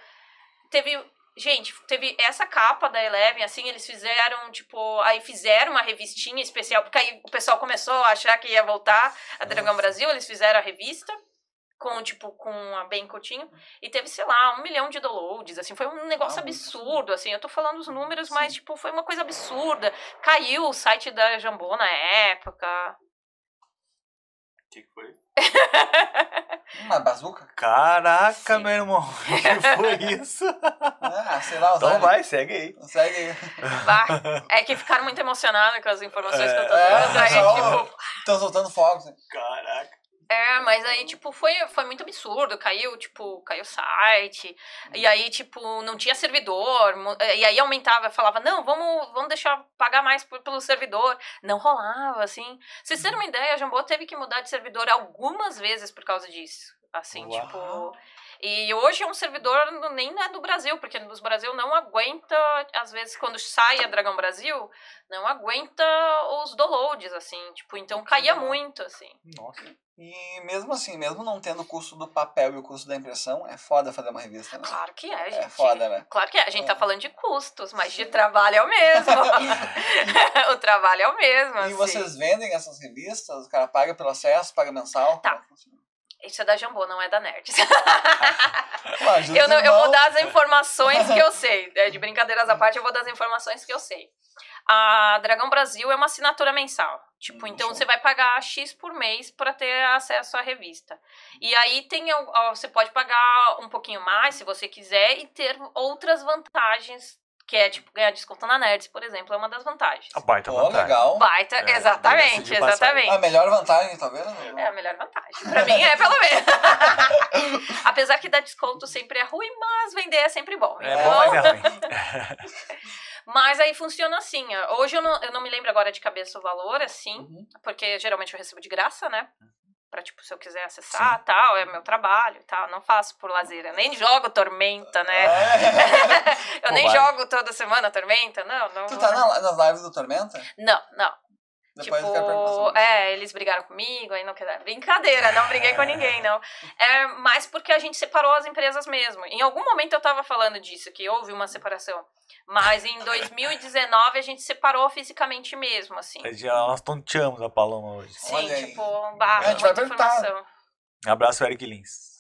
teve. Gente, teve essa capa da Eleven, assim, eles fizeram, tipo, aí fizeram uma revistinha especial, porque aí o pessoal começou a achar que ia voltar a Dragão. Brasil, eles fizeram a revista com, tipo, com a Ben Coutinho, e teve, sei lá, um milhão de downloads, assim, foi um negócio absurdo, assim, eu tô falando os números, mas, Sim. tipo, foi uma coisa absurda. Caiu o site da Jambô na época. O que que foi? Uma bazuca? Caraca, Sim. meu irmão. O que foi isso? Ah, sei lá, Então vai, segue aí. Segue aí. Bah, é que ficaram muito emocionados com as informações que eu tô É, dando. Aí, pessoal- tipo, Estão soltando fogos. né? Caraca. É, mas aí, tipo, foi, foi muito absurdo. Caiu, tipo, caiu o site. E aí, tipo, não tinha servidor. mo- E aí aumentava, falava, não, vamos, vamos deixar pagar mais por- pelo servidor. Não rolava, assim. Vocês terem uma ideia, a Jambô teve que mudar de servidor algumas vezes por causa disso. Assim, Uau. tipo. E hoje é um servidor nem é do Brasil, porque no Brasil não aguenta, às vezes, quando sai a Dragão Brasil, não aguenta os downloads, assim. Tipo, então caía legal. muito, assim. Nossa. E mesmo assim, mesmo não tendo o custo do papel e o custo da impressão, é foda fazer uma revista, né? Claro que é, gente. É foda, né? Claro que é. A gente É. tá falando de custos, mas de trabalho é o mesmo. o trabalho é o mesmo, E assim. vocês vendem essas revistas? O cara paga pelo acesso, paga mensal? Tá. É? Isso é da Jambô, não é da ajuda eu, não- eu vou dar as informações que eu sei. É, De brincadeiras à parte, eu vou dar as informações que eu sei. A Dragão Brasil é uma assinatura mensal. Tipo, Hum, então show. você vai pagar X por mês para ter acesso à revista. E aí tem você pode pagar um pouquinho mais se você quiser e ter outras vantagens, que é tipo ganhar desconto na Nerds, por exemplo, é uma das vantagens. A baita Pô, vantagem. legal. Baita, É, exatamente, exatamente. A melhor vantagem, talvez? É a melhor vantagem. Pra mim é, pelo menos. Apesar que dar desconto sempre é ruim, mas vender é sempre bom. É Então, bom, mas é ruim. mas aí funciona assim. ó. Hoje eu não, eu não me lembro agora de cabeça o valor, assim, Uhum. porque geralmente eu recebo de graça, né? Pra, tipo, se eu quiser acessar, tal, é meu trabalho, tal. Não faço por lazer. Eu nem jogo Tormenta, né? É. Eu nem Bobagem. jogo toda semana Tormenta, não, não. Tu tá na- nas lives do Tormenta? Não, não. Depois Tipo, é, eles brigaram comigo, aí não quer Brincadeira, não briguei com ninguém, não. É mais porque a gente separou as empresas mesmo. Em algum momento eu tava falando disso, que houve uma separação. Mas em 2019 a gente separou fisicamente mesmo, assim. Já nós tonteamos a Paloma hoje. Sim, Olha tipo, barra, A gente vai muita perguntar. informação. Abraço, Eric Lins.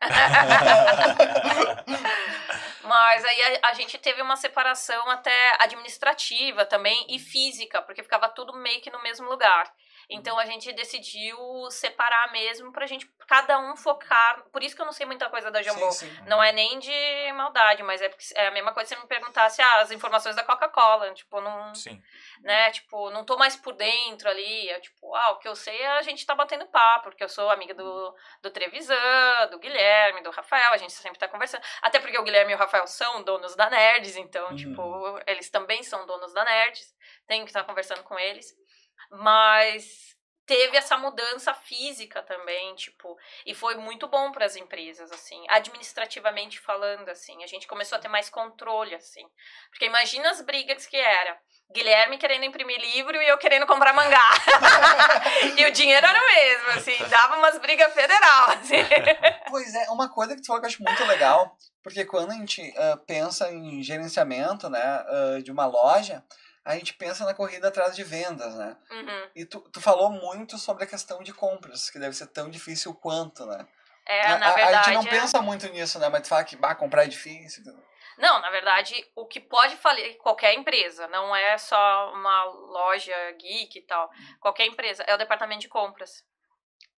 Mas aí a, a gente teve uma separação até administrativa também e física, porque ficava tudo meio que no mesmo lugar. Então a gente decidiu separar mesmo pra gente, cada um focar. Por isso que eu não sei muita coisa da Jambô. Sim, sim. Não é nem de maldade, mas é, é a mesma coisa se você me perguntasse ah, as informações da Coca-Cola. Tipo, não, Sim. né? Tipo, não tô mais por dentro ali. É tipo, ah, o que eu sei é a gente tá batendo papo, porque eu sou amiga do, do Trevisan, do Guilherme, do Rafael, a gente sempre tá conversando. Até porque o Guilherme e o Rafael são donos da Nerds, então, Uhum. tipo, eles também são donos da Nerds. Tenho que estar conversando com eles. Mas teve essa mudança física também, tipo, e foi muito bom para as empresas, assim, administrativamente falando, assim, a gente começou a ter mais controle, assim, porque imagina as brigas que era, Guilherme querendo imprimir livro e eu querendo comprar mangá, e o dinheiro era o mesmo, assim, dava umas brigas federal, assim. Pois é, uma coisa que tu falou que eu acho muito legal, porque quando a gente ah, pensa em gerenciamento, né, ah, de uma loja, a gente pensa na corrida atrás de vendas, né? Uhum. E tu, tu falou muito sobre a questão de compras, que deve ser tão difícil quanto, né? É, a, na a- verdade... a gente não é- pensa muito nisso, né? Mas tu fala que bah, comprar é difícil. Não, na verdade, o que pode falir qualquer empresa, não é só uma loja geek e tal. Qualquer empresa é o departamento de compras.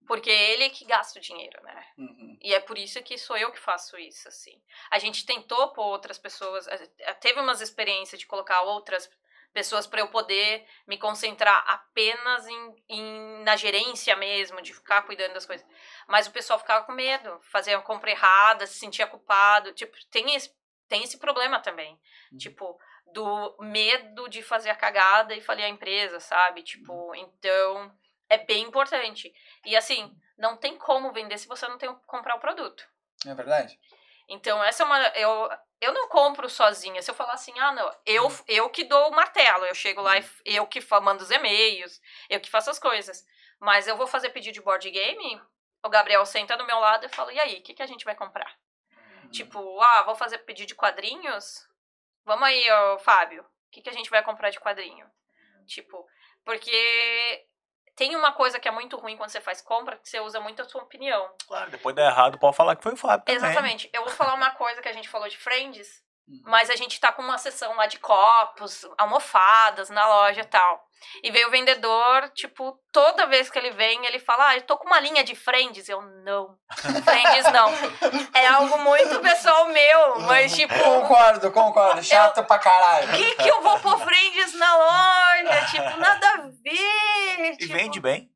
Porque ele é que gasta o dinheiro, né? Uhum. E é por isso que sou eu que faço isso, assim. A gente tentou pôr outras pessoas, teve umas experiências de colocar outras pessoas para eu poder me concentrar apenas em, em- na gerência mesmo, de ficar cuidando das coisas. Mas o pessoal ficava com medo, fazia a compra errada, se sentia culpado. Tipo, tem esse, tem esse problema também. Uhum. Tipo, do medo de fazer a cagada e falir a empresa, sabe? Tipo, então é bem importante. E assim, não tem como vender se você não tem o- comprar o produto. É verdade? Então, essa é uma. Eu, eu não compro sozinha. Se eu falar assim, ah, não, eu, eu que dou o martelo, eu chego lá e f- eu que mando os e-mails, eu que faço as coisas. Mas eu vou fazer pedido de board game, o Gabriel senta do meu lado e fala, e aí, o que, que a gente vai comprar? Tipo, ah, vou fazer pedido de quadrinhos? Vamos aí, ô, Fábio, o que, que a gente vai comprar de quadrinho? Tipo, porque tem uma coisa que é muito ruim quando você faz compra, que você usa muito a sua opinião. Claro, depois der errado, pode falar que foi o Fábio também. Exatamente. Eu vou falar uma coisa que a gente falou de Friends. Mas a gente tá com uma sessão lá de copos, almofadas na loja e tal. E veio o vendedor, tipo, toda vez que ele vem, ele fala: Ah, eu tô com uma linha de Friends. Eu, não. Friends não. É algo muito pessoal meu, mas tipo. Concordo, concordo. Chato pra caralho. O que, que eu vou pôr Friends na loja? Tipo, nada a ver. E tipo, vende bem.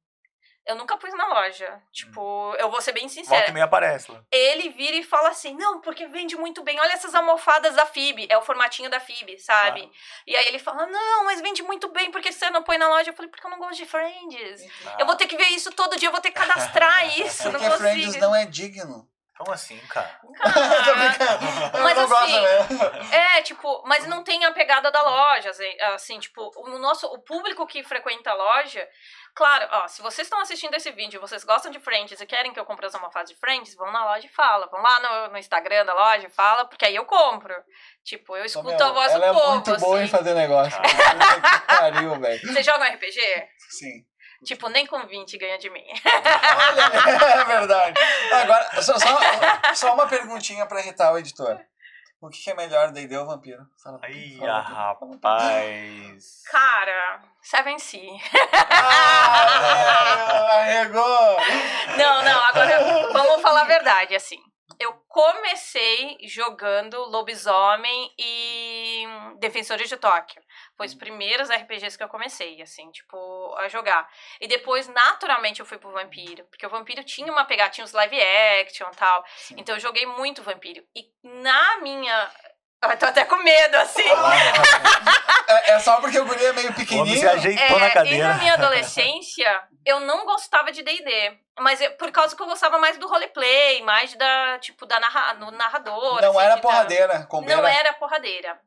Eu nunca pus na loja. Tipo, eu vou ser bem Volta sincera. e meia aparece lá. Ele vira e fala assim: não, porque vende muito bem. Olha essas almofadas da FIB. É o formatinho da FIB, sabe? E aí ele fala: não, mas vende muito bem, porque você não põe na loja? Eu falei: porque eu não gosto de Friends. Eu vou ter que ver isso todo dia, eu vou ter que cadastrar isso. Não Porque Friends consigo. não é digno. Como assim, cara? Tô Cara, brincando. Eu Mas não gosto assim, mesmo. É, tipo, mas não tem a pegada da loja, assim, assim, tipo, o nosso, o público que frequenta a loja, claro, ó, se vocês estão assistindo esse vídeo, vocês gostam de Friends e querem que eu compre as almofadas de Friends, vão na loja e fala, vão lá no, no Instagram da loja e fala, porque aí eu compro. Tipo, eu escuto Meu, a voz ela do é povo, muito boa em assim. fazer negócio. Puta que pariu, velho. Vocês jogam RPG? Sim. Tipo, nem com 20 ganha de mim. Olha, é verdade. Agora, só, só, só uma perguntinha pra irritar o editor. O que que é melhor, D&D ou Vampiro? Fala. Aí, Fala. rapaz. Cara, Seven Sea. Ah, arregou! Não, não, agora vamos falar a verdade, assim. Eu comecei jogando Lobisomem e Defensores de Tóquio. Foi os primeiros RPGs que eu comecei, assim, tipo, a jogar. E depois, naturalmente, eu fui pro Vampiro. Porque o Vampiro tinha uma pegada, tinha os live action e tal. Sim. Então eu joguei muito Vampiro. E na minha... Eu tô até com medo, assim. É, é só porque o guri é meio pequenininho? se ajeitou na É, e cadeira. na minha adolescência, eu não gostava de D&D. Mas eu- por causa que eu gostava mais do roleplay, mais da, tipo, da narra, no narrador. Não assim, era de tá- porradeira. Não era porradeira.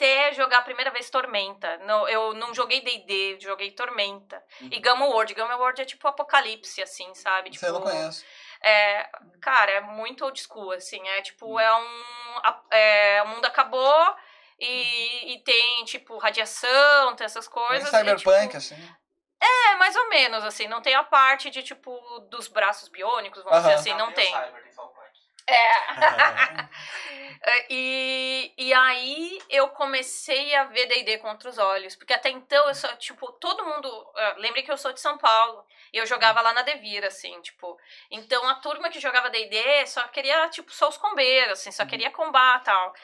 Até jogar a primeira vez Tormenta. Não, eu não joguei D&D, joguei Tormenta. E Gamma World. Gamma World é tipo apocalipse, assim, sabe? Você não Tipo, conheço. é, cara, é muito old school, assim. É tipo, é um. É, o mundo acabou e, e tem, tipo, radiação, tem essas coisas. e, cyberpunk, tipo, assim. é, mais ou menos, assim. Não tem a parte de, tipo, dos braços biônicos, vamos dizer Aham. assim, não tem. Cyber, tem South Park. É. E, e aí eu comecei a ver D&D com outros olhos. Porque até então eu só, tipo, todo mundo... ah, Lembrei que eu sou de São Paulo. E eu jogava lá na Devir, assim, tipo... Então a turma que jogava D&D só queria, tipo, só os combeiros, assim. Só queria combar e tal.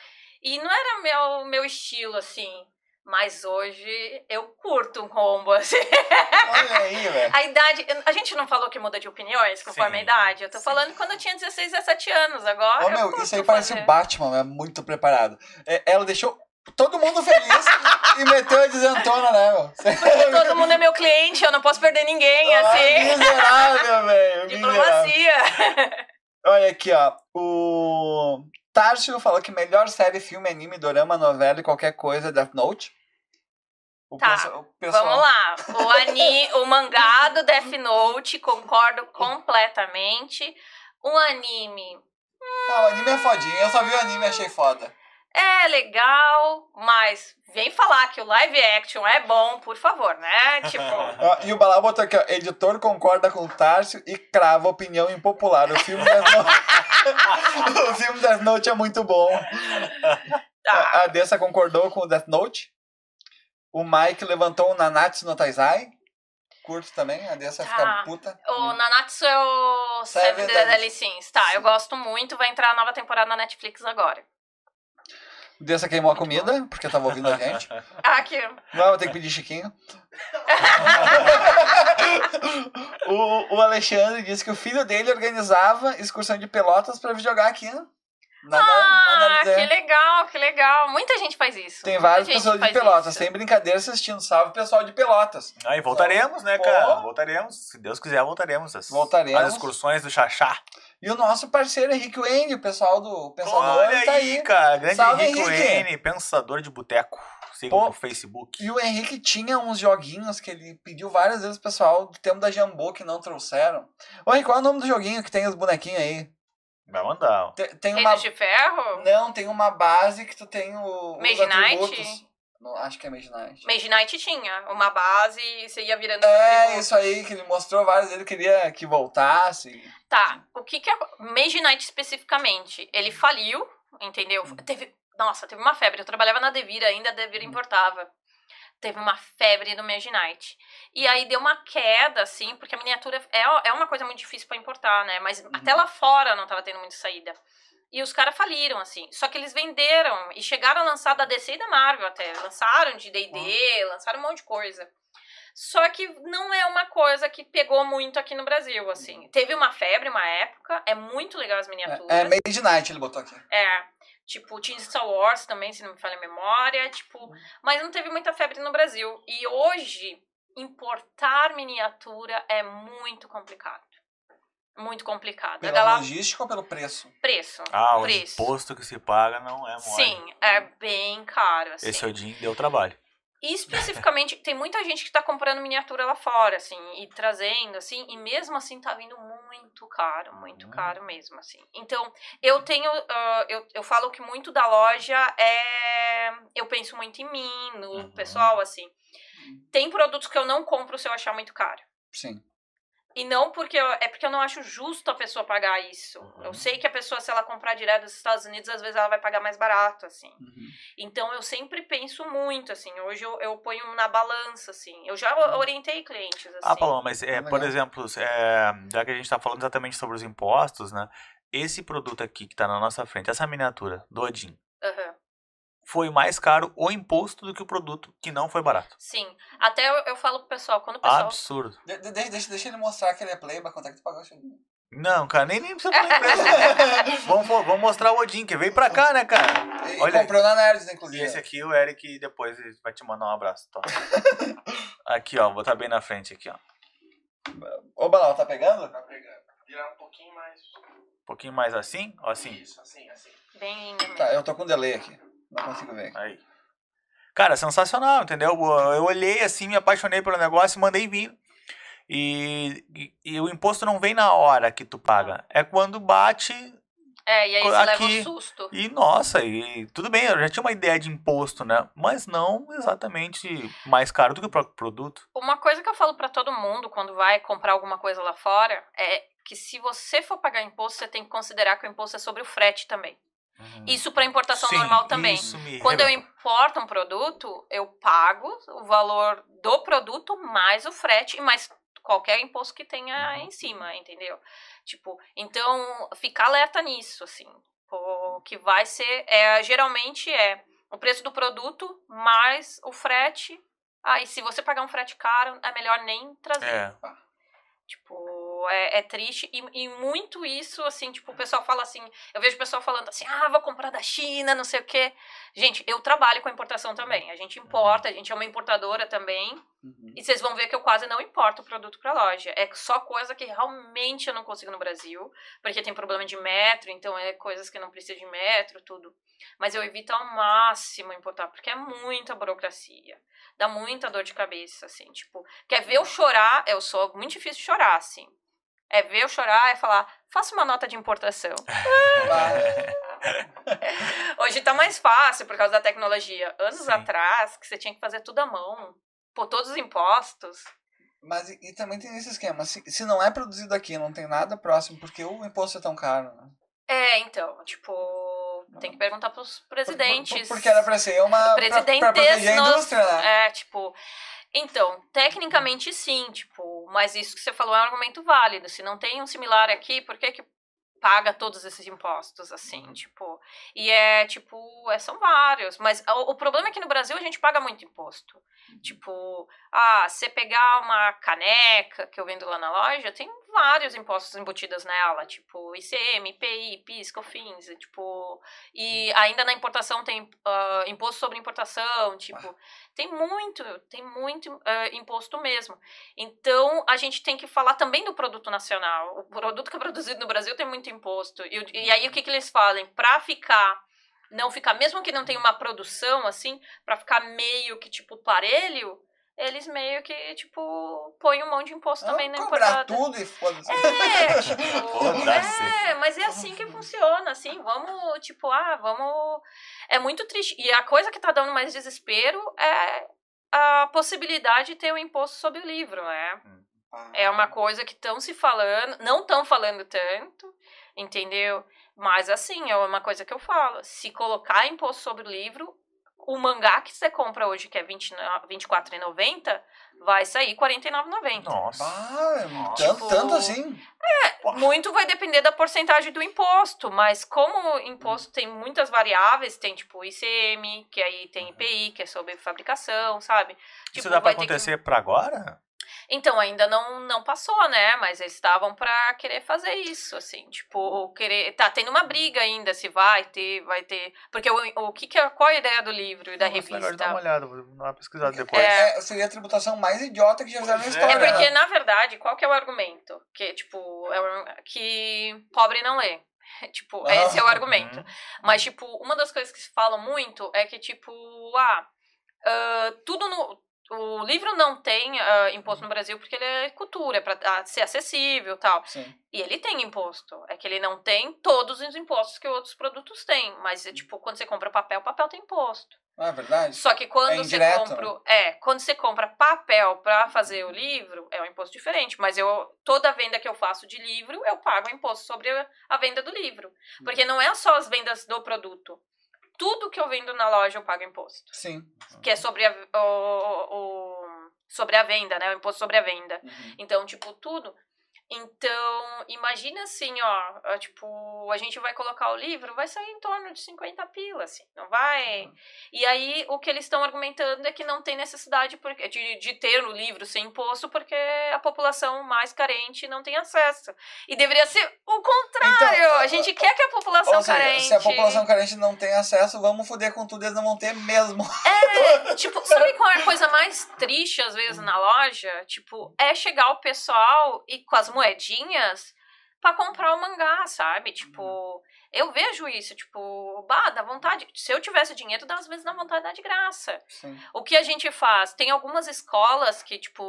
E não era meu, meu estilo, assim. Mas hoje eu curto um combo, assim. Olha aí, velho. A idade. A gente não falou que muda de opiniões conforme a Sim, idade. Eu tô sim. falando quando eu tinha 16, 17 anos. Agora. Meu, isso aí parece fazer. o Batman, é muito preparado. É, ela deixou todo mundo feliz e meteu a desentona, né, meu? Porque todo mundo é meu cliente, eu não posso perder ninguém, Ah, assim. miserável, velho. miserável. Diplomacia. Olha aqui, ó. O Tárcio falou que melhor série, filme, anime, dorama, novela e qualquer coisa é Death Note. O Tá, o pessoal... Vamos lá. O, ani, o mangá do Death Note, concordo completamente. O anime Ah, o anime é fodinho. Eu só vi o anime e achei foda. é legal, mas vem falar que o live action é bom, por favor, né? Tipo. E o Balá botou aqui, ó. Editor concorda com o Tárcio e crava opinião impopular. O filme Death Note... o filme Note é muito bom. Tá. A a Dessa concordou com o Death Note. O Mike levantou o Nanatsu no Taizai. Curto também, a Dessa Tá. fica puta. O Nanatsu é o Seven Seven Deadly Sins. Tá, eu gosto muito. Vai entrar a nova temporada na Netflix agora. Dessa queimou a comida, porque tava ouvindo a gente. Ah, aqui. Não, vou ter que pedir Chiquinho. o, o Alexandre disse que o filho dele organizava excursão de pelotas pra jogar aqui. né? Nada, Ah, que legal, que legal. Muita gente faz isso. Tem várias pessoas de Pelotas, isso. sem brincadeira assistindo. Salve pessoal de Pelotas. Aí voltaremos, né, Pô. cara? Voltaremos. Se Deus quiser, voltaremos. As, Voltaremos. As excursões do Xaxá. E o nosso parceiro Henrique Wayne, o pessoal do Pensador, Olha tá aí, aí. cara. Grande Salve, Henrique Henrique. Wayne, pensador de boteco. Sigam Pô. no Facebook. E o Henrique tinha uns joguinhos que ele pediu várias vezes pro pessoal do tempo da Jambô que não trouxeram. Ô, Henrique, qual é o nome do joguinho que tem os bonequinhos aí? Vai mandar. Tem, tem uma. De Ferro? Não, tem uma base que tu tem o, Mage Knight? Não, acho que é Mage Knight. Mage Knight tinha uma base e você ia virando É, isso aí que ele mostrou várias vezes, ele queria que voltasse. Tá, o que que é... Mage Knight especificamente, ele faliu, entendeu? Uhum. Teve... Nossa, teve uma febre. Eu trabalhava na Devir ainda, a Devir Uhum. importava. Teve uma febre do Mage Knight. E aí deu uma queda, assim, porque a miniatura é, é uma coisa muito difícil pra importar, né? Mas Uhum. até lá fora não tava tendo muita saída. E os caras faliram, assim. Só que eles venderam e chegaram a lançar da DC e da Marvel até. Lançaram de D&D, lançaram um monte de coisa. Só que não é uma coisa que pegou muito aqui no Brasil, assim. Teve uma febre, uma época, é muito legal as miniaturas. É, é Made Night ele botou aqui. É, tipo, tinha Star Wars também, se não me falha a memória, tipo, mas não teve muita febre no Brasil. E hoje, importar miniatura é muito complicado. Muito complicado. Pela logística ou pelo preço? preço. Ah, o preço. imposto que se paga não é mole. Sim, é bem caro, assim. Esse Odin deu trabalho. E especificamente, tem muita gente que tá comprando miniatura lá fora, assim, e trazendo, assim, e mesmo assim tá vindo muito caro, muito Uhum. caro mesmo, assim. Então, eu tenho, ah, eu, eu falo que muito da loja é, eu penso muito em mim, no Uhum. pessoal, assim. Tem produtos que eu não compro se eu achar muito caro. Sim. E não porque eu, é porque eu não acho justo a pessoa pagar isso. Uhum. Eu sei que a pessoa, se ela comprar direto dos Estados Unidos, às vezes ela vai pagar mais barato, assim. Uhum. Então eu sempre penso muito, assim. Hoje eu, eu ponho na balança, assim. Eu já orientei clientes, assim. Ah, Paloma, mas é, por Legal. exemplo, é, já que a gente tá falando exatamente sobre os impostos, né? Esse produto aqui que tá na nossa frente, essa miniatura do Odin, Aham. Foi mais caro o imposto do que o produto que não foi barato. Sim. Até eu, eu falo pro pessoal, quando o pessoal. Absurdo. De- de- deixa, deixa, deixa ele mostrar que ele é playboy, quanto é que tu pagou? Não, cara, nem, nem precisa falar empresa. vamos, vamos mostrar o Odin, que veio pra cá, né, cara? E Olha comprou na Nerds, E inclusive. esse aqui, o Eric, depois ele vai te mandar um abraço. Tá? aqui, ó, vou botar bem na frente aqui, ó. Ô, Balão, tá pegando? Tá pegando. Virar um pouquinho mais. Um pouquinho mais assim, ó, assim. Isso, assim, assim. Bem lindo mesmo. Tá, eu tô com delay aqui. Não consigo ver. Aí. Cara, sensacional, entendeu? Eu olhei assim, me apaixonei pelo negócio e mandei vir. E, e, e o imposto não vem na hora que tu paga. É quando bate É, e aí você Aqui- leva um susto. e, nossa, e tudo bem, eu já tinha uma ideia de imposto, né? Mas não exatamente mais caro do que o próprio produto. Uma coisa que eu falo pra todo mundo quando vai comprar alguma coisa lá fora é que se você for pagar imposto, você tem que considerar que o imposto é sobre o frete também. Isso pra importação Sim, normal também. Isso me Quando eu arrebentou. importo um produto, eu pago o valor do produto mais o frete e mais qualquer imposto que tenha em cima, entendeu? Tipo, então ficar alerta nisso, assim. O que vai ser, é, geralmente é o preço do produto mais o frete. Aí, se você pagar um frete caro, é melhor nem trazer. É. Tipo, é, é triste. E, e muito isso, assim, tipo, o pessoal fala assim. Eu vejo o pessoal falando assim, ah, vou comprar da China, não sei o quê. Gente, eu trabalho com importação também. A gente importa, a gente é uma importadora também. Uhum. E vocês vão ver que eu quase não importo o produto pra loja. É só coisa que realmente eu não consigo no Brasil. Porque tem problema de metro, então é coisas que não precisa de metro, tudo. Mas eu evito ao máximo importar, porque é muita burocracia. Dá muita dor de cabeça, assim. Tipo, quer ver eu chorar? Eu sou muito difícil chorar, assim. É ver eu chorar, é falar, faça uma nota de importação. Hoje tá mais fácil por causa da tecnologia. Anos Sim. atrás, que você tinha que fazer tudo à mão. Por todos os impostos. Mas e, e também tem esse esquema. Se, se não é produzido aqui, não tem nada próximo, porque o imposto é tão caro, né? É, então, tipo, tem que perguntar pros presidentes. Por- por- Porque era pra ser uma. Pra, Presidentes pra proteger a indústria, né? É, tipo. Então, tecnicamente sim, tipo, mas isso que você falou é um argumento válido. Se não tem um similar aqui, por que que paga todos esses impostos, assim, tipo... E é, tipo, é, são vários. Mas o, o problema é que no Brasil a gente paga muito imposto. Tipo, ah, você pegar uma caneca que eu vendo lá na loja, tem vários impostos embutidos nela, tipo, ICM, IPI, PIS, COFINS, tipo... E ainda na importação tem ah, imposto sobre importação, tipo... Tem muito, tem muito ah, imposto mesmo. Então, a gente tem que falar também do produto nacional. O produto que é produzido no Brasil tem muito imposto. E, e aí, o que, que eles fazem? Pra ficar, não ficar, mesmo que não tenha uma produção, assim, pra ficar meio que, tipo, parelho, eles meio que, tipo, põem um monte de imposto também na importada. tudo e foda-se. É, tipo, Foda-se. é, mas é assim que funciona, assim, vamos, tipo, ah, vamos... É muito triste. E a coisa que tá dando mais desespero é a possibilidade de ter o imposto sobre o livro, né? É uma coisa que estão se falando, não estão falando tanto, entendeu? Mas assim, é uma coisa que eu falo. Se colocar imposto sobre o livro, o mangá que você compra hoje, que é 20 R$24,90, vai sair R$49,90. Nossa. Ah, Nossa. tanto, Tipo, tanto assim? Muito vai depender da porcentagem do imposto, mas como o imposto tem muitas variáveis, tem tipo ICM, que aí tem IPI, que é sobre fabricação, sabe? Isso Tipo, dá pra ter que- acontecer pra agora? Então, ainda não, não passou, né? Mas eles estavam pra querer fazer isso, assim, tipo, querer. Tá tendo uma briga ainda se vai ter, vai ter. Porque o, o que, que é. Qual é a ideia do livro e da Nossa, melhor dar revista? uma olhada, vou dar uma pesquisada depois. É, seria a tributação mais idiota que já fizeram na é. história. É porque, na verdade, qual que é o argumento? Que, tipo, é o- que pobre não lê. Tipo, Ah. esse é o argumento. Uhum. Mas, tipo, uma das coisas que se fala muito é que, tipo, ah, ah, tudo no. O livro não tem ah, imposto no Brasil porque ele é cultura, é pra ah, ser acessível e tal. Sim. E ele tem imposto. É que ele não tem todos os impostos que outros produtos têm. Mas, é, tipo, quando você compra papel, papel tem imposto. Não é verdade? Só que quando É você indireto, compra. É, quando você compra papel pra fazer o livro, é um imposto diferente. Mas eu toda venda que eu faço de livro, eu pago imposto sobre a, a venda do livro. Porque não é só as vendas do produto. Tudo que eu vendo na loja eu pago imposto. Sim. Que é sobre a, o, o- sobre a venda, né? O imposto sobre a venda. Uhum. Então, tipo, tudo. Então, imagina assim, ó, tipo, a gente vai colocar o livro, vai sair em torno de 50 pila, assim, não vai... E aí, o que eles estão argumentando é que não tem necessidade porque, de, de ter o livro sem imposto, porque a população mais carente não tem acesso. E deveria ser o contrário, Então, a gente quer que a população seja, carente... se a população carente não tem acesso, vamos foder com tudo, eles não vão ter mesmo. É, tipo, sabe qual é a coisa mais triste, às vezes, na loja? Tipo, é chegar o pessoal e com as moedinhas pra comprar o mangá, sabe? Tipo, eu vejo isso, tipo, bah, dá vontade. Se eu tivesse dinheiro, dá às vezes dá vontade de dar de graça. Sim. O que a gente faz? Tem algumas escolas que, tipo,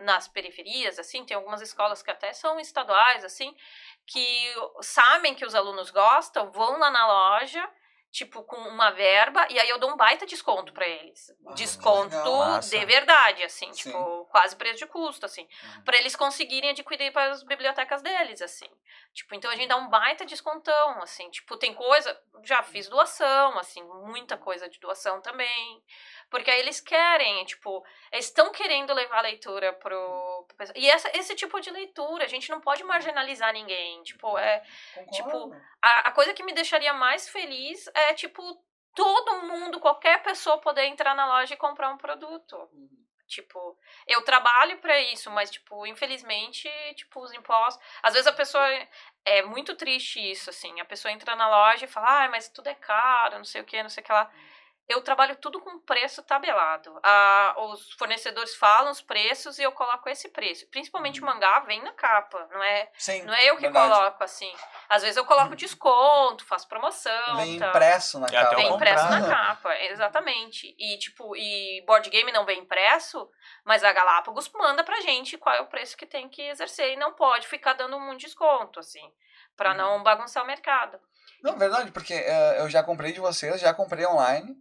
nas periferias, assim, tem algumas escolas que até são estaduais, assim, que sabem que os alunos gostam, vão lá na loja, tipo, com uma verba, e aí eu dou um baita desconto pra eles. Ah, desconto de verdade, assim, Sim. tipo, quase preço de custo, assim, Uhum. pra eles conseguirem adquirir para as bibliotecas deles, assim. Tipo, então a gente dá um baita descontão, assim, tipo, tem coisa, já fiz doação, assim, muita coisa de doação também. Porque aí eles querem, tipo, estão querendo levar a leitura pro. pro pessoal. E essa, esse tipo de leitura, a gente não pode marginalizar ninguém. Tipo, é, Concordo. a, a coisa que me deixaria mais feliz é, tipo, todo mundo, qualquer pessoa poder entrar na loja e comprar um produto. Tipo, eu trabalho pra isso, mas, tipo, infelizmente, tipo, os impostos. Às vezes a pessoa. É muito triste isso, assim. A pessoa entra na loja e fala, ah, mas tudo é caro, não sei o que, não sei o que lá. Eu trabalho tudo com preço tabelado. Ah, os fornecedores falam os preços e eu coloco esse preço. Principalmente o mangá vem na capa, não é Sim. não é eu que verdade. coloco, assim. Às vezes eu coloco desconto, faço promoção. Vem tá. impresso na até capa. Vem impresso na comprado. capa, exatamente. E, tipo, e board game não vem impresso, mas a Galápagos manda pra gente qual é o preço que tem que exercer. E não pode ficar dando um desconto, assim, pra não bagunçar o mercado. Não, verdade, porque eh, eu já comprei de vocês, já comprei online,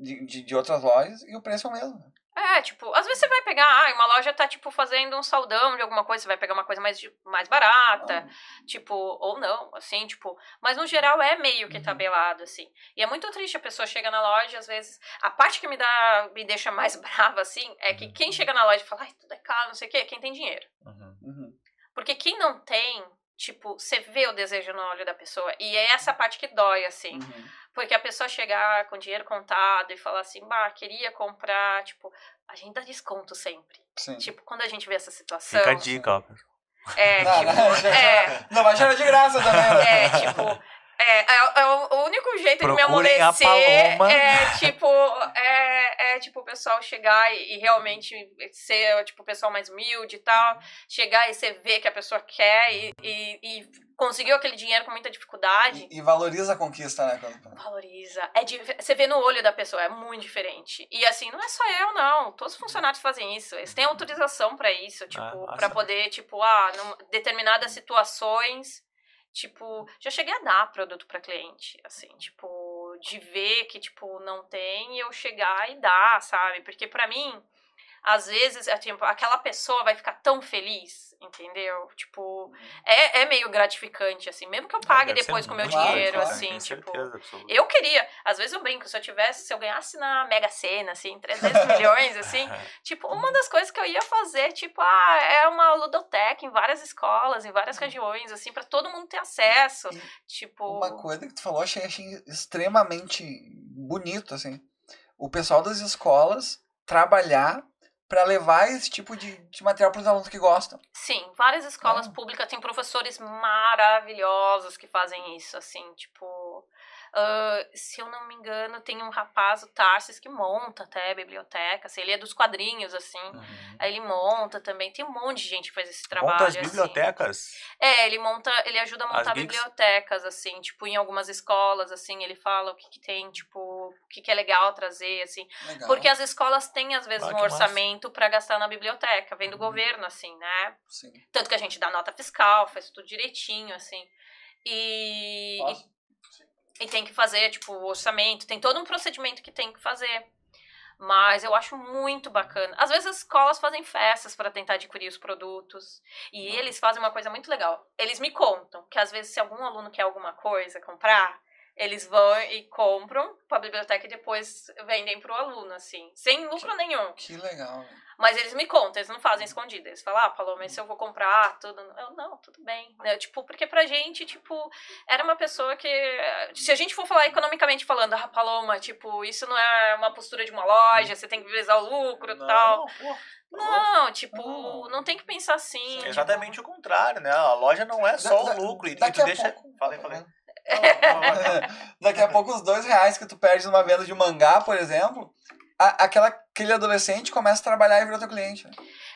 de, de, de outras lojas, e o preço é o mesmo. É, tipo, às vezes você vai pegar, ah, uma loja tá, tipo, fazendo um saldão de alguma coisa, você vai pegar uma coisa mais, mais barata, tipo, ou não, assim, tipo, mas no geral é meio que Uhum. tabelado, assim. E é muito triste a pessoa chega na loja, às vezes, a parte que me dá, me deixa mais brava, assim, é que quem chega na loja e fala, ai, tudo é caro, não sei o quê, é quem tem dinheiro. Uhum. Uhum. Porque quem não tem, tipo, você vê o desejo no olho da pessoa, e é essa parte que dói, assim. Uhum. Porque a pessoa chegar com dinheiro contado e falar assim, bah, queria comprar, tipo, a gente dá desconto sempre. Sim. Tipo, quando a gente vê essa situação. Fica a dica, ó. É, Não, tipo, não, é, Não, mas era de graça também. né? é, tipo. É, é, é o único jeito de me Procurem amolecer é tipo é, é tipo o pessoal chegar e, e realmente ser tipo o pessoal mais humilde e tal chegar e você vê que a pessoa quer e, e, e conseguiu aquele dinheiro com muita dificuldade. E, e valoriza a conquista, né? quando- valoriza. É dif- você vê no olho da pessoa é muito diferente. E assim não é só eu não. Todos os funcionários fazem isso. Eles têm autorização pra isso tipo massa. pra poder tipo ah em determinadas situações tipo já cheguei a dar produto pra cliente assim tipo de ver que tipo não tem e eu chegar e dar sabe? Porque pra mim às vezes, é, tipo, aquela pessoa vai ficar tão feliz, entendeu? Tipo, é, é meio gratificante, assim, mesmo que eu pague Deve ser depois com o meu muito, dinheiro, claro, assim, tipo. certeza. Eu queria, às vezes eu brinco, se eu tivesse, se eu ganhasse na Mega Sena, assim, 300 milhões, assim, tipo, uma das coisas que eu ia fazer, tipo, ah, é uma ludoteca em várias escolas, em várias regiões, assim, pra todo mundo ter acesso. E Tipo. Uma coisa que tu falou, achei, achei extremamente bonito, assim. O pessoal das escolas trabalhar para levar esse tipo de, de material para os alunos que gostam. Sim, várias escolas Ah. públicas têm professores maravilhosos que fazem isso, assim, tipo. Ah, se eu não me engano, tem um rapaz, o Tarsis, que monta até biblioteca, assim, ele é dos quadrinhos, assim. Aí ele monta também. Tem um monte de gente que faz esse trabalho. Monta as assim. bibliotecas. É, ele monta, ele ajuda a As montar geeks? bibliotecas, assim, tipo, em algumas escolas, assim, ele fala o que, que tem, tipo, o que, que é legal trazer, assim. Legal. Porque as escolas têm, às vezes, Ah, um orçamento pra gastar na biblioteca, vem do Uhum. governo, assim, né? Sim. Tanto que a gente dá nota fiscal, faz tudo direitinho, assim. E, e, e tem que fazer, tipo, o orçamento, tem todo um procedimento que tem que fazer. Mas eu acho muito bacana. Às vezes as escolas fazem festas para tentar adquirir os produtos. E eles fazem uma coisa muito legal. Eles me contam que às vezes se algum aluno quer alguma coisa comprar, eles vão e compram para a biblioteca e depois vendem para o aluno, assim. Sem lucro nenhum. Que legal. Mas eles me contam, eles não fazem escondido. Eles falam, ah, Paloma, se eu vou comprar tudo. Eu, não, tudo bem. Eu, tipo, porque pra gente, tipo, era uma pessoa que. Se a gente for falar economicamente falando, ah, Paloma, tipo, isso não é uma postura de uma loja, você tem que visar o lucro e tal. pô. Não, tipo, Não. não tem que pensar assim. tipo, Exatamente o contrário, né? A loja não é só Da- o lucro. E, e Daqui tu a deixa. pouco. Fala aí. Daqui a pouco os dois reais que tu perde numa venda de mangá, por exemplo, a- aquela, aquele adolescente começa a trabalhar e vira teu cliente. né?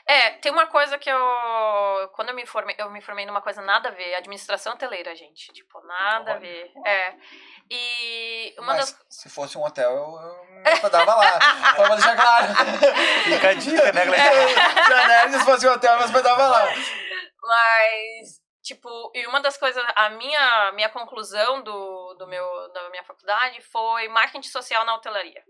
É, tem uma coisa que eu. Quando eu me formei, eu me formei numa coisa nada a ver, administração hoteleira, gente. Tipo, nada a Olha. ver. É. E uma Mas das. se fosse um hotel, eu, eu me hospedava lá. Só pra deixar claro. Fica a dica, né, galera? Se a Nerd fosse um hotel, eu me hospedava lá. Mas, tipo, e uma das coisas, a minha, minha conclusão do, do meu, da minha faculdade foi marketing social na hotelaria.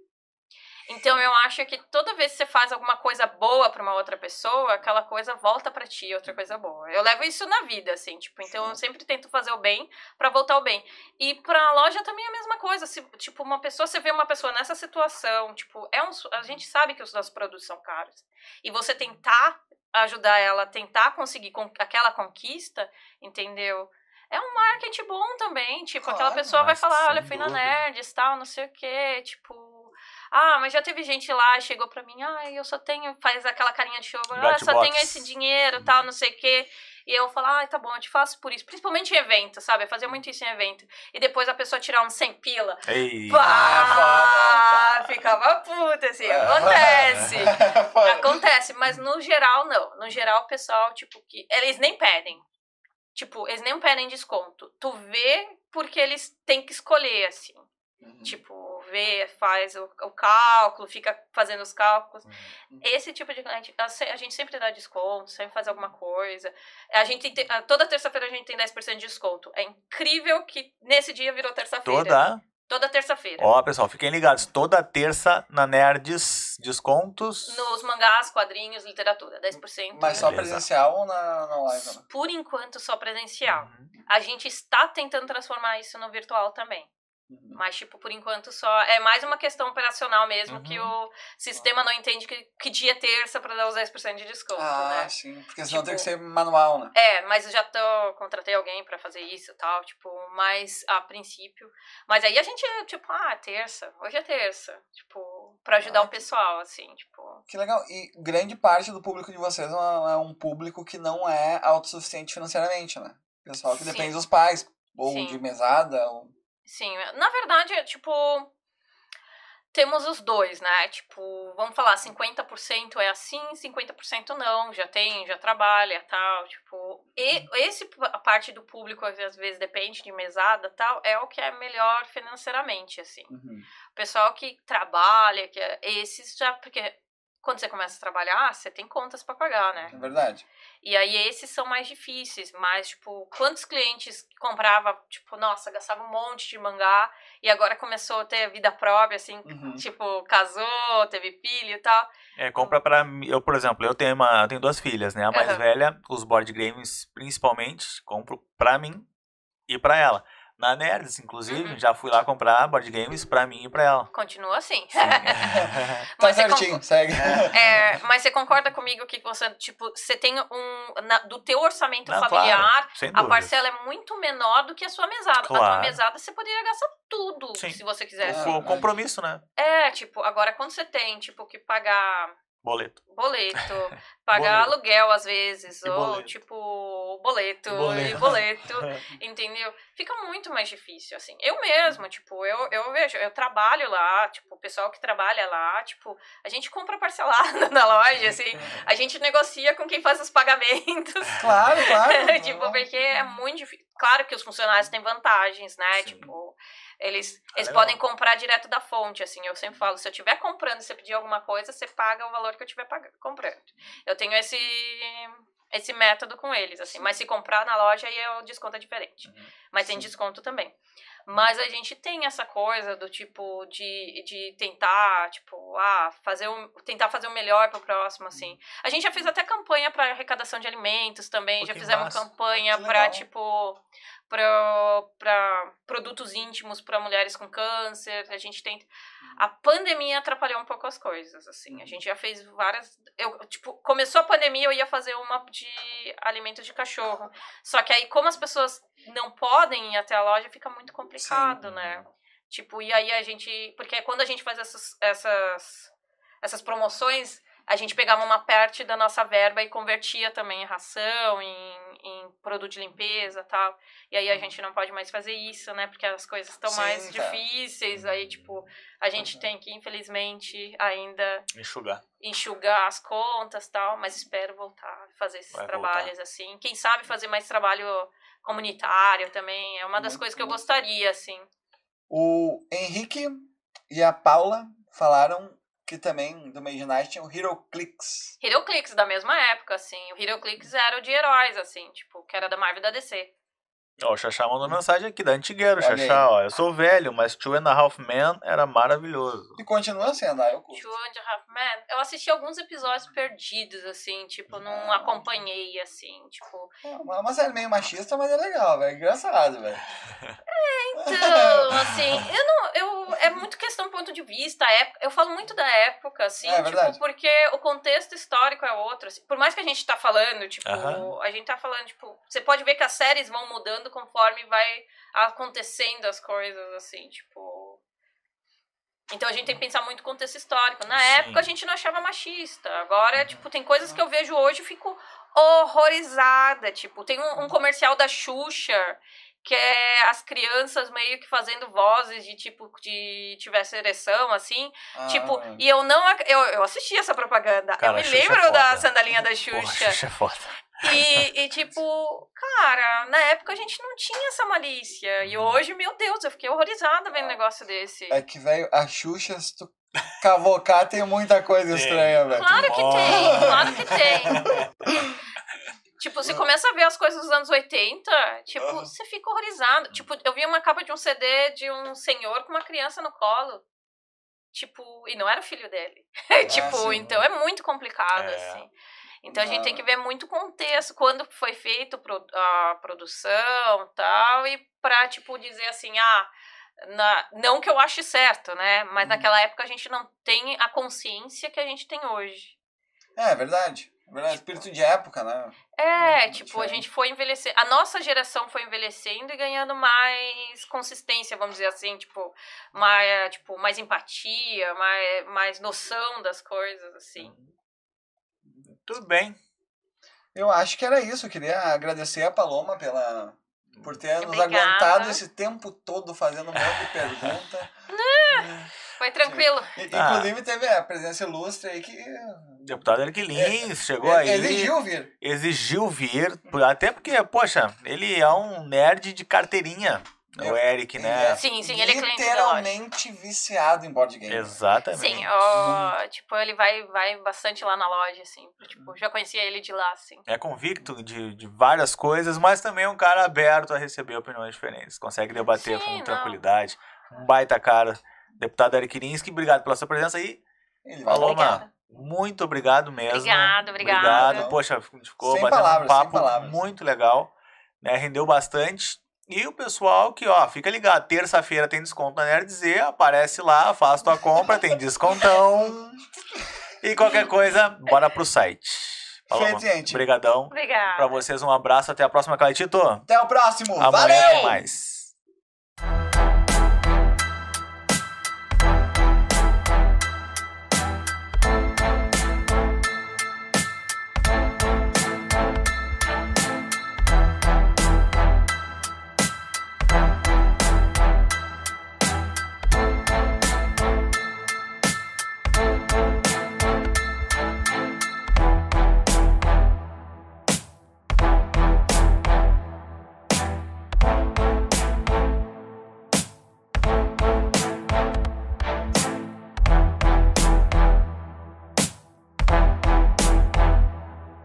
Então eu acho que toda vez que você faz alguma coisa boa para uma outra pessoa, aquela coisa volta para ti, outra coisa boa. Eu levo isso na vida, assim, tipo, então eu sempre tento fazer o bem para voltar o bem. E pra loja também é a mesma coisa. Se, tipo, uma pessoa, você vê uma pessoa nessa situação, tipo, é um, a gente sabe que os nossos produtos são caros. E você tentar ajudar ela, a tentar conseguir con- aquela conquista, entendeu? É um marketing bom também, tipo, aquela Claro, pessoa vai falar, olha, fui na dúvida. Nerds, tal, não sei o quê, tipo... Ah, mas já teve gente lá, chegou pra mim, ah, eu só tenho, faz aquela carinha de show, ah, só box. tenho esse dinheiro, tal, não sei o quê. E eu falo, ah, tá bom, eu te faço por isso. Principalmente em evento, sabe? Eu fazia muito isso em evento. E depois a pessoa tirar um 100 pila. Ei. Pá! Ficava puta, assim, acontece. Foda. Acontece, mas no geral, não. No geral, o pessoal, tipo, que. Eles nem pedem. Tipo, eles nem pedem desconto. Tu vê porque eles têm que escolher, assim. Tipo, vê, faz o, o cálculo, fica fazendo os cálculos. Esse tipo de cliente, a a gente sempre dá desconto, sempre faz alguma coisa. A gente tem, toda terça-feira a gente tem 10% de desconto. É incrível que nesse dia virou terça-feira. Toda. Toda terça-feira. Ó, pessoal, fiquem ligados. Toda terça na Nerds, descontos. Nos mangás, quadrinhos, literatura, 10%. Mas só Beleza. presencial ou na, na live? Né? Por enquanto, só presencial. Uhum. A gente está tentando transformar isso no virtual também. Mas, tipo, por enquanto só. É mais uma questão operacional mesmo, Uhum. que o sistema não entende que, que dia é terça para dar os 10% de desconto, Ah, né? sim. Porque senão Tipo- tem que ser manual, né? É, mas eu já tô, contratei alguém pra fazer isso e tal, tipo, mas a princípio. Mas aí a gente, tipo, ah, é terça, hoje é terça, tipo, pra ajudar Ah, o pessoal, assim, tipo. Que legal. E grande parte do público de vocês é é um público que não é autossuficiente financeiramente, né? Pessoal que Sim. depende dos pais, ou Sim. de mesada, ou... Sim, na verdade, é, tipo. Temos os dois, né? Tipo, vamos falar, 50% é assim, 50% não, já tem, já trabalha, tal, tipo... E esse, a parte do público, que às vezes depende de mesada, tal, é o que é melhor financeiramente, assim. O pessoal que trabalha, que é, esses já, porque quando você começa a trabalhar, você tem contas pra pagar, né? É verdade. E aí esses são mais difíceis, mas, tipo, quantos clientes comprava, tipo, nossa, gastava um monte de mangá e agora começou a ter vida própria, assim, Uhum. tipo, casou, teve filho e tal. É, compra pra mim. Eu, por exemplo, eu tenho, uma, eu tenho duas filhas, né? A mais Aham. velha, os board games, principalmente, compro pra mim e pra ela. Na Nerds, inclusive, Uhum. já fui lá comprar board games pra mim e pra ela. Continua assim. Tá Mas você certinho, segue. É, mas você concorda comigo que você, tipo, você tem um. na- do teu orçamento Não, familiar, claro, a parcela é muito menor do que a sua mesada. A tua Claro. mesada você poderia gastar tudo, Sim. se você quisesse. O compromisso, né? É, tipo, agora quando você tem, tipo, que pagar Boleto. boleto, pagar Boleto. aluguel às vezes, E ou boleto. tipo, boleto, Boleto. e boleto, entendeu? Fica muito mais difícil, assim. Eu mesma, tipo, eu, eu vejo, eu trabalho lá, tipo, o pessoal que trabalha lá, tipo, a gente compra parcelado na loja, assim, a gente negocia com quem faz os pagamentos. Claro, claro. tipo, porque é muito difícil. Claro que os funcionários têm vantagens, né? Sim. Tipo, eles, eles legal. podem comprar direto da fonte, assim. Eu sempre falo, se eu estiver comprando e você pedir alguma coisa, você paga o valor que eu estiver comprando. Eu tenho esse esse método com eles, assim. Mas se comprar na loja, aí o desconto é diferente. Mas tem Uhum. Sim. desconto também. Mas a gente tem essa coisa do tipo de, de tentar, tipo, ah, fazer um, tentar fazer o melhor pro próximo, assim. A gente já fez até campanha para arrecadação de alimentos também, Pô, já fizemos massa. campanha para tipo para produtos íntimos para mulheres com câncer. A gente tem a pandemia atrapalhou um pouco as coisas, assim. A gente já fez várias, eu tipo, começou a pandemia, eu ia fazer uma de alimentos de cachorro. Só que aí como as pessoas não podem ir até a loja, fica muito complicado, né? Tipo, e aí a gente. Porque quando a gente faz essas, essas, essas promoções, a gente pegava uma parte da nossa verba e convertia também em ração, em, em produto de limpeza e tal. E aí a gente não pode mais fazer isso, né? Porque as coisas estão Sim, mais cara. difíceis. Aí, tipo, a gente tem que, infelizmente, ainda Enxugar. enxugar as contas tal, mas espero voltar a fazer esses Vai trabalhos assim. Quem sabe fazer mais trabalho comunitário também. É uma das Muito coisas que eu gostaria, assim. O Henrique e a Paula falaram que também do Mage Night tinha o Hero Clicks. HeroClix da mesma época, assim. O HeroClix era o de heróis, assim, tipo, que era da Marvel e da DC. Ó, o Xaxá mandou mensagem aqui da Antigueiro, Olha Xaxá, ó. Eu sou velho, mas Two and a Half Men era maravilhoso. E continua sendo, ah, eu curto. Two and a Half Men. Eu assisti alguns episódios perdidos, assim, tipo, não acompanhei, assim, tipo. É uma, uma série meio machista, mas é legal, velho. Engraçado, velho. Então, assim, eu não. Eu, é muito questão do ponto de vista. época- Eu falo muito da época, assim, É verdade. tipo, porque o contexto histórico é outro. assim. por mais que a gente tá falando, tipo, Aham. a gente tá falando, tipo, você pode ver que as séries vão mudando conforme vai acontecendo as coisas, assim, tipo. Então a gente tem que pensar muito no contexto histórico. Na Sim. época a gente não achava machista. Agora, tipo, tem coisas que eu vejo hoje e fico horrorizada. Tipo, tem um, um comercial da Xuxa que é as crianças meio que fazendo vozes de tipo de tivesse ereção, assim. Ah, Tipo, e eu não. Eu, eu assisti essa propaganda. Cara, eu me Xuxa é lembro da foda. sandalinha da Porra, Xuxa. Xuxa é foda. E, e, tipo, cara, na época a gente não tinha essa malícia. E hoje, meu Deus, eu fiquei horrorizada vendo um negócio desse. É que, velho, a Xuxa, se tu cavocar, tem muita coisa estranha, velho. Claro que tem, claro que tem. Tipo, você começa a ver as coisas dos anos 80, tipo, Aham. você fica horrorizado. Tipo, eu vi uma capa de um CD de um senhor com uma criança no colo. Tipo, e não era o filho dele. tipo, sim. então é muito complicado, É. assim. Então a gente tem Ah. que ver muito contexto, quando foi feito a produção tal, e pra, tipo, dizer assim, ah, na- não que eu ache certo, né? Mas Uhum. naquela época a gente não tem a consciência que a gente tem hoje. É, é verdade. É verdade. Espírito de época, né? É, Hum, tipo, a gente foi envelhecendo. A nossa geração foi envelhecendo e ganhando mais consistência, vamos dizer assim, tipo, mais, tipo, mais empatia, mais, mais noção das coisas, assim. Tudo bem. Eu acho que era isso. Eu queria agradecer a Paloma pela, por ter nos Obrigada. aguentado esse tempo todo fazendo um monte de pergunta. Foi tranquilo. E- Ah. Inclusive teve a presença ilustre aí que Deputado Erquilins chegou aí. exigiu vir. exigiu vir, por- até porque, poxa, ele é um nerd de carteirinha. O Eric, né? é Sim, sim, ele é cliente. Literalmente viciado em board game. Exatamente. Sim, ó, tipo, ele vai, vai bastante lá na loja, assim. Tipo, já conhecia ele de lá, assim. É convicto de, de várias coisas, mas também é um cara aberto a receber opiniões diferentes. Consegue debater Sim, com não. tranquilidade. Um baita cara. Deputado Eric Irinsky, obrigado pela sua presença aí. Ele mano. Muito obrigado mesmo. Obrigada, obrigada. Obrigado. Poxa, ficou Sem batendo palavras, um papo palavras. muito legal. Né? Rendeu bastante. E o pessoal que, ó, fica ligado. Terça-feira tem desconto na Nerd Z. Aparece lá, faz tua compra, tem descontão. E qualquer coisa, bora pro site. Falou, Feito, gente. Obrigadão. Obrigada. Pra vocês, um abraço. Até a próxima, Caetito. Até o próximo. Amanhã Valeu! mais.